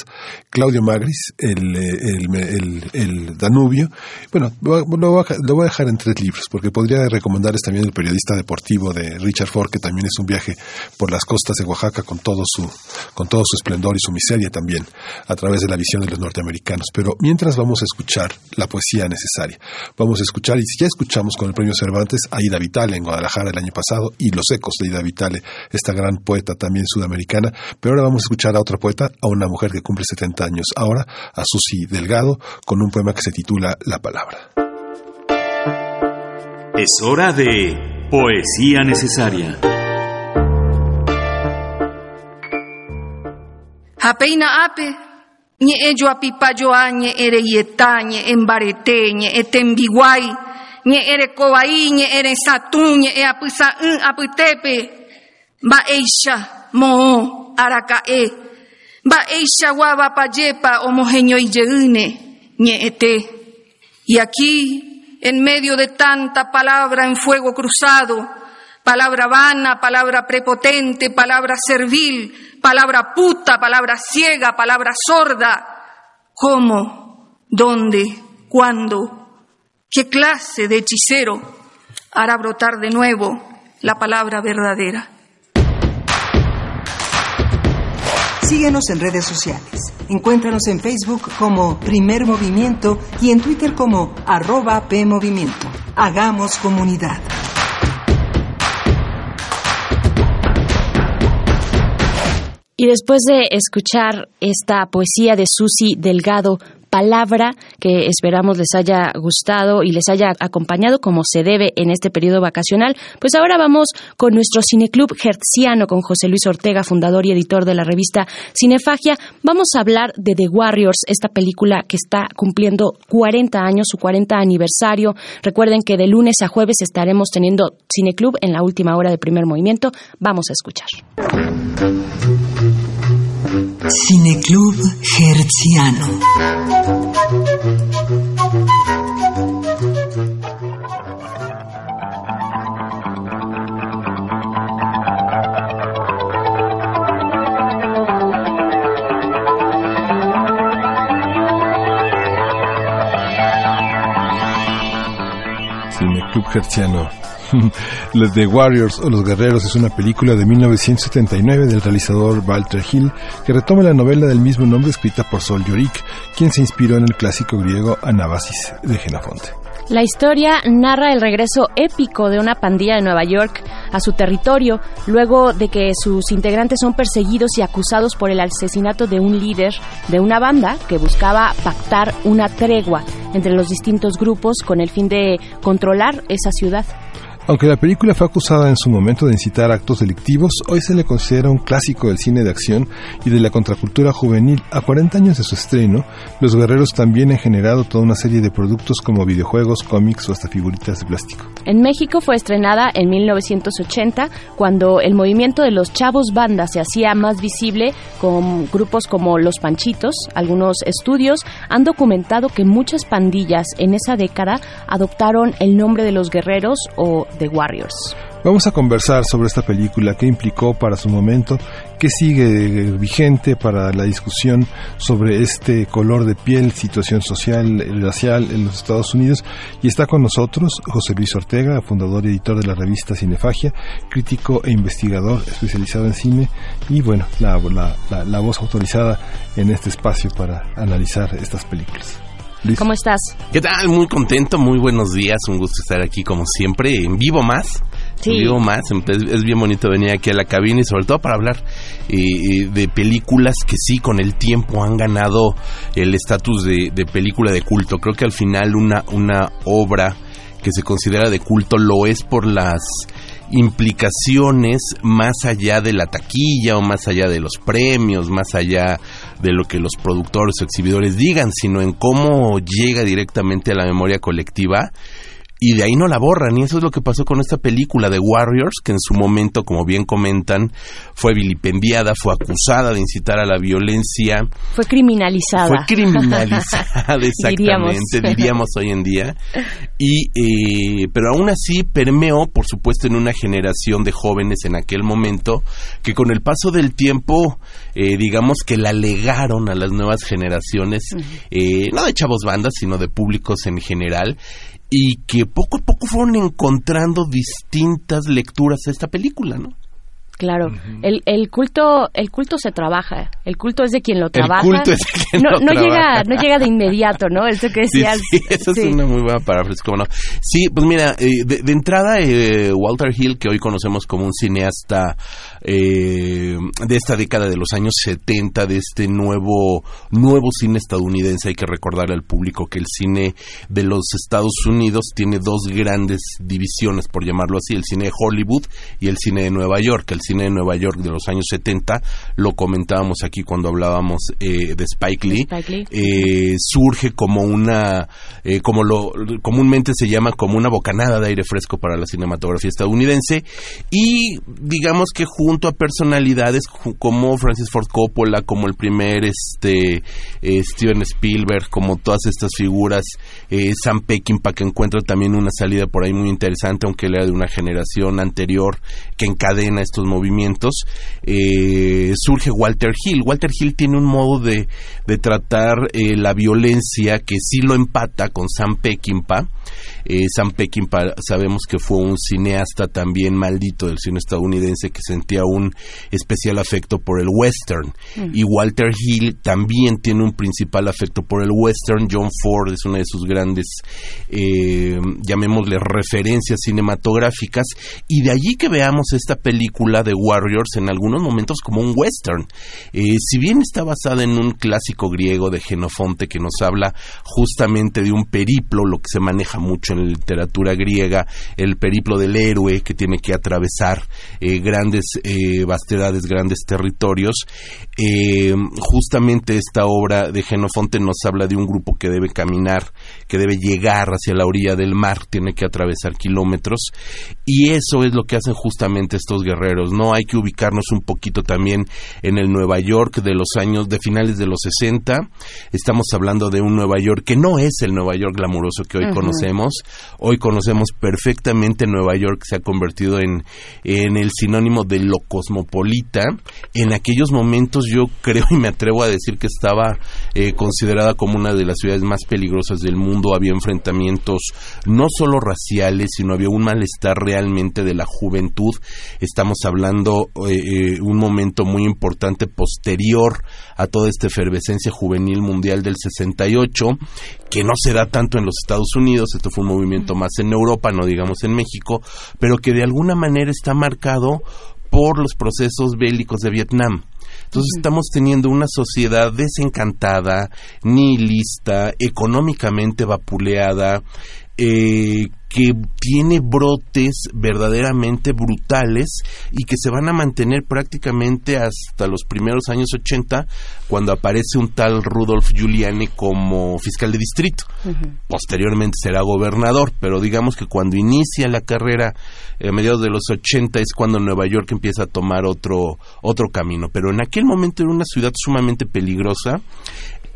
Claudio Magris, el, el, Danubio. Bueno, lo voy, a, dejar en tres libros, porque podría recomendarles también el periodista deportivo de Richard Ford, que también es un viaje por las costas de Oaxaca con todo su, con todo su esplendor y su miseria también, a través de la visión de los norteamericanos. Pero mientras vamos a escuchar la poesía necesaria, vamos a escuchar, y ya escuchamos con el premio Cervantes, a Ida Vital en Guadalajara el año pasado, y Los ecos de Ida Vitale, esta gran poeta también sudamericana. Pero ahora vamos a escuchar a otra poeta, a una mujer que cumple 70 años ahora, a Susi Delgado, con un poema que se titula La Palabra. Es hora de Poesía Necesaria. Apeina ape, ñe ello apipayoa, ñe ere yeta, ñe embarete, ñe etembiguay, nye ere koai nye ere satu nye e apisa un apitepe ba eisha mo araka e ba eisha waba payepa homogenio yeune nye ete y aquí en medio de tanta palabra en fuego cruzado palabra vana, palabra prepotente, palabra servil, palabra puta, palabra ciega, palabra sorda. ¿Cómo? ¿Dónde? ¿Cuándo? ¿Qué clase de hechicero hará brotar de nuevo la palabra verdadera? Síguenos en redes sociales. Encuéntranos en Facebook como Primer Movimiento y en Twitter como arroba PMovimiento. Hagamos comunidad. Y después de escuchar esta poesía de Susi Delgado, palabra que esperamos les haya gustado y les haya acompañado como se debe en este periodo vacacional. Pues ahora vamos con nuestro cineclub hertziano con José Luis Ortega, fundador y editor de la revista Cinefagia. Vamos a hablar de The Warriors, esta película que está cumpliendo 40 años, su 40 aniversario. Recuerden que de lunes a jueves estaremos teniendo cineclub en la última hora de primer movimiento. Vamos a escuchar. Cineclub Herziano. Cineclub Herziano. Los The Warriors o Los Guerreros es una película de 1979 del realizador Walter Hill que retoma la novela del mismo nombre escrita por Sol Yorick, quien se inspiró en el clásico griego Anabasis de Genofonte. La historia narra el regreso épico de una pandilla de Nueva York a su territorio luego de que sus integrantes son perseguidos y acusados por el asesinato de un líder de una banda que buscaba pactar una tregua entre los distintos grupos con el fin de controlar esa ciudad. Aunque la película fue acusada en su momento de incitar actos delictivos, hoy se le considera un clásico del cine de acción y de la contracultura juvenil. A 40 años de su estreno, los guerreros también han generado toda una serie de productos como videojuegos, cómics o hasta figuritas de plástico. En México fue estrenada en 1980, cuando el movimiento de los chavos bandas se hacía más visible con grupos como Los Panchitos. Algunos estudios han documentado que muchas pandillas en esa década adoptaron el nombre de los guerreros o The Warriors. Vamos a conversar sobre esta película, qué implicó para su momento, qué sigue vigente para la discusión sobre este color de piel, situación social, racial en los Estados Unidos. Y está con nosotros José Luis Ortega, fundador y editor de la revista Cinefagia, crítico e investigador especializado en cine y bueno, la, voz autorizada en este espacio para analizar estas películas. Luis. ¿Cómo estás? ¿Qué tal? Muy contento, muy buenos días, un gusto estar aquí como siempre, en vivo más. Sí. En vivo más, es, es, bien bonito venir aquí a la cabina y sobre todo para hablar eh, de películas que sí con el tiempo han ganado el estatus de, de, película de culto. Creo que al final una, una obra que se considera de culto lo es por las implicaciones más allá de la taquilla o más allá de los premios, más allá de lo que los productores o exhibidores digan, sino en cómo llega directamente a la memoria colectiva y de ahí no la borran. Y eso es lo que pasó con esta película de Warriors, que en su momento, como bien comentan, fue vilipendiada, fue acusada de incitar a la violencia. Fue criminalizada. Fue criminalizada, exactamente, diríamos. diríamos. hoy en día. Y, eh, pero aún así permeó, por supuesto, en una generación de jóvenes en aquel momento, que con el paso del tiempo, eh, digamos que la legaron a las nuevas generaciones, uh -huh. eh, no de chavos bandas, sino de públicos en general y que poco a poco fueron encontrando distintas lecturas a esta película, ¿no? Claro, uh -huh. el, el culto el culto se trabaja, el culto es de quien lo trabaja. El culto es de quien no, lo no trabaja. llega no llega de inmediato, ¿no? Eso que decías. Sí, sí eso sí. es una muy buena paráfrasis, ¿cómo no? Sí, pues mira, eh, de, de, entrada eh, Walter Hill, que hoy conocemos como un cineasta eh, de esta década de los años 70, de este nuevo nuevo cine estadounidense, hay que recordarle al público que el cine de los Estados Unidos tiene dos grandes divisiones, por llamarlo así, el cine de Hollywood y el cine de Nueva York. El cine de Nueva York de los años 70, lo comentábamos aquí cuando hablábamos eh, de Spike Lee, Spike Lee. Eh, surge como una, como lo comúnmente se llama como una bocanada de aire fresco para la cinematografía estadounidense y digamos que junto a personalidades como Francis Ford Coppola, como el primer este eh, Steven Spielberg, como todas estas figuras, Sam Peckinpah que encuentra también una salida por ahí muy interesante, aunque él era de una generación anterior que encadena estos movimientos, eh, surge Walter Hill. Walter Hill tiene un modo de, de tratar eh, la violencia que sí lo empata con Sam Peckinpah. Eh, Sam Peckinpah sabemos que fue un cineasta también maldito del cine estadounidense que sentía un especial afecto por el western. Mm. Y Walter Hill también tiene un principal afecto por el western. John Ford es una de sus grandes, eh, llamémosle, referencias cinematográficas. Y de allí que veamos esta película de Warriors en algunos momentos como un western. Eh, si bien está basada en un clásico griego de Genofonte que nos habla justamente de un periplo, lo que se maneja mucho en la literatura griega, el periplo del héroe que tiene que atravesar eh, grandes eh, vastedades, grandes territorios. Eh, justamente esta obra de Genofonte nos habla de un grupo que debe caminar, que debe llegar hacia la orilla del mar, tiene que atravesar kilómetros y eso es lo que hacen justamente estos guerreros. No hay que ubicarnos un poquito también en el Nueva York de los años de finales de los 60. Estamos hablando de un Nueva York que no es el Nueva York glamuroso que hoy conocemos. Hoy conocemos perfectamente Nueva York, se ha convertido en, en el sinónimo de lo cosmopolita. En aquellos momentos yo creo y me atrevo a decir que estaba eh, considerada como una de las ciudades más peligrosas del mundo. Había enfrentamientos no solo raciales, sino había un malestar realmente de la juventud. Estamos hablando eh, eh, un momento muy importante posterior a toda esta efervescencia juvenil mundial del 68, que no se da tanto en los Estados Unidos, esto fue un movimiento más en Europa, no digamos en México, pero que de alguna manera está marcado por los procesos bélicos de Vietnam. Entonces estamos teniendo una sociedad desencantada, nihilista, económicamente vapuleada, eh, que tiene brotes verdaderamente brutales y que se van a mantener prácticamente hasta los primeros años 80 cuando aparece un tal Rudolf Giuliani como fiscal de distrito. Posteriormente será gobernador, pero digamos que cuando inicia la carrera a mediados de los 80 es cuando Nueva York empieza a tomar otro otro camino, pero en aquel momento era una ciudad sumamente peligrosa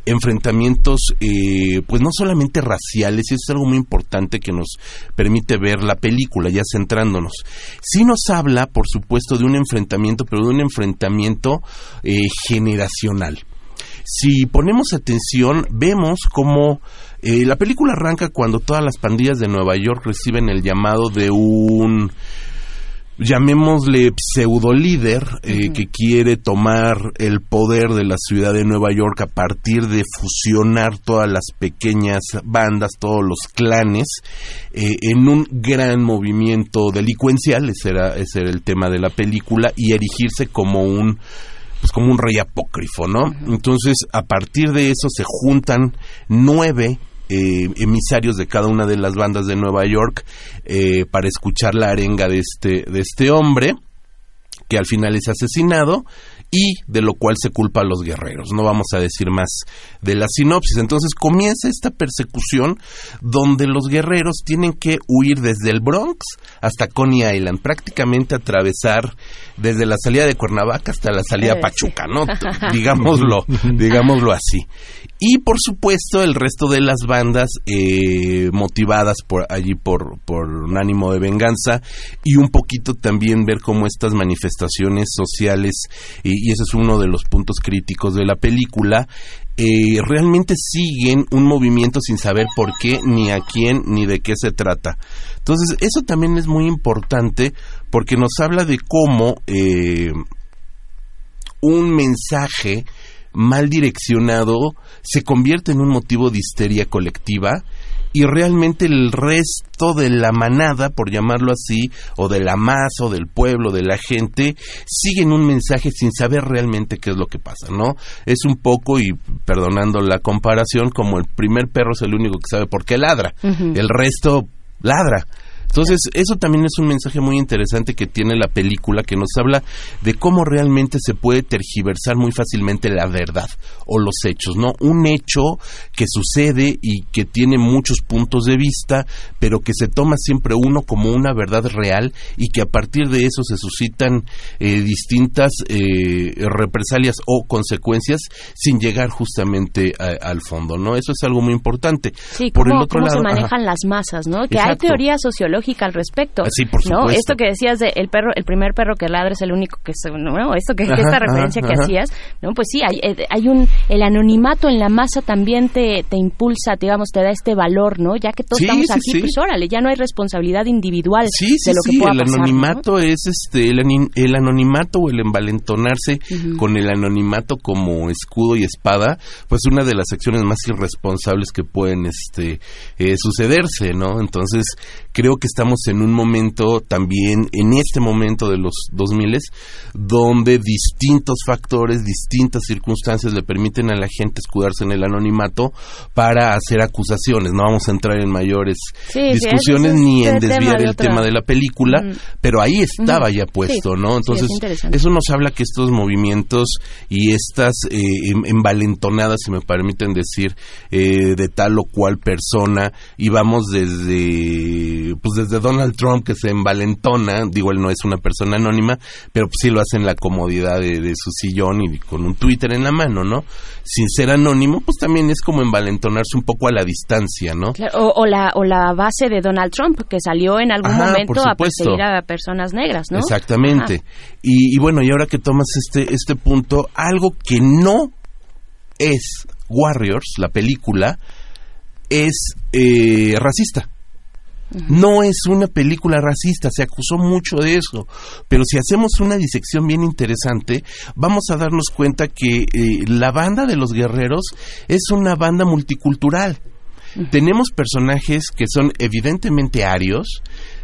enfrentamientos, eh, pues no solamente raciales, y eso es algo muy importante que nos permite ver la película, ya centrándonos. Sí nos habla, por supuesto, de un enfrentamiento, pero de un enfrentamiento eh, generacional. Si ponemos atención, vemos cómo eh, la película arranca cuando todas las pandillas de Nueva York reciben el llamado de un llamémosle pseudo líder eh, que quiere tomar el poder de la ciudad de Nueva York a partir de fusionar todas las pequeñas bandas, todos los clanes, eh, en un gran movimiento delincuencial, ese era, ese era el tema de la película, y erigirse como un pues como un rey apócrifo, ¿no? Entonces, a partir de eso se juntan nueve eh, emisarios de cada una de las bandas de Nueva York eh, para escuchar la arenga de este, de este hombre que al final es asesinado y de lo cual se culpa a los guerreros. No vamos a decir más de la sinopsis. Entonces comienza esta persecución donde los guerreros tienen que huir desde el Bronx hasta Coney Island, prácticamente atravesar desde la salida de Cuernavaca hasta la salida eh, Pachuca, ¿no? digámoslo, digámoslo así. Y por supuesto el resto de las bandas eh, motivadas por allí por, por un ánimo de venganza y un poquito también ver cómo estas manifestaciones sociales y, y ese es uno de los puntos críticos de la película eh, realmente siguen un movimiento sin saber por qué, ni a quién, ni de qué se trata. Entonces, eso también es muy importante porque nos habla de cómo eh, un mensaje mal direccionado se convierte en un motivo de histeria colectiva y realmente el resto de la manada, por llamarlo así, o de la masa, o del pueblo, de la gente, siguen un mensaje sin saber realmente qué es lo que pasa, ¿no? Es un poco, y perdonando la comparación, como el primer perro es el único que sabe por qué ladra, el resto ladra. Entonces, eso también es un mensaje muy interesante que tiene la película que nos habla de cómo realmente se puede tergiversar muy fácilmente la verdad o los hechos, ¿no? Un hecho que sucede y que tiene muchos puntos de vista, pero que se toma siempre uno como una verdad real y que a partir de eso se suscitan eh, distintas eh, represalias o consecuencias sin llegar justamente al fondo, ¿no? Eso es algo muy importante. Sí, Por cómo, el otro se manejan las masas, ¿no? Que hay teorías sociológicas al respecto. Sí, por ¿no? Esto que decías de el perro, el primer perro que ladra es el único que se, ¿no? Esto que esta referencia que hacías, ¿no? Pues sí, hay, eh, hay un el anonimato en la masa también te, te impulsa, digamos, te da este valor, ¿no? Ya que todos estamos aquí, pues órale, ya no hay responsabilidad individual de lo que pueda el anonimato es este el, el, anonimato o el envalentonarse con el anonimato como escudo y espada, pues una de las acciones más irresponsables que pueden este eh, sucederse, ¿no? Entonces, creo que estamos en un momento también, en este momento de los 2000, donde distintos factores, distintas circunstancias le permiten a la gente escudarse en el anonimato para hacer acusaciones. No vamos a entrar en mayores discusiones ni en desviar el tema de la película, pero ahí estaba ya puesto, ¿no? Entonces, eso nos habla que estos movimientos y estas eh, em, envalentonadas, si me permiten decir, eh, de tal o cual persona, y vamos pues desde Donald Trump que se envalentona, digo, él no es una persona anónima, pero pues sí lo hace en la comodidad de, su sillón y con un Twitter en la mano, ¿no? Sin ser anónimo, pues también es como envalentonarse un poco a la distancia, ¿no? o, la, o la base de Donald Trump, que salió en algún momento a perseguir a personas negras, ¿no? Exactamente. Y, y, bueno, y ahora que tomas este, este punto, algo que no es Warriors, la película, es eh, racista. No es una película racista, se acusó mucho de eso, pero si hacemos una disección bien interesante, vamos a darnos cuenta que eh, la banda de los guerreros es una banda multicultural. Tenemos personajes que son evidentemente arios,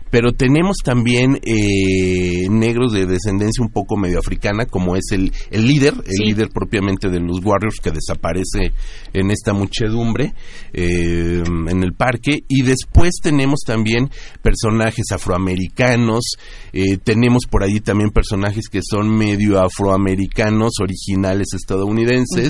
pero tenemos también eh, negros de descendencia un poco medio africana, como es el, el líder, el líder propiamente de los Warriors que desaparece en esta muchedumbre. Eh, en el parque, y después tenemos también personajes afroamericanos, eh, tenemos por allí también personajes que son medio afroamericanos, originales estadounidenses,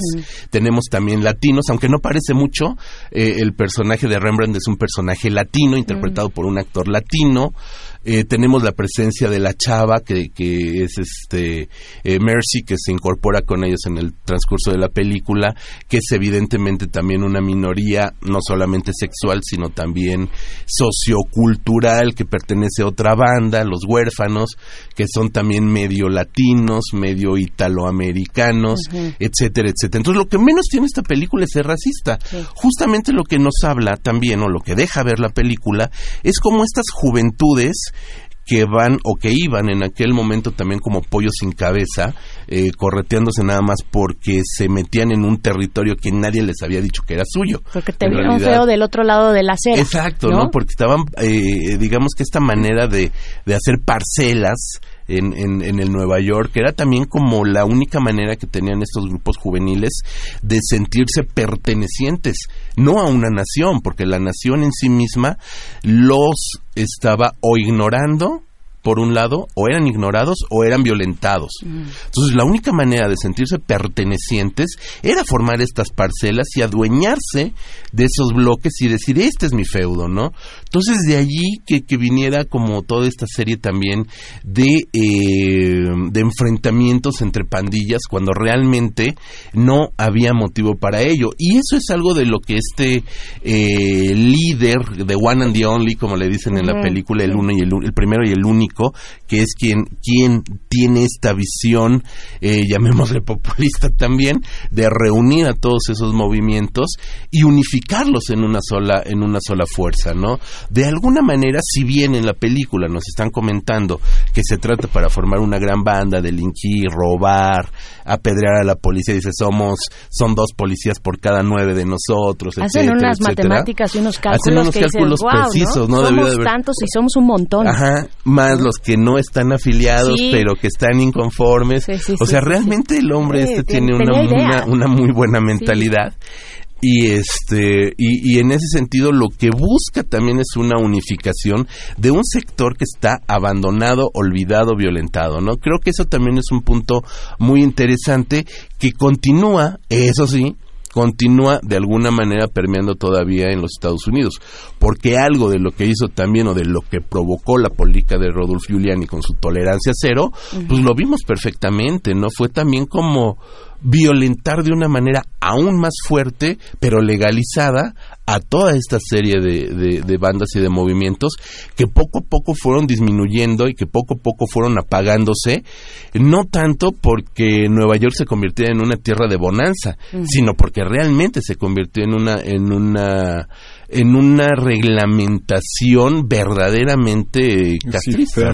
tenemos también latinos, aunque no parece mucho, el personaje de Rembrandt es un personaje latino, interpretado por un actor latino, eh, tenemos la presencia de la chava que, que es este eh, Mercy que se incorpora con ellos en el transcurso de la película que es evidentemente también una minoría no solamente sexual sino también sociocultural que pertenece a otra banda los huérfanos que son también medio latinos medio italoamericanos etcétera etcétera. Entonces lo que menos tiene esta película es ser racista. Justamente lo que nos habla también o lo que deja ver la película es como estas juventudes que van o que iban en aquel momento también como pollos sin cabeza, eh, correteándose nada más porque se metían en un territorio que nadie les había dicho que era suyo. Porque te vieron feo del otro lado de la acera. Exacto, ¿no? Porque estaban, eh, digamos que esta manera de, de hacer parcelas en, en, el Nueva York, era también como la única manera que tenían estos grupos juveniles de sentirse pertenecientes, no a una nación, porque la nación en sí misma los estaba o ignorando por un lado, o eran ignorados o eran violentados. Entonces, la única manera de sentirse pertenecientes era formar estas parcelas y adueñarse de esos bloques y decir, este es mi feudo, ¿no? Entonces, de allí que, que viniera como toda esta serie también de, eh, de enfrentamientos entre pandillas cuando realmente no había motivo para ello. Y eso es algo de lo que este eh, líder de One and the Only, como le dicen en la película, el uno y el, el primero y el único, que es quien, quien tiene esta visión, eh, llamémosle populista también, de reunir a todos esos movimientos y unificarlos en una sola, en una sola fuerza, ¿no? De alguna manera, si bien en la película nos están comentando que se trata para formar una gran banda, delinquir, robar, apedrear a la policía, dice somos, son dos policías por cada nueve de nosotros, Hacen unas matemáticas y unos cálculos Hacen unos cálculos precisos, ¿no? Somos tantos y somos un montón. Ajá, más los que no están afiliados, pero que están inconformes. o sea, realmente el hombre este tiene una, una, muy buena mentalidad. Y este y, y, en ese sentido lo que busca también es una unificación de un sector que está abandonado, olvidado, violentado, ¿no? Creo que eso también es un punto muy interesante que continúa, eso sí, continúa de alguna manera permeando todavía en los Estados Unidos, porque algo de lo que hizo también o de lo que provocó la política de Rodolfo Giuliani con su tolerancia cero, pues lo vimos perfectamente, ¿no? Fue también como violentar de una manera aún más fuerte, pero legalizada, a toda esta serie de, de, bandas y de movimientos que poco a poco fueron disminuyendo y que poco a poco fueron apagándose, no tanto porque Nueva York se convirtió en una tierra de bonanza, sino porque realmente se convirtió en una, en una en una reglamentación verdaderamente castrista.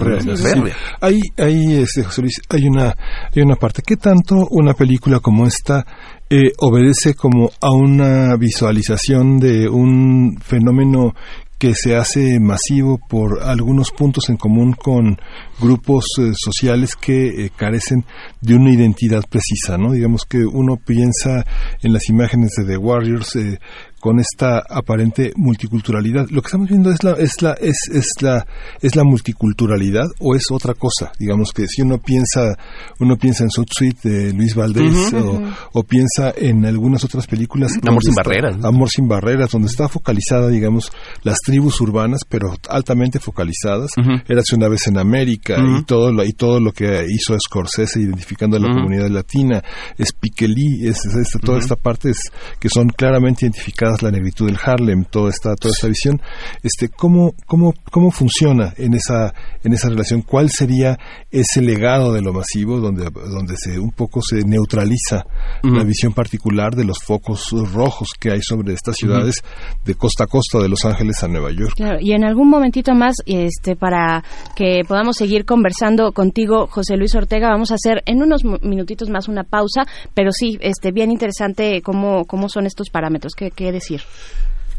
Hay, hay, este, José Luis, hay una, hay una parte. ¿Qué tanto una película como esta eh, obedece como a una visualización de un fenómeno que se hace masivo por algunos puntos en común con grupos eh, sociales que eh, carecen de una identidad precisa, ¿no? Digamos que uno piensa en las imágenes de The Warriors eh, con esta aparente multiculturalidad. Lo que estamos viendo es la es la es, es la es la multiculturalidad o es otra cosa. Digamos que si uno piensa uno piensa en South Suite de Luis Valdés o, o piensa en algunas otras películas Amor sin está- barreras, ¿no? Amor sin barreras, donde está focalizada, digamos, las tribus urbanas, pero altamente focalizadas. Ujú. Érase una vez en América y todo lo, y todo lo que hizo Scorsese identificando a la comunidad latina, es Pikeli, es, es esta- toda esta parte es, que son claramente identificadas la negritud del Harlem, toda esta toda esta visión. Este, cómo cómo cómo funciona en esa en esa relación? ¿Cuál sería ese legado de lo masivo donde donde se un poco se neutraliza la visión particular de los focos rojos que hay sobre estas ciudades de costa a costa de Los Ángeles a Nueva York? Claro, y en algún momentito más, este, para que podamos seguir conversando contigo, José Luis Ortega, vamos a hacer en unos minutitos más una pausa, pero sí, este, bien interesante cómo, cómo son estos parámetros, qué, qué decir.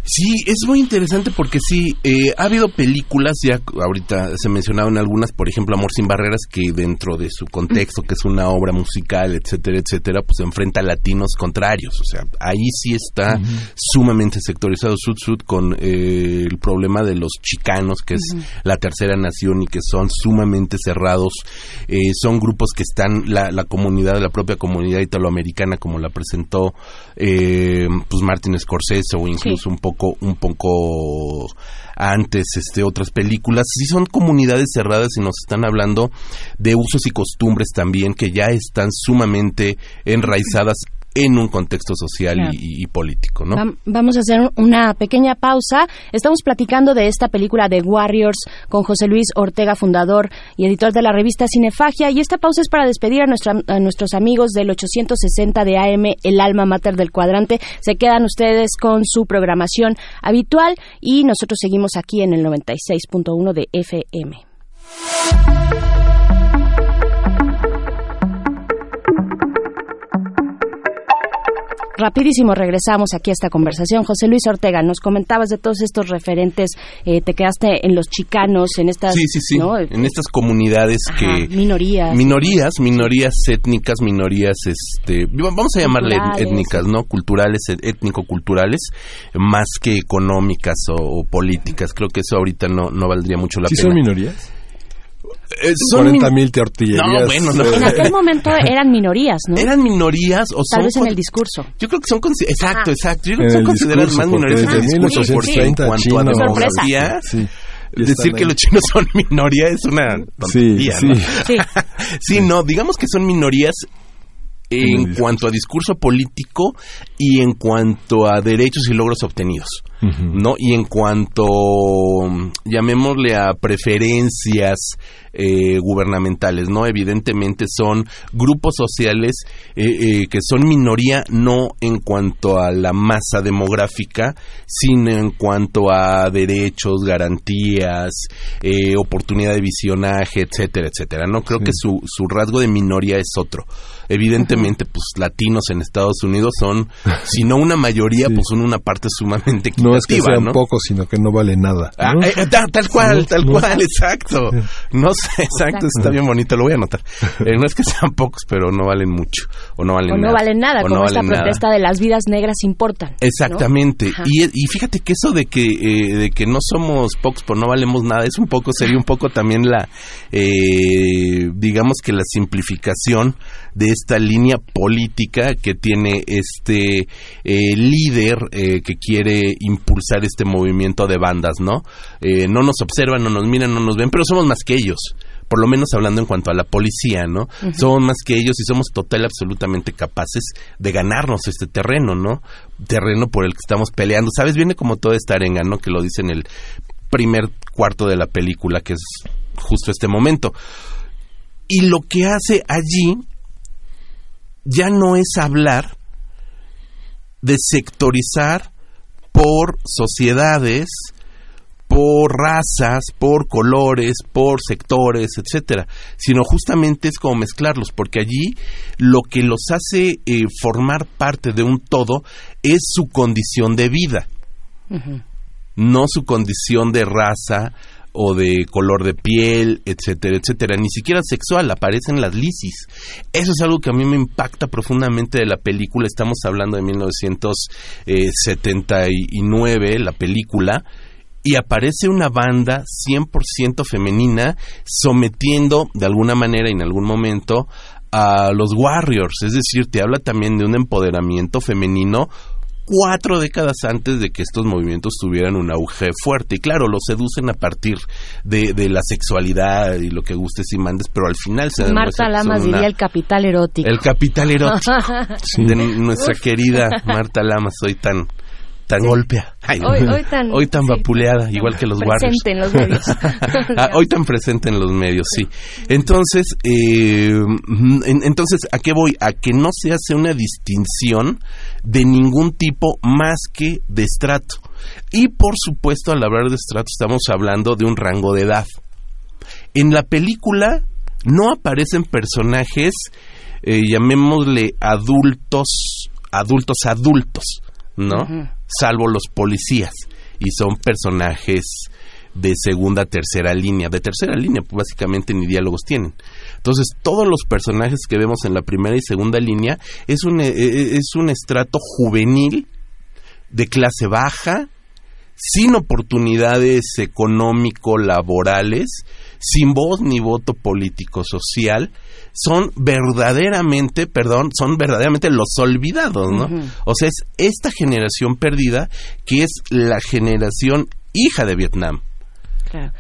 Sí, es muy interesante porque sí, eh, ha habido películas, ya ahorita se mencionaban algunas, por ejemplo, Amor sin Barreras, que dentro de su contexto, que es una obra musical, etcétera, etcétera, pues enfrenta a latinos contrarios. O sea, ahí sí está sumamente sectorizado Sud Sud con eh, el problema de los chicanos, que es la tercera nación y que son sumamente cerrados. Eh, son grupos que están, la, la comunidad, la propia comunidad italoamericana, como la presentó eh, pues Martin Scorsese o incluso un poco un poco antes este otras películas. Sí son comunidades cerradas y nos están hablando de usos y costumbres también que ya están sumamente enraizadas en un contexto social Claro. y, y político, ¿no? Vam- Vamos a hacer una pequeña pausa. Estamos platicando de esta película de Warriors con José Luis Ortega, fundador y editor de la revista Cinefagia. Y esta pausa es para despedir a, nuestra- a nuestros amigos del 860 de AM, el alma mater del cuadrante. Se quedan ustedes con su programación habitual y nosotros seguimos aquí en el 96.1 de FM. Rapidísimo regresamos aquí a esta conversación. José Luis Ortega, nos comentabas de todos estos referentes, eh, te quedaste en los chicanos, en estas Sí, sí, sí. ¿no? En estas comunidades Ajá, que minorías. minorías, minorías étnicas, minorías, este, vamos a llamarle Culturales. étnicas, ¿no? Culturales, étnico-culturales, más que económicas o, o políticas. Creo que eso ahorita no, no valdría mucho la ¿Sí pena. son minorías? Eh, son 40 min- mil tortillerías. No, bueno, no. eh, En aquel momento eran minorías, ¿no? ¿Eran minorías o son Tal vez en el discurso. Yo creo que son exacto, exacto. Yo creo que son consideradas más porque minorías en el discurso porque en 1830 cuanto a demografía, Sí. Decir que ahí. los chinos son minoría es una tontería, sí. ¿no? Sí. Sí, no, digamos que son minorías En cuanto a discurso político y en cuanto a derechos y logros obtenidos, ¿no? Y en cuanto, mm, llamémosle a preferencias eh, gubernamentales, ¿no? Evidentemente son grupos sociales eh, eh, que son minoría no en cuanto a la masa demográfica, sino en cuanto a derechos, garantías, eh, oportunidad de visionaje, etcétera, etcétera. No creo Sí. que su, su rasgo de minoría es otro. Evidentemente, pues latinos en Estados Unidos son, si no una mayoría, Sí. pues son una parte sumamente equitativa, No es que sean ¿no? pocos, sino que no vale nada. Ah, ¿no? eh, eh, ta- tal cual, tal cual, exacto. No sé, exacto, está bien bonito, lo voy a anotar. Eh, no es que sean pocos, pero no valen mucho, o no valen O no nada. valen nada, o como no esta valen nada. protesta de las vidas negras importan. Exactamente. Y, y fíjate que eso de que, eh, de que no somos pocos, pero no valemos nada, es un poco, sería un poco también la, eh, digamos que la simplificación de esta línea política que tiene este eh, líder eh, que quiere impulsar este movimiento de bandas, ¿no? Eh, no nos observan, no nos miran, no nos ven, pero somos más que ellos por lo menos hablando en cuanto a la policía, ¿no? Somos más que ellos y somos total absolutamente capaces de ganarnos este terreno, ¿no? Terreno por el que estamos peleando. ¿Sabes? Viene como toda esta arenga, ¿no? Que lo dice en el primer cuarto de la película, que es justo este momento. Y lo que hace allí ya no es hablar de sectorizar por sociedades, por razas, por colores, por sectores, etcétera, sino justamente es como mezclarlos, porque allí lo que los hace eh, formar parte de un todo es su condición de vida. No su condición de raza o de color de piel, etcétera, etcétera, ni siquiera sexual, aparecen las lisis. Eso es algo que a mí me impacta profundamente de la película, estamos hablando de 1979, la película, y aparece una banda 100% femenina sometiendo de alguna manera en algún momento a los Warriors, es decir, te habla también de un empoderamiento femenino cuatro décadas antes de que estos movimientos tuvieran un auge fuerte. Y claro, lo seducen a partir de, de la sexualidad y lo que gustes y mandes, pero al final se Marta Lamas diría el capital erótico. El capital erótico de nuestra querida Marta Lamas, soy tan tan golpea. hoy, tan, vapuleada, igual que los guardias. Presente en los medios. Ah, hoy tan presente en los medios, sí. Entonces, eh, entonces, ¿a qué voy? A que no se hace una distinción de ningún tipo más que de estrato. Y por supuesto, al hablar de estrato, estamos hablando de un rango de edad. En la película no aparecen personajes, eh, llamémosle adultos, adultos adultos, ¿no? salvo los policías, y son personajes de segunda, tercera línea. De tercera línea, pues básicamente ni diálogos tienen. Entonces, todos los personajes que vemos en la primera y segunda línea es un, eh, eh, es un estrato juvenil de clase baja, sin oportunidades económico-laborales, sin voz ni voto político-social, son verdaderamente, perdón, son verdaderamente los olvidados, ¿no? O sea, es esta generación perdida que es la generación hija de Vietnam.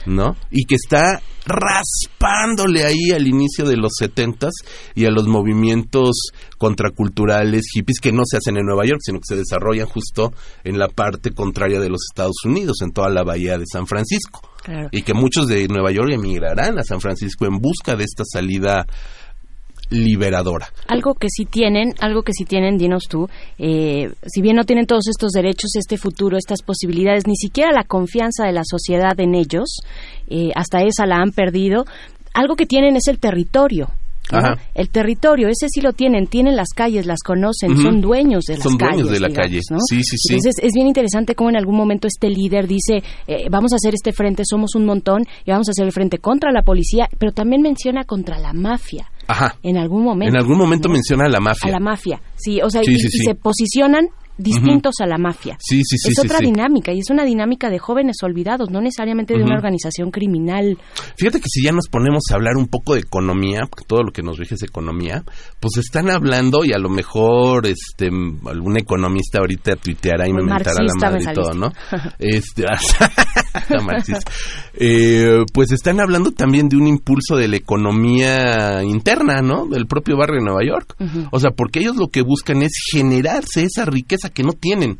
¿No? Y que está raspándole ahí al inicio de los setentas y a los movimientos contraculturales hippies que no se hacen en Nueva York, sino que se desarrollan justo en la parte contraria de los Estados Unidos, en toda la bahía de San Francisco. Y que muchos de Nueva York emigrarán a San Francisco en busca de esta salida liberadora. Algo que sí tienen, algo que sí tienen, dinos tú, eh, si bien no tienen todos estos derechos, este futuro, estas posibilidades, ni siquiera la confianza de la sociedad en ellos, eh, hasta esa la han perdido, algo que tienen es el territorio. El territorio, ese sí lo tienen, tienen las calles, las conocen, son dueños de las son calles. Son dueños de la calle, sí, sí, sí. Entonces es bien interesante cómo en algún momento este líder dice, eh, vamos a hacer este frente, somos un montón y vamos a hacer el frente contra la policía, pero también menciona contra la mafia. Ajá. En algún momento. En algún momento menciona a la mafia. A la mafia, sí, o sea, y, se posicionan distintos a la mafia. Sí, sí, sí. Es otra dinámica y es una dinámica de jóvenes olvidados, no necesariamente de una organización criminal. Fíjate que si ya nos ponemos a hablar un poco de economía, porque todo lo que nos rige es economía, pues están hablando y a lo mejor este algún economista ahorita tuiteará y me mentará la madre y todo, ¿no? este, eh, pues están hablando también de un impulso de la economía interna, ¿no? Del propio barrio de Nueva York. O sea, porque ellos lo que buscan es generarse esa riqueza que no tienen.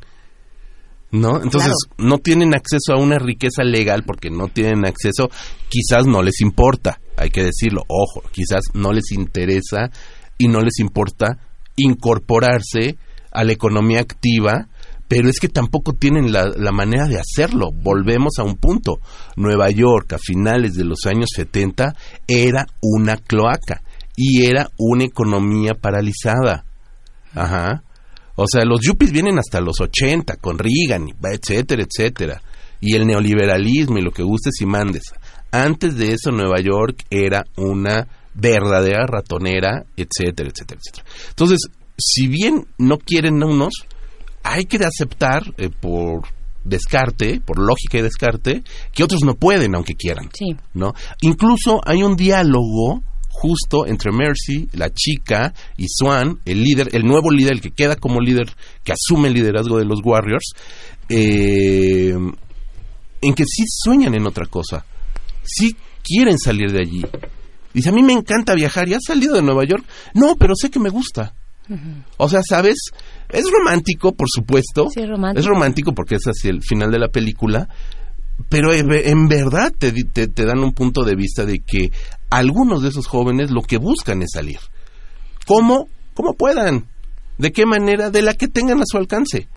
¿No? Entonces, no tienen acceso a una riqueza legal porque no tienen acceso, quizás no les importa, hay que decirlo, ojo, quizás no les interesa y no les importa incorporarse a la economía activa, pero es que tampoco tienen la, la, manera de hacerlo. Volvemos a un punto. Nueva York a finales de los años 70 era una cloaca y era una economía paralizada. Ajá. O sea, los yuppies vienen hasta los 80 con Reagan, etcétera, etcétera. Y el neoliberalismo y lo que gustes y mandes. Antes de eso, Nueva York era una verdadera ratonera, etcétera, etcétera, etcétera. Entonces, si bien no quieren unos, hay que aceptar eh, por descarte, por lógica y descarte, que otros no pueden aunque quieran. Sí. ¿no? Incluso hay un diálogo justo entre Mercy, la chica, y Swan, el líder, el nuevo líder, el que queda como líder, que asume el liderazgo de los Warriors, eh, en que sí sueñan en otra cosa, sí quieren salir de allí. Dice, a mí me encanta viajar, ¿ya has salido de Nueva York? No, pero sé que me gusta. O sea, ¿sabes? Es romántico, por supuesto. Sí, romántico. Es romántico porque es hacia el final de la película. Pero en verdad te, te, te, dan un punto de vista de que algunos de esos jóvenes lo que buscan es salir. ¿Cómo? ¿Cómo puedan? ¿De qué manera? De la que tengan a su alcance.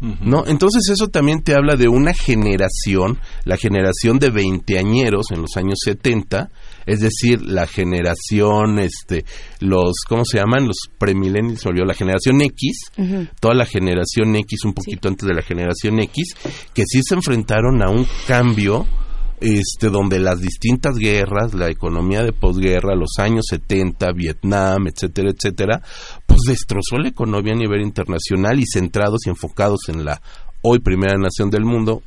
¿No? Entonces eso también te habla de una generación, la generación de veinteañeros en los años 70, Es decir, la generación, este, los, ¿cómo se llaman? Los premillennials, volvió la generación X, toda la generación X, un poquito antes de la generación X, que sí se enfrentaron a un cambio este, donde las distintas guerras, la economía de posguerra, los años 70, Vietnam, etcétera, etcétera, pues destrozó la economía a nivel internacional y centrados y enfocados en la hoy primera nación del mundo,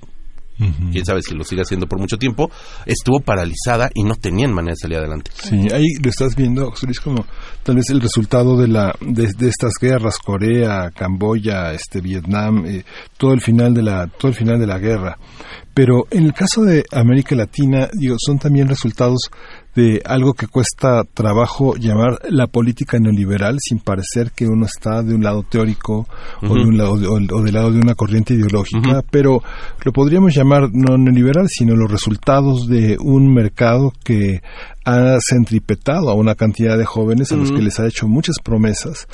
quién sabe si lo sigue haciendo por mucho tiempo, estuvo paralizada y no tenían manera de salir adelante. Sí, ahí lo estás viendo, Luis, como tal vez el resultado de la de, estas guerras, Corea, Camboya, este Vietnam, eh, todo el final de la todo el final de la guerra. Pero en el caso de América Latina, digo, son también resultados de algo que cuesta trabajo llamar la política neoliberal sin parecer que uno está de un lado teórico o, de un lado, o, del lado de una corriente ideológica, pero lo podríamos llamar no neoliberal, sino los resultados de un mercado que ha centripetado a una cantidad de jóvenes a los que les ha hecho muchas promesas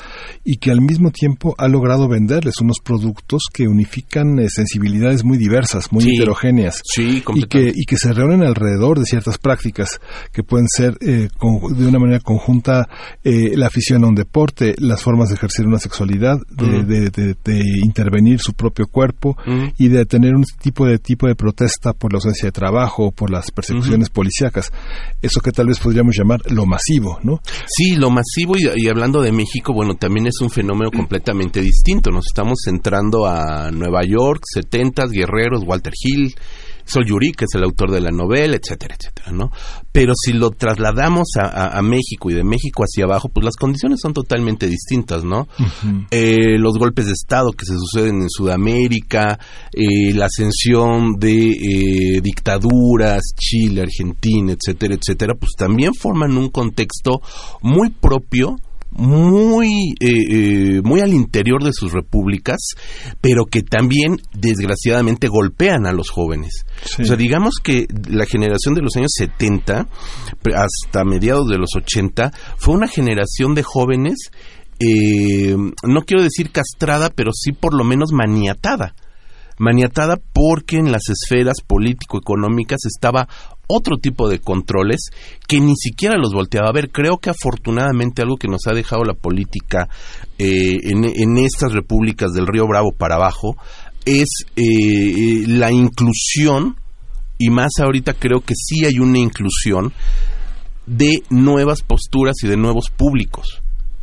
y que al mismo tiempo ha logrado venderles unos productos que unifican eh, sensibilidades muy diversas, muy heterogéneas y, que, y que se reúnen alrededor de ciertas prácticas que pueden ser eh, de una manera conjunta eh, la afición a un deporte, las formas de ejercer una sexualidad, de, intervenir su propio cuerpo y de tener un tipo de tipo de protesta por la ausencia de trabajo o por las persecuciones policíacas. Eso que tal vez podríamos llamar lo masivo, ¿no? Sí, lo masivo y, hablando de México, bueno, también es un fenómeno completamente distinto. Nos estamos centrando a Nueva York, 70 guerreros, Walter Hill, Sol Yuri, que es el autor de la novela, etcétera, etcétera, ¿no? Pero si lo trasladamos a, México y de México hacia abajo, pues las condiciones son totalmente distintas, ¿no? Eh, los golpes de Estado que se suceden en Sudamérica, eh, la ascensión de eh, dictaduras, Chile, Argentina, etcétera, etcétera, pues también forman un contexto muy propio muy, eh, eh, muy al interior de sus repúblicas, pero que también desgraciadamente golpean a los jóvenes. O sea, digamos que la generación de los años 70 hasta mediados de los 80 fue una generación de jóvenes, eh, no quiero decir castrada, pero sí por lo menos maniatada maniatada porque en las esferas político-económicas estaba otro tipo de controles que ni siquiera los volteaba a ver. Creo que afortunadamente algo que nos ha dejado la política eh, en, estas repúblicas del río Bravo para abajo es eh, la inclusión, y más ahorita creo que sí hay una inclusión de nuevas posturas y de nuevos públicos,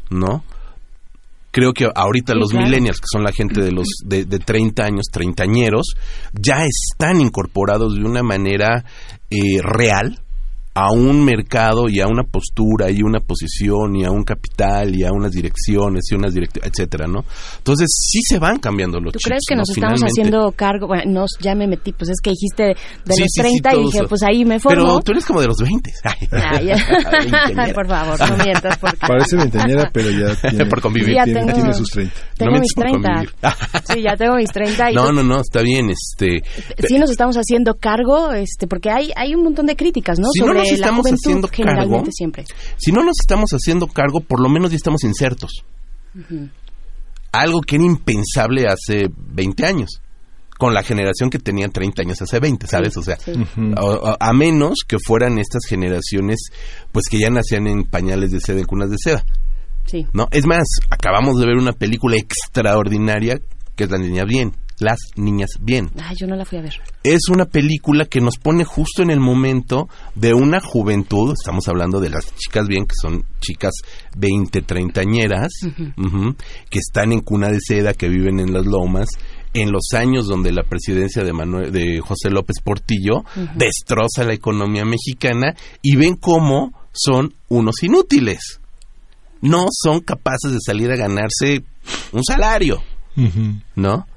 ¿no? Creo que ahorita los millennials, que son la gente de los de, de 30 años, treintañeros, ya están incorporados de una manera eh, real a un mercado y a una postura y una posición y a un capital y a unas direcciones y unas directivas, etcétera, ¿no? Entonces sí se van cambiando los ¿Tú crees que nos estamos haciendo cargo? Bueno, nos, ya me metí, pues es que dijiste de los 30 y dije, pues ahí me formo. Pero tú eres como de los 20. Ay, por favor, no mientas. Porque... Parece veinteñera, pero ya tiene, por convivir. Ya tiene, tiene, sus 30. Tengo mis 30. sí, ya tengo mis 30. Y no, no, no, está bien. este Sí nos estamos haciendo cargo, este porque hay, hay un montón de críticas, ¿no? Sobre nos estamos haciendo cargo, siempre. si no nos estamos haciendo cargo, por lo menos ya estamos insertos. Algo que era impensable hace 20 años con la generación que tenía 30 años hace 20, ¿sabes? O sea, a, menos que fueran estas generaciones, pues que ya nacían en pañales de seda, en cunas de seda. Sí. ¿No? Es más, acabamos de ver una película extraordinaria que es La Niña Bien. Las Niñas Bien. Ay, yo no la fui a ver. Es una película que nos pone justo en el momento de una juventud, estamos hablando de las chicas bien, que son chicas 20, treintañeras, que están en cuna de seda, que viven en las lomas, en los años donde la presidencia de, Manuel, de José López Portillo destroza la economía mexicana y ven cómo son unos inútiles. No son capaces de salir a ganarse un salario, ¿no?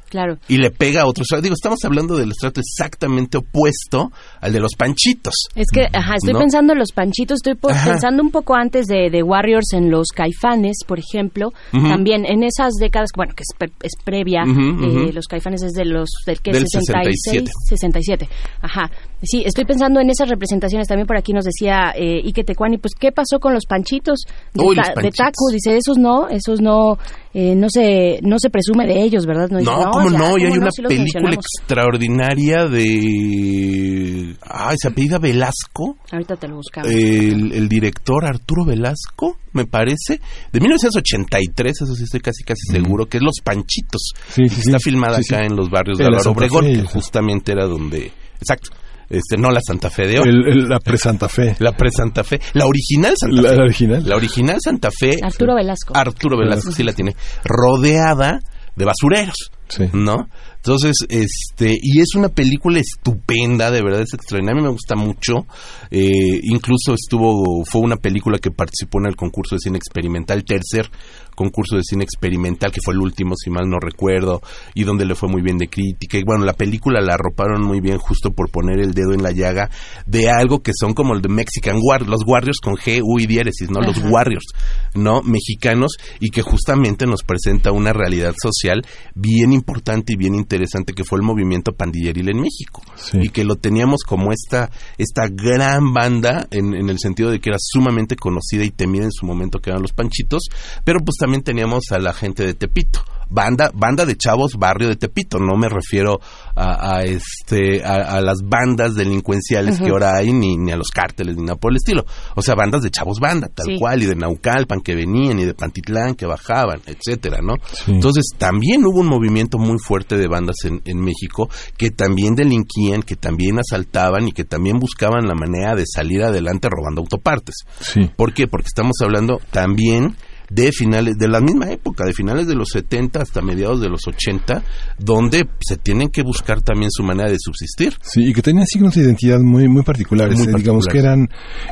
Y le pega a otro Digo, estamos hablando del estrato exactamente opuesto al de los panchitos. Es que, ajá, estoy pensando en los panchitos, estoy pensando un poco antes de, de, Warriors en los caifanes, por ejemplo. También en esas décadas, bueno, que es, previa, eh, los caifanes es de los, del que del 66, 67. 67. Ajá Sí, estoy pensando en esas representaciones. También por aquí nos decía eh, Ike Tecuani, pues, ¿qué pasó con los panchitos de, Uy, los de. Taku? Dice, esos no, esos no, eh, no se no se presume de ellos, ¿verdad? dice, No, ¿cómo ya, no? Y hay ¿cómo una Sí película extraordinaria de... Ay, se apellida Velasco. Ahorita te lo buscamos. El, el director Arturo Velasco, me parece, de 1983, eso sí estoy casi casi seguro, que es Los Panchitos. Sí, y sí, está sí. filmada Sí, sí. acá en los barrios de Álvaro Obregón, que justamente era donde... Exacto. Este, no la Santa Fe de hoy. El- el- la pre-Santa Fe. La pre-Santa Fe. La original Santa La- Fe. la original. La original Santa Fe. Arturo Velasco. Arturo Velasco, sí la tiene. Rodeada de basureros. ¿No? Entonces, este, y es una película estupenda, de verdad es extraordinaria, a mí me gusta mucho. Eh, incluso estuvo, fue una película que participó en el concurso de cine experimental, tercer concurso de cine experimental, que fue el último, si mal no recuerdo, y donde le fue muy bien de crítica. Y bueno, la película la arroparon muy bien justo por poner el dedo en la llaga de algo que son como el de Mexican War, los Warriors con G, U y diéresis, ¿no? Los. Warriors, ¿no? Mexicanos y que justamente nos presenta una realidad social bien importante y bien interesante que fue el movimiento pandilleril en México. Y que lo teníamos como esta, esta gran banda en, en el sentido de que era sumamente conocida y temida en su momento que eran los Panchitos, pero pues también teníamos a la gente de Tepito. Banda, banda de chavos, barrio de Tepito. No me refiero a, a este, a, a las bandas delincuenciales que ahora hay, ni, ni a los cárteles, ni nada por el estilo. O sea, bandas de chavos banda, tal Sí. cual, y de Naucalpan que venían, y de Pantitlán que bajaban, etcétera, ¿no? Entonces, también hubo un movimiento muy fuerte de bandas en, en México que también delinquían, que también asaltaban y que también buscaban la manera de salir adelante robando autopartes. Sí. ¿Por qué? Porque estamos hablando también de finales de la misma época, de finales de los 70 hasta mediados de los 80, donde se tienen que buscar también su manera de subsistir. Sí, y que tenían signos de identidad muy, muy particulares. Muy eh, Digamos que eran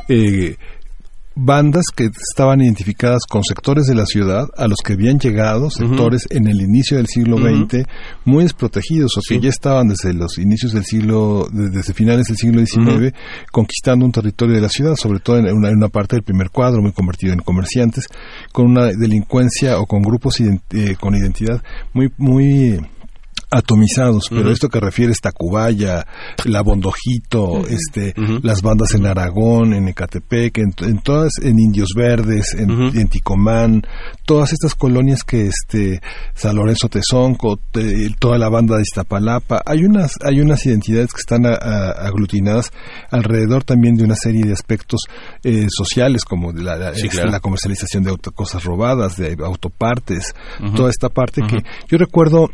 eh, bandas que estaban identificadas con sectores de la ciudad a los que habían llegado, sectores en el inicio del siglo. XX, muy desprotegidos o que ya estaban desde los inicios del siglo, de- desde finales del siglo XIX, conquistando un territorio de la ciudad, sobre todo en una, en una parte del primer cuadro, muy convertido en comerciantes, con una delincuencia o con grupos ident- eh, con identidad muy, muy atomizados, pero esto que refiere es Tacubaya, La Bondojito, este, las bandas en Aragón, en Ecatepec, en, en todas, en Indios Verdes, en, en Ticomán, todas estas colonias que este, San Lorenzo Tezonco, te- toda la banda de Iztapalapa, hay unas, hay unas identidades que están a- a- aglutinadas alrededor también de una serie de aspectos eh, sociales como de la, la- Sí, este, claro. la comercialización de auto- cosas robadas, de autopartes, toda esta parte que yo recuerdo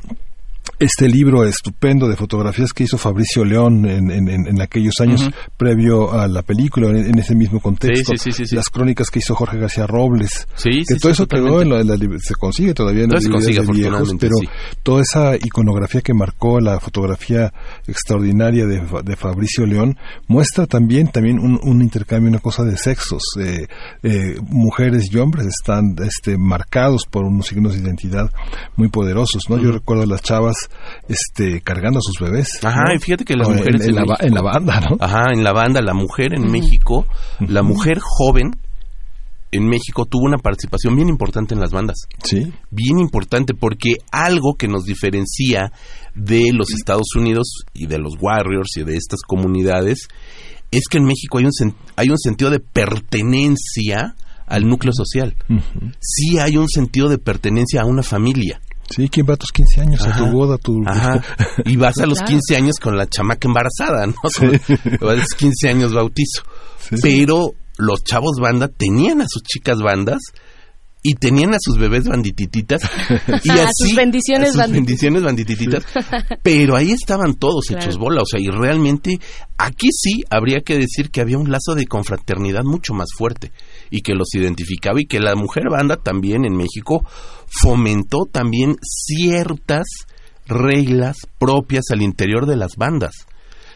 este libro estupendo de fotografías que hizo Fabricio León en, en- en- aquellos años previo a la película, en, en ese mismo contexto. Sí, sí, sí, sí, sí. Las crónicas que hizo Jorge García Robles. Que todo eso quedó en la, se consigue todavía en las se consigue, de viejos, pero toda esa iconografía que marcó la fotografía extraordinaria de, de Fabricio León muestra también también un, un intercambio, una cosa de sexos. eh, eh, mujeres y hombres están este, marcados por unos signos de identidad muy poderosos, ¿no? Yo recuerdo a las chavas este, cargando a sus bebés. Ajá, ¿no? y fíjate que las O en- mujeres en, la, en banda, ¿no? Ajá, en la banda, la mujer en. México, la mujer joven en México tuvo una participación bien importante en las bandas. Sí. Bien importante porque algo que nos diferencia de los Estados Unidos y de los Warriors y de estas comunidades es que en México hay un sen- hay un sentido de pertenencia al núcleo social. Ujú. Sí hay un sentido de pertenencia a una familia. Sí, ¿quién va a tus 15 años? A tu boda, a tu... Ajá. Y vas a los Claro. 15 años con la chamaca embarazada, ¿no? Sí. Vas a los 15 años bautizo. Pero los chavos banda tenían a sus chicas bandas y tenían a sus bebés banditititas y A sus bendiciones a sus banditititas. bendiciones banditititas pero ahí estaban todos Claro. hechos bola o sea y realmente aquí sí habría que decir que había un lazo de confraternidad mucho más fuerte y que los identificaba y que la mujer banda también en México fomentó también ciertas reglas propias al interior de las bandas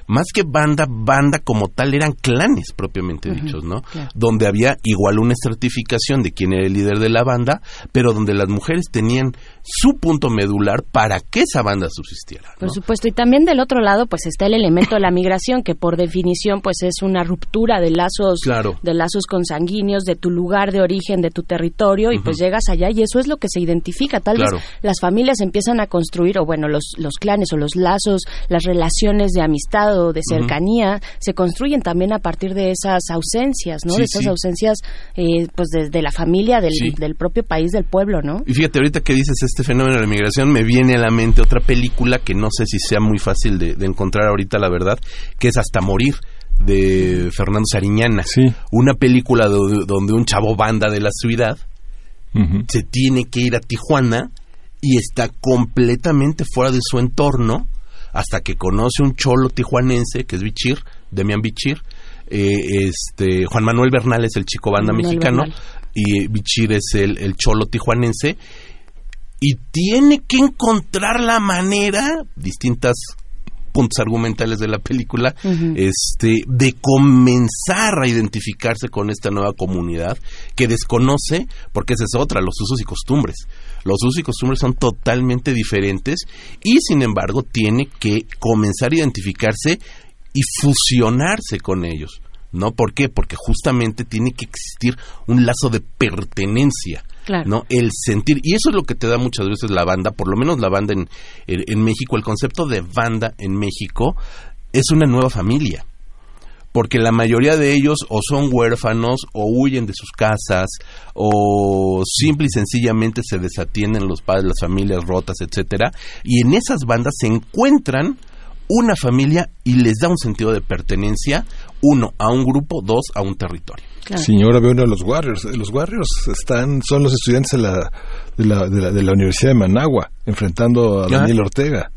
más que banda, banda como tal eran clanes propiamente dichos, ¿no? claro. Donde había igual una estratificación de quién era el líder de la banda, pero donde las mujeres tenían su punto medular para que esa banda subsistiera. Por supuesto, y también del otro lado, pues está el elemento de la migración, que por definición, pues es una ruptura de lazos, Claro. de lazos consanguíneos, de tu lugar de origen, de tu territorio, y pues llegas allá y eso es lo que se identifica. Tal Claro. vez las familias empiezan a construir, o bueno, los, los clanes o los lazos, las relaciones de amistad cuidado, de cercanía, se construyen también a partir de esas ausencias, ¿no? de esas ausencias, eh, pues, desde la familia, del, del propio país, del pueblo, ¿no? Y fíjate, ahorita que dices este fenómeno de la migración, me viene a la mente otra película que no sé si sea muy fácil de, encontrar ahorita, la verdad, que es Hasta Morir de Fernando Sariñana. Una película donde un chavo banda de la ciudad se tiene que ir a Tijuana y está completamente fuera de su entorno hasta que conoce un cholo tijuanense que es Bichir, Demian Bichir, eh, este Juan Manuel Bernal es el chico banda mexicano y Bichir es el, el cholo tijuanense y tiene que encontrar la manera, distintas puntos argumentales de la película, este, de comenzar a identificarse con esta nueva comunidad que desconoce, porque esa es otra, los usos y costumbres. Los usos y costumbres son totalmente diferentes y sin embargo tiene que comenzar a identificarse y fusionarse con ellos. ¿No? ¿Por qué? Porque justamente tiene que existir un lazo de pertenencia ¿no? El sentir. Y eso es lo que te da muchas veces la banda, por lo menos la banda en, en, México. El concepto de banda en México es una nueva familia porque la mayoría de ellos o son huérfanos o huyen de sus casas o simple y sencillamente se desatienden los padres, las familias rotas, etcétera, y en esas bandas se encuentran una familia y les da un sentido de pertenencia, uno, a un grupo, dos, a un territorio. Señora, veo uno de los Warriors. Los Warriors están, son los estudiantes de la, de la, de la, Universidad de Managua, enfrentando a Daniel Ortega.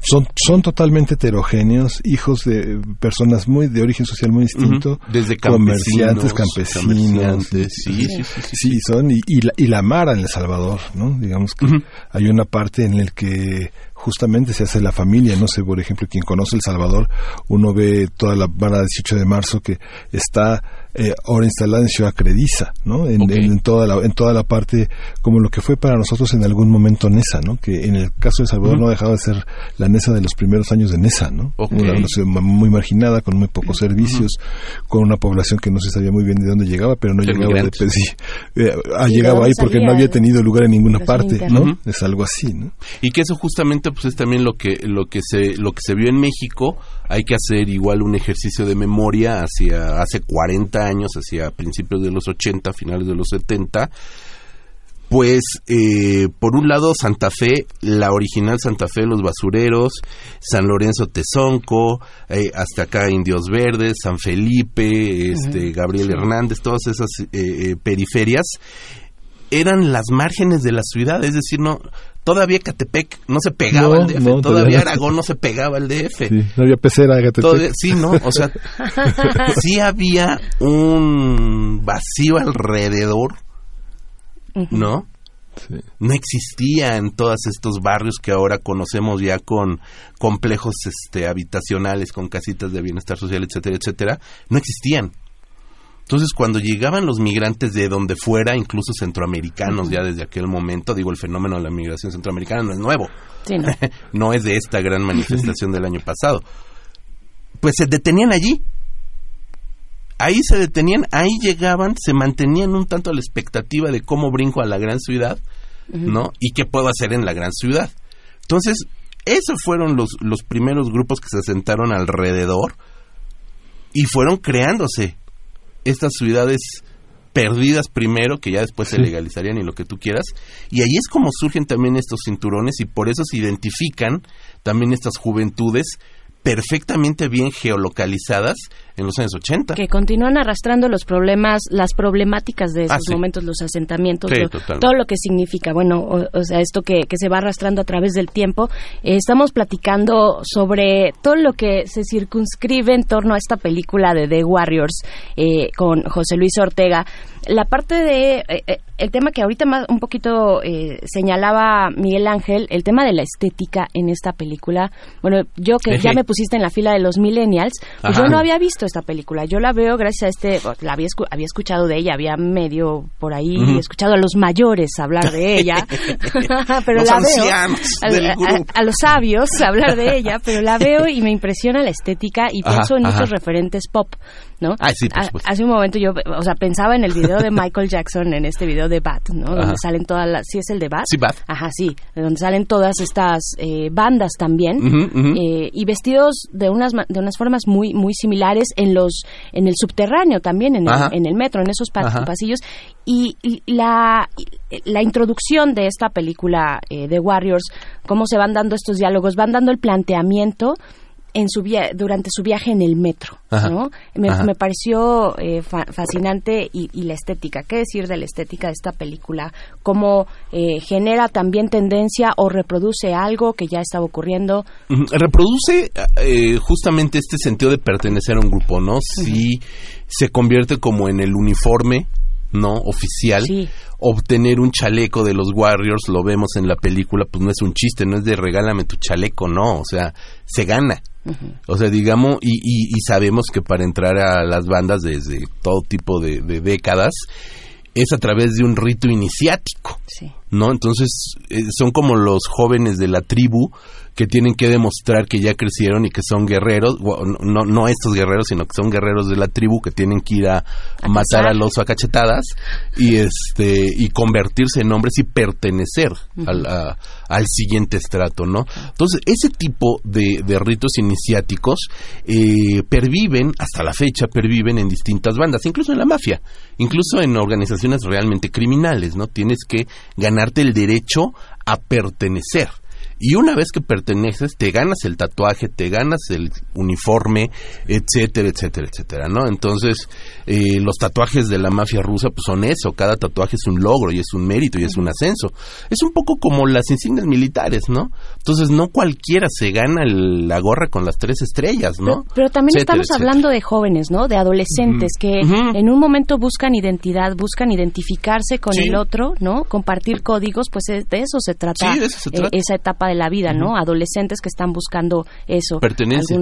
Son, son totalmente heterogéneos, hijos de personas muy de origen social muy distinto. Desde comerciantes, campesinos. sí, sí, son. Y, y, la, y la Mara en El Salvador, ¿no? Digamos que hay una parte en la que justamente se hace la familia, no sé, por ejemplo, quien conoce El Salvador, uno ve toda la vara 18 de marzo que está eh, ahora instalada en Ciudad Crediza, ¿no? En, toda la, en toda la parte, como lo que fue para nosotros en algún momento Nesa, ¿no? Que en el caso de Salvador no dejaba de ser la Nesa de los primeros años de Nesa, ¿no? Una, ciudad muy marginada, con muy pocos servicios, con una población que no se sabía muy bien de dónde llegaba, pero no llegaba de, pues, sí, eh, ha llegado ahí porque no había tenido lugar en ninguna parte, ¿no? Es algo así, ¿no? Y que eso justamente pues es también lo que lo que se lo que se vio en México hay que hacer igual un ejercicio de memoria hacia hace 40 años hacia principios de los 80 finales de los 70 pues eh, por un lado Santa Fe, la original Santa Fe, los basureros, San Lorenzo Tezonco, eh, hasta acá Indios Verdes, San Felipe, este Gabriel Hernández, todas esas eh, periferias eran las márgenes de la ciudad, es decir, no todavía Catepec no se pegaba al DF, todavía, Aragón no se pegaba al DF. no había pecera Catepec. sí, no, o sea, sí había un vacío alrededor, ¿no? No existía en todos estos barrios que ahora conocemos ya con complejos este, habitacionales, con casitas de bienestar social, etcétera, etcétera, no existían. Entonces, cuando llegaban los migrantes de donde fuera, incluso centroamericanos, ya desde aquel momento, digo, el fenómeno de la migración centroamericana no es nuevo. no. es de esta gran manifestación del año pasado. Pues se detenían allí. Ahí se detenían, ahí llegaban, se mantenían un tanto a la expectativa de cómo brinco a la gran ciudad, ¿no? Y qué puedo hacer en la gran ciudad. Entonces, esos fueron los, los primeros grupos que se asentaron alrededor y fueron creándose estas ciudades perdidas primero, que ya después se legalizarían y lo que tú quieras. Y ahí es como surgen también estos cinturones y por eso se identifican también estas juventudes perfectamente bien geolocalizadas en los años 80. Que continúan arrastrando los problemas, las problemáticas de esos ah, momentos, los asentamientos, todo lo que significa, bueno, o, sea, esto que, que, se va arrastrando a través del tiempo. Eh, estamos platicando sobre todo lo que se circunscribe en torno a esta película de The Warriors eh, con José Luis Ortega. La parte de eh, el tema que ahorita más un poquito señalaba Miguel Ángel, el tema de la estética en esta película. Bueno, yo que ya me pusiste en la fila de los millennials, pues yo no había visto esta película. Yo la veo gracias a este, la había, había escuchado de ella, había medio por ahí escuchado a los mayores hablar de ella, pero la veo a, los sabios hablar de ella, pero la veo y me impresiona la estética y pienso en muchos referentes pop. ¿no? Ah, hace un momento yo, o sea, pensaba en el video video de Michael Jackson, en este video de Bat, ¿no? Donde salen todas las... ¿Sí es el de Bat? Sí, Bat. Ajá, sí. Donde salen todas estas eh, bandas también. Eh, y vestidos de unas, de unas formas muy, muy similares en los en el subterráneo también, en, el, en el metro, en esos pasillos. Y, la, la introducción de esta película eh, de Warriors, cómo se van dando estos diálogos, van dando el planteamiento en su durante su viaje en el metro, ¿no? Me, pareció eh, fascinante y, la estética. ¿Qué decir de la estética de esta película? Cómo eh, genera también tendencia o reproduce algo que ya estaba ocurriendo. Reproduce eh, justamente este sentido de pertenecer a un grupo, ¿no? Si se convierte como en el uniforme no oficial. Obtener un chaleco de los Warriors lo vemos en la película pues no es un chiste no es de regálame tu chaleco no o sea se gana. O sea, digamos, y, y, sabemos que para entrar a las bandas desde todo tipo de, décadas es a través de un rito iniciático, ¿no? Entonces, eh, son como los jóvenes de la tribu que tienen que demostrar que ya crecieron y que son guerreros, no, no estos guerreros, sino que son guerreros de la tribu que tienen que ir a, matar al oso a cachetadas y este y convertirse en hombres y pertenecer al, al, siguiente estrato, ¿no? Entonces, ese tipo de, de ritos iniciáticos eh, perviven, hasta la fecha, perviven en distintas bandas, incluso en la mafia, incluso en organizaciones realmente criminales, ¿no? Tienes que ganarte el derecho a pertenecer. Y una vez que perteneces, te ganas el tatuaje, te ganas el uniforme, etcétera, etcétera, etcétera, ¿no? Entonces, eh, los tatuajes de la mafia rusa pues son eso, cada tatuaje es un logro y es un mérito y es un ascenso. Es un poco como las insignias militares, ¿no? Entonces, no cualquiera se gana la gorra con las tres estrellas, ¿no? Pero, también estamos hablando de jóvenes, ¿no? De adolescentes que en un momento buscan identidad, buscan identificarse con el otro, ¿no? Compartir códigos, pues de eso se trata, sí, de eso se trata. esa etapa de la vida, ¿no? Adolescentes que están buscando eso. Pertenencia.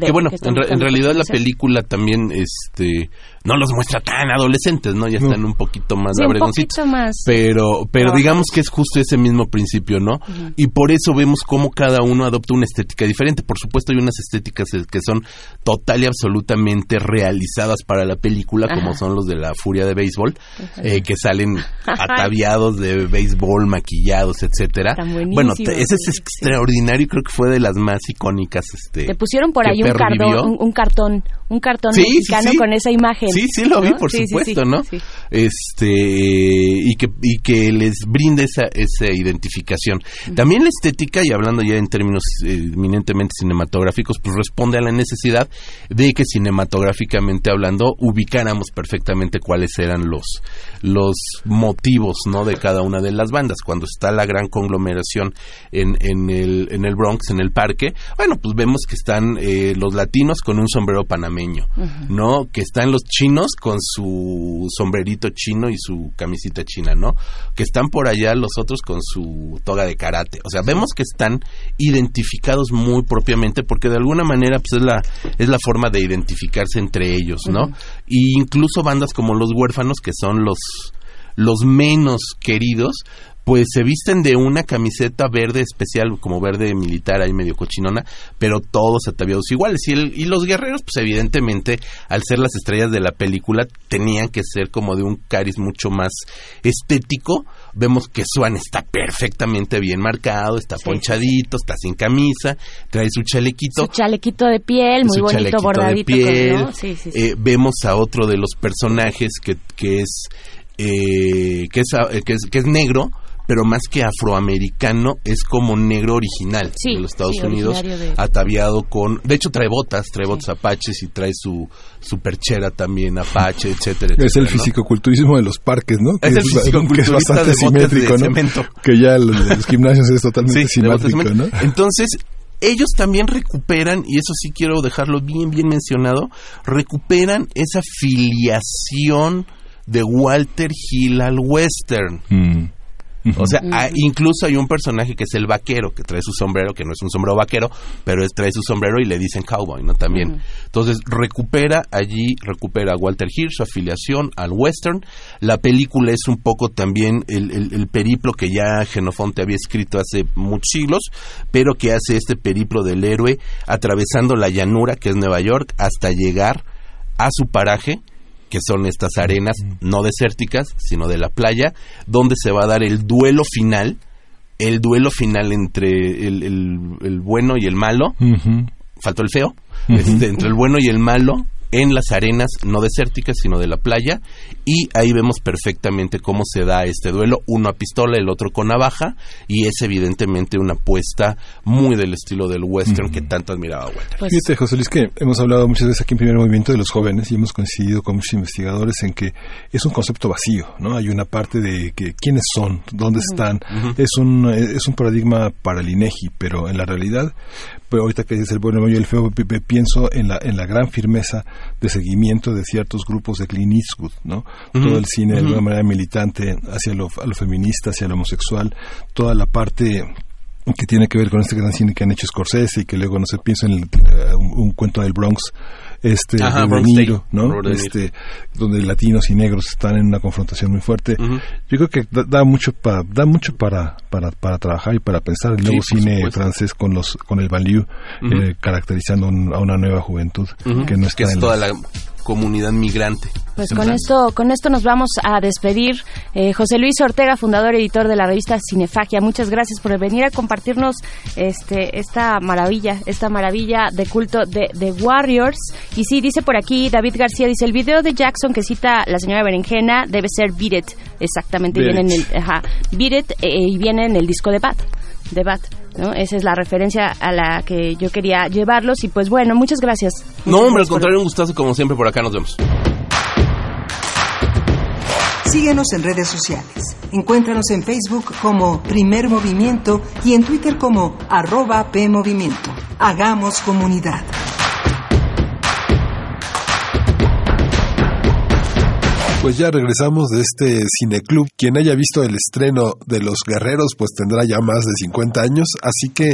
que bueno, en, realidad la película también, este, no los muestra tan adolescentes, ¿no? Ya están un poquito más sí, un poquito más. Pero, pero digamos que es justo ese mismo principio, ¿no? Y por eso vemos cómo cada uno adopta una estética diferente. Por supuesto hay unas estéticas que son total y absolutamente realizadas para la película, como son los de la furia de béisbol, eh, que salen ataviados de béisbol, maquillados, etcétera. Bueno, ese es extraordinario y creo que fue de las más icónicas. Este, Te pusieron por ahí un, un, cartón, un cartón mexicano con esa imagen. Sí, sí lo vi, por supuesto, ¿no? Este y que y que les brinde esa esa identificación. También la estética y hablando ya en términos eh, eminentemente cinematográficos, pues responde a la necesidad de que cinematográficamente hablando ubicáramos perfectamente cuáles eran los los motivos, ¿no? De cada una de las bandas cuando está la gran conglomeración en, en el en el Bronx, en el parque. Bueno, pues vemos que están eh, los latinos con un sombrero panameño, ¿no? Que están los chinos con su sombrerito chino y su camisita china, ¿no? Que están por allá los otros con su toga de karate. O sea, vemos que están identificados muy propiamente porque de alguna manera pues es la es la forma de identificarse entre ellos, ¿no? Y incluso bandas como Los Huérfanos que son los los menos queridos, pues se visten de una camiseta verde especial, como verde militar, ahí medio cochinona, pero todos ataviados iguales. Y, y los guerreros, pues evidentemente, al ser las estrellas de la película, tenían que ser como de un cariz mucho más estético. Vemos que Swan está perfectamente bien marcado, está ponchadito, está sin camisa, trae su chalequito. Su chalequito de piel, muy bonito, bordadito. Eh, vemos a otro de los personajes que, que es... Eh, que, es, que, es, que es negro, pero más que afroamericano es como negro original de los Estados Unidos, ataviado con, de hecho trae botas, trae botas apaches y trae su, su perchera también apache, etcétera, Es el fisicoculturismo de los parques, ¿no? es, el fisicoculturismo es bastante simétrico, ¿no? Que ya los, gimnasios es totalmente simétrico, ¿no? Entonces, ellos también recuperan, y eso sí quiero dejarlo bien, bien mencionado, recuperan esa filiación de Walter Hill al western. Mm. O sea, incluso hay un personaje que es el vaquero, que trae su sombrero, que no es un sombrero vaquero, pero es, trae su sombrero y le dicen cowboy, ¿no? También. Entonces, recupera allí, recupera a Walter Hirsch, su afiliación al western. La película es un poco también el, periplo que ya Genofonte había escrito hace muchos siglos, pero que hace este periplo del héroe, atravesando la llanura, que es Nueva York, hasta llegar a su paraje, que son estas arenas no desérticas, sino de la playa, donde se va a dar el duelo final, el duelo final entre el, el, bueno y el malo, faltó el feo, este, entre el bueno y el malo, en las arenas no desérticas, sino de la playa, y ahí vemos perfectamente cómo se da este duelo, uno a pistola, el otro con navaja, y es evidentemente una apuesta muy del estilo del western que tanto admiraba Walter. Pues Fíjate, José Luis, que hemos hablado muchas veces aquí en Primer Movimiento de los jóvenes y hemos coincidido con muchos investigadores en que es un concepto vacío, ¿no? Hay una parte de que quiénes son, dónde están, es un es un paradigma para el INEGI, pero en la realidad pero ahorita que dices el bueno y el feo, pienso en la, en la gran firmeza de seguimiento de ciertos grupos de Clint Eastwood, ¿no? Todo el cine de alguna manera militante hacia lo, a lo feminista, hacia lo homosexual, toda la parte que tiene que ver con este gran cine que han hecho Scorsese y que luego no se piensa en eh, un, cuento del Bronx este de ¿no? Este donde latinos y negros están en una confrontación muy fuerte. Yo creo que da, mucho para da mucho para, para para trabajar y para pensar el nuevo cine francés con los con el value eh, caracterizando a una nueva juventud que no está es en toda la comunidad migrante. Pues con esto, con esto nos vamos a despedir. Eh, José Luis Ortega, fundador y editor de la revista Cinefagia, muchas gracias por venir a compartirnos este, esta maravilla, esta maravilla de culto de The Warriors. Y sí, dice por aquí David García, dice el video de Jackson que cita la señora Berenjena debe ser Beat It, exactamente, viene en el, ajá, Beat It eh, y viene en el disco de Bat de Bat. ¿No? Esa es la referencia a la que yo quería llevarlos y pues bueno, muchas gracias. No, hombre, al contrario, un gustazo como siempre por acá, nos vemos. Síguenos en redes sociales. Encuéntranos en Facebook como Primer Movimiento y en Twitter como arroba PMovimiento. Hagamos comunidad. Pues ya regresamos de este cineclub. Quien haya visto el estreno de Los Guerreros, pues tendrá ya más de 50 años, así que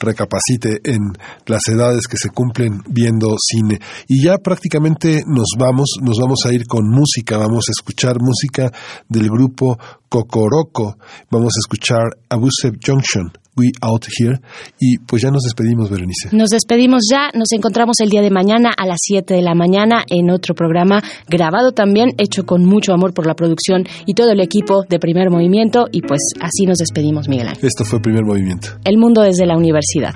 recapacite en las edades que se cumplen viendo cine. Y ya prácticamente nos vamos, nos vamos a ir con música, vamos a escuchar música del grupo Cocoroco, vamos a escuchar Abusive Junction. We Out Here. Y pues ya nos despedimos, Berenice. Nos despedimos ya, nos encontramos el día de mañana a las 7 de la mañana en otro programa grabado también, hecho con mucho amor por la producción y todo el equipo de Primer Movimiento. Y pues así nos despedimos, Miguel Ángel. Esto fue Primer Movimiento. El mundo desde la universidad.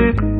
thank you.